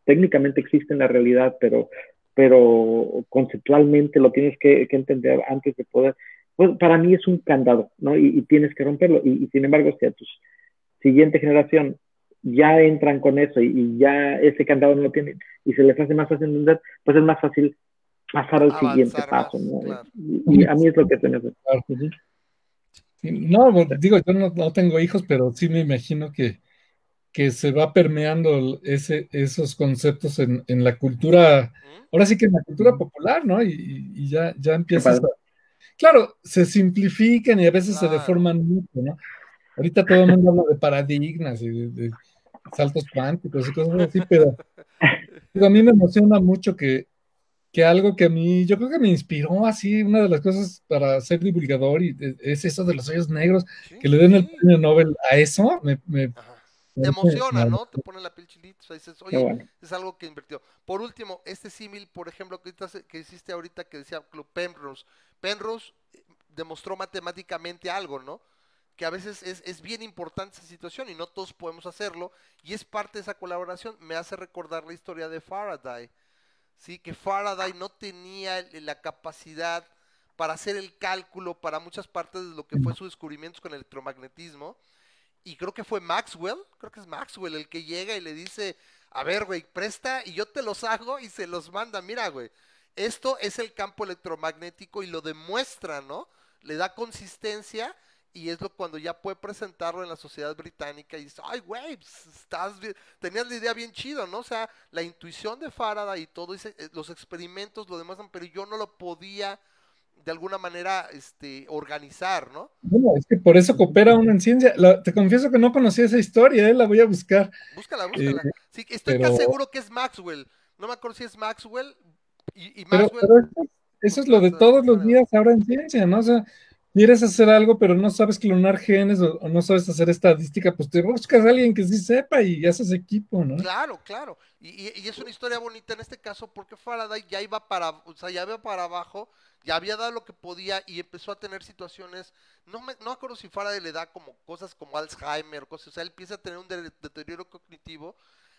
técnicamente existe en la realidad, pero, pero conceptualmente lo tienes que, que entender antes de poder. Pues para mí es un candado, ¿no? Y, y tienes que romperlo. Y, y, sin embargo, si a tu siguiente generación ya entran con eso y, y, ya ese candado no lo tienen y se les hace más fácil entender, pues es más fácil pasar al Avanzar siguiente más, paso, ¿no? claro. Y, y, a mí es lo que se me hace. Claro. Uh -huh. sí, no, digo, yo no, no, tengo hijos, pero sí me imagino que, que se va permeando ese, esos conceptos en, en, la cultura, ahora sí que en la cultura popular, ¿no? Y, y ya, ya empiezas a... Claro, se simplifican y a veces claro. se deforman mucho, ¿no? Ahorita todo el mundo habla de paradigmas y de, de saltos cuánticos y cosas así, pero digo, a mí me emociona mucho que, que algo que a mí, yo creo que me inspiró así, una de las cosas para ser divulgador y es eso de los hoyos negros, sí, que le den el premio Nobel a eso, me, me te emociona, ¿no? Te pone la piel chilita, o sea, dices, oye, bueno. es algo que invirtió. Por último, este símil, por ejemplo, que, que hiciste ahorita que decía Club Penrose. Penrose, demostró matemáticamente algo, ¿no? Que a veces es, es bien importante esa situación y no todos podemos hacerlo. Y es parte de esa colaboración. Me hace recordar la historia de Faraday. ¿sí? Que Faraday no tenía la capacidad para hacer el cálculo para muchas partes de lo que fue su descubrimiento con el electromagnetismo. Y creo que fue Maxwell, creo que es Maxwell el que llega y le dice, a ver, güey, presta y yo te los hago y se los manda. Mira, güey, esto es el campo electromagnético y lo demuestra, ¿no? Le da consistencia y es lo cuando ya puede presentarlo en la sociedad británica y dice, ay, güey, pues, estás bien- tenías la idea bien chido, ¿no? O sea, la intuición de Faraday y todo, ese- eh, los experimentos lo demuestran, pero yo no lo podía de alguna manera este, organizar, ¿no? Bueno, es que por eso coopera uno en ciencia. La- te confieso que no conocía esa historia, ¿eh? la voy a buscar. Búscala, búscala. Eh, sí, estoy pero- casi seguro que es Maxwell. No me acuerdo si es Maxwell. Y, y Pero, Maxwell, pero eso, eso es lo de todos los días ahora en ciencia, ¿no? O sea, quieres hacer algo, pero no sabes clonar genes o, o no sabes hacer estadística, pues te buscas a alguien que sí sepa y haces equipo, ¿no? Claro, claro. Y, y- y es una historia bonita en este caso porque Faraday ya iba para, o sea, ya iba para abajo, ya había dado lo que podía y empezó a tener situaciones, no me, no acuerdo si Faraday le da como cosas como Alzheimer, cosas, o sea, él empieza a tener un de- deterioro cognitivo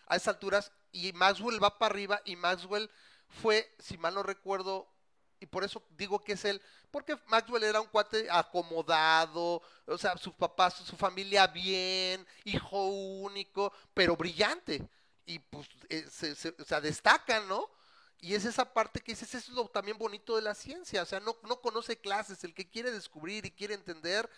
a esas alturas y Maxwell va para arriba y Maxwell fue, si mal no recuerdo, y por eso digo que es él, porque Maxwell era un cuate acomodado, o sea, sus papás, su familia bien, hijo único, pero brillante. Y pues eh, se, se- o sea, destacan, ¿no? Y es esa parte que dices, eso es lo también bonito de la ciencia, o sea, no, no conoce clases, el que quiere descubrir y quiere entender,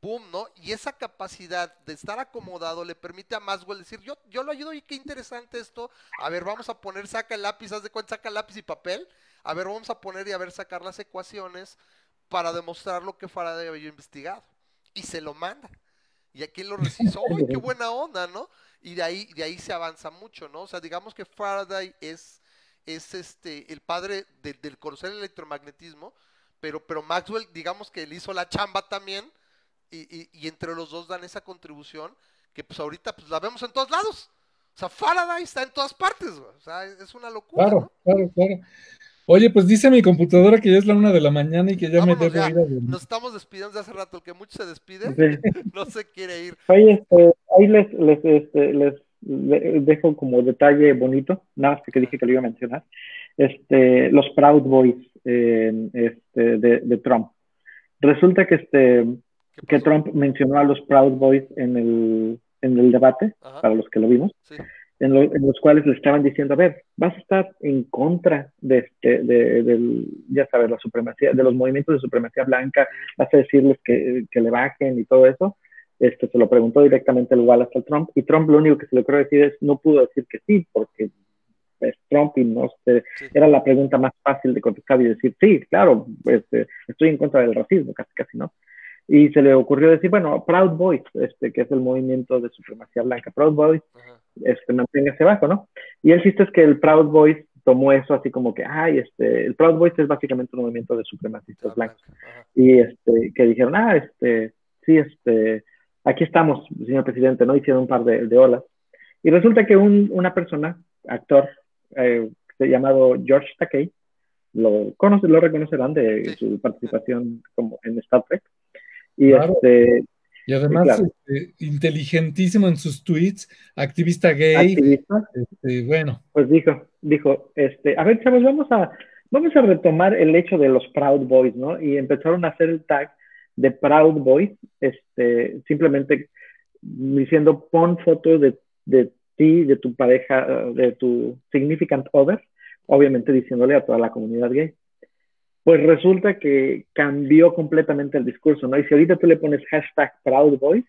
¡pum! ¿no? Y esa capacidad de estar acomodado le permite a Maxwell decir, yo, yo lo ayudo y qué interesante esto, a ver, vamos a poner, saca el lápiz, haz de cuenta, saca lápiz y papel, a ver, vamos a poner y a ver, sacar las ecuaciones para demostrar lo que Faraday había investigado. Y se lo manda. Y aquí lo recibe, ¡ay, qué buena onda, ¿no? Y de ahí, de ahí se avanza mucho, ¿no? O sea, digamos que Faraday es, es este, el padre de- del conocer el electromagnetismo, pero, pero Maxwell, digamos que le hizo la chamba también, y, y- y entre los dos dan esa contribución, que pues ahorita pues la vemos en todos lados. O sea, Faraday está en todas partes, güey. O sea, es, una locura, Claro, ¿no? claro, claro. Oye, pues dice mi computadora que ya es la una de la mañana y que ya Vámonos me debo ya. ir a. Nos estamos despidiendo de hace rato. El que mucho se despide, Sí. no se quiere ir. Oye, este, ahí les, les, este, les, dejo como detalle bonito, nada más que dije que lo iba a mencionar, este, los Proud Boys eh, este, de, de Trump. Resulta que, este, ¿Qué que? Trump mencionó a los Proud Boys en el, en el debate, Ajá, para los que lo vimos, sí. en, lo- en los cuales le estaban diciendo, a ver, vas a estar en contra de, este, de, del, ya sabes, la supremacía, de los movimientos de supremacía blanca, vas a decirles que, que le bajen y todo eso. Este, se lo preguntó directamente el Wallace al Trump, y Trump lo único que se le ocurrió decir es, no pudo decir que sí, porque es Trump y no se, Sí. era la pregunta más fácil de contestar y decir, sí, claro, este, estoy en contra del racismo, casi, casi, ¿no? Y se le ocurrió decir, bueno, Proud Boys, este, que es el movimiento de supremacía blanca, Proud Boys, Ajá. este, manténgase bajo, ¿no? Y el chiste es que el Proud Boys tomó eso así como que, ay, este, el Proud Boys es básicamente un movimiento de supremacistas blancos. Ajá. Y este, que dijeron, ah, este, sí, este, aquí estamos, señor presidente, ¿no? Hicieron un par de, de olas. Y resulta que un, una persona, actor, eh, llamado George Takei, lo, conoce, lo reconocerán de Sí. su participación como en Star Trek. Y Claro. este, Y además, claro. este, inteligentísimo en sus tweets, activista gay, activista, este, bueno, pues dijo, dijo, este, a ver, chavos, vamos a, vamos a retomar el hecho de los Proud Boys, ¿no? Y empezaron a hacer el tag de Proud Boys, este, simplemente diciendo, pon fotos de, de ti, de tu pareja, de tu significant other, obviamente diciéndole a toda la comunidad gay. Pues resulta que cambió completamente el discurso, ¿no? Y si ahorita tú le pones hashtag Proud Boys,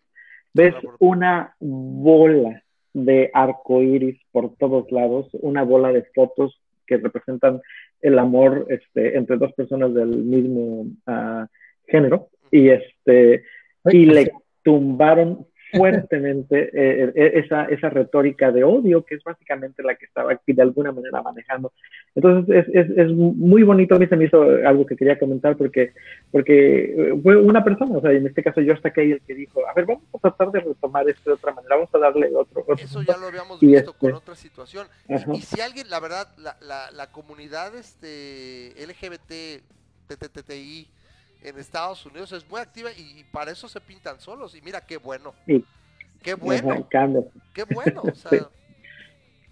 ves una bola de arcoíris por todos lados, una bola de fotos que representan el amor este, entre dos personas del mismo ah, género y este y le tumbaron fuertemente eh, eh, esa, esa retórica de odio que es básicamente la que estaba aquí de alguna manera manejando. Entonces es, es, es muy bonito, a mí se me hizo algo que quería comentar porque, porque fue una persona, o sea, en este caso yo hasta que el que dijo, a ver, vamos a tratar de retomar esto de otra manera, vamos a darle otro... otro Eso ya lo habíamos Y visto este- con otra situación. Y- Ajá. Y, si alguien, la verdad, la, la, la comunidad este, LGBT, TTTI, en Estados Unidos es muy activa y, y para eso se pintan solos. Y mira qué bueno. Sí. Qué bueno, qué bueno. O sea, Sí.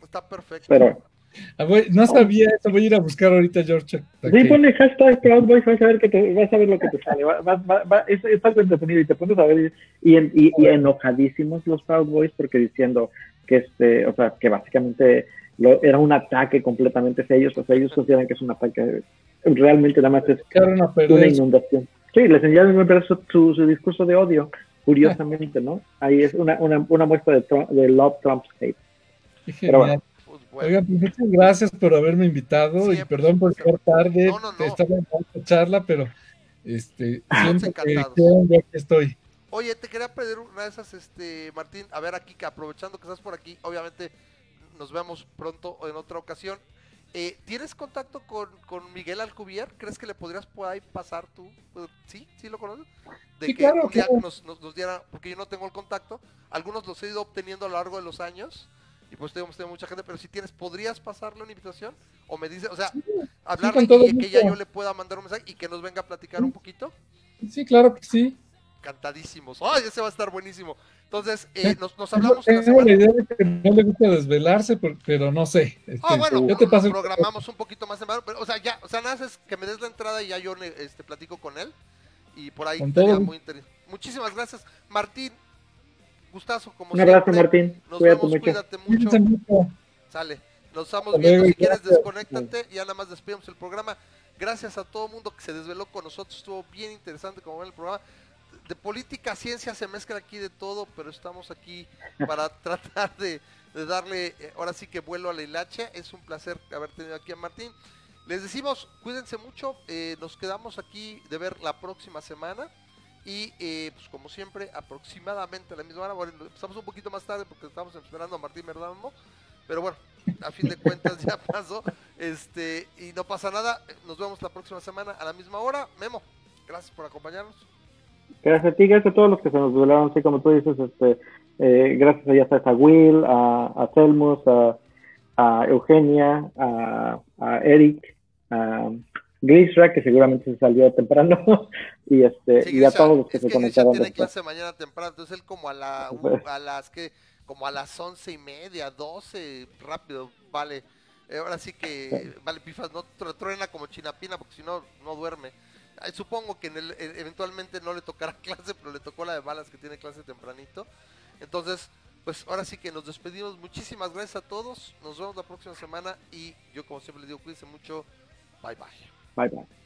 está perfecto. Pero Ah, no sabía eso, voy a ir a buscar ahorita, George. sí, ponle hashtag Proud Boys, vas a ver que te, vas a ver lo que te sale. Va, va, va, va- es, es algo entretenido y te pones a ver y, en- y, y enojadísimos los Proud Boys porque diciendo que este, o sea, que básicamente lo, era un ataque completamente hacia ellos, o sea, ellos consideran que es un ataque, realmente nada más es una inundación. Sí, les enseñaron a su, su, discurso de odio, curiosamente, ¿no? Ahí es una, una, una muestra de, Trump- de Love Trump's Hate. Qué Pero. Pues bueno. Oigan, pues muchas gracias por haberme invitado y Siempre, perdón por llegar tarde. No, no, no. Estaba en esta charla, pero este, siempre que estoy. Oye, te quería pedir una de esas, este, Martín, a ver aquí, que aprovechando que estás por aquí, obviamente nos vemos pronto o en otra ocasión. Eh, ¿Tienes contacto con, con Miguel Alcubier? ¿Crees que le podrías por ahí pasar tú? Eh, ¿Sí? ¿Sí lo conoces? De Sí, que claro, un día claro. nos, nos- nos diera, porque yo no tengo el contacto, algunos los he ido obteniendo a lo largo de los años, y pues tenemos mucha gente, pero si tienes, ¿podrías pasarle una invitación? O me dice, o sea, hablarle con todo y que ella gusto. yo le pueda mandar un mensaje y que nos venga a platicar un poquito Sí, claro que sí. Cantadísimos. ¡Ay, ese va a estar buenísimo! Entonces, eh, Sí. nos, nos hablamos en la Tengo la semana. idea de que no le gusta desvelarse, pero no sé. Este, Ah, bueno, yo te paso el- programamos un poquito más verano, pero, o sea, ya, o sea, nada más es que me des la entrada y ya yo este, platico con él. Y por ahí estaría muy interesante. Muchísimas gracias, Martín. Gustazo, como Un abrazo, siempre. Martín. Nos Cuídate vemos, mucho. cuídate mucho. Mucho. Sale. Nos estamos Hasta viendo. luego, Si quieres, desconéctate. Ya nada más despedimos el programa. Gracias a todo el mundo que se desveló con nosotros. Estuvo bien interesante como ven el programa. De política, ciencia, se mezcla aquí de todo, pero estamos aquí para tratar de, de darle, eh, ahora sí que vuelo a la hilacha. Es un placer haber tenido aquí a Martín. Les decimos, cuídense mucho. eh, nos quedamos aquí de ver la próxima semana. Y eh, pues como siempre, aproximadamente a la misma hora. Bueno, empezamos un poquito más tarde porque estábamos esperando a Martín Verdamo. Pero bueno, a fin de cuentas ya pasó. Este, y no pasa nada. Nos vemos la próxima semana a la misma hora. Memo, gracias por acompañarnos. Gracias a ti, gracias a todos los que se nos velaron, así como tú dices, este, eh, gracias a, ya sabes, a Will, a, a Selmus, a, a Eugenia, a, a Eric, a Grisra, que seguramente se salió temprano, y este Sí, y a Grisha, todos los que se que Grisha conectaron tiene después. clase mañana temprano, entonces él como a la a las que como a las once y media, doce, rápido, vale. Eh, ahora sí que vale pifas, no tru- truena como chinapina porque si no no duerme. Supongo que en el, e- eventualmente no le tocará clase, pero le tocó la de balas que tiene clase tempranito. Entonces, pues ahora sí que nos despedimos. Muchísimas gracias a todos. Nos vemos la próxima semana y yo como siempre les digo, cuídense mucho. Bye bye. Bye bye.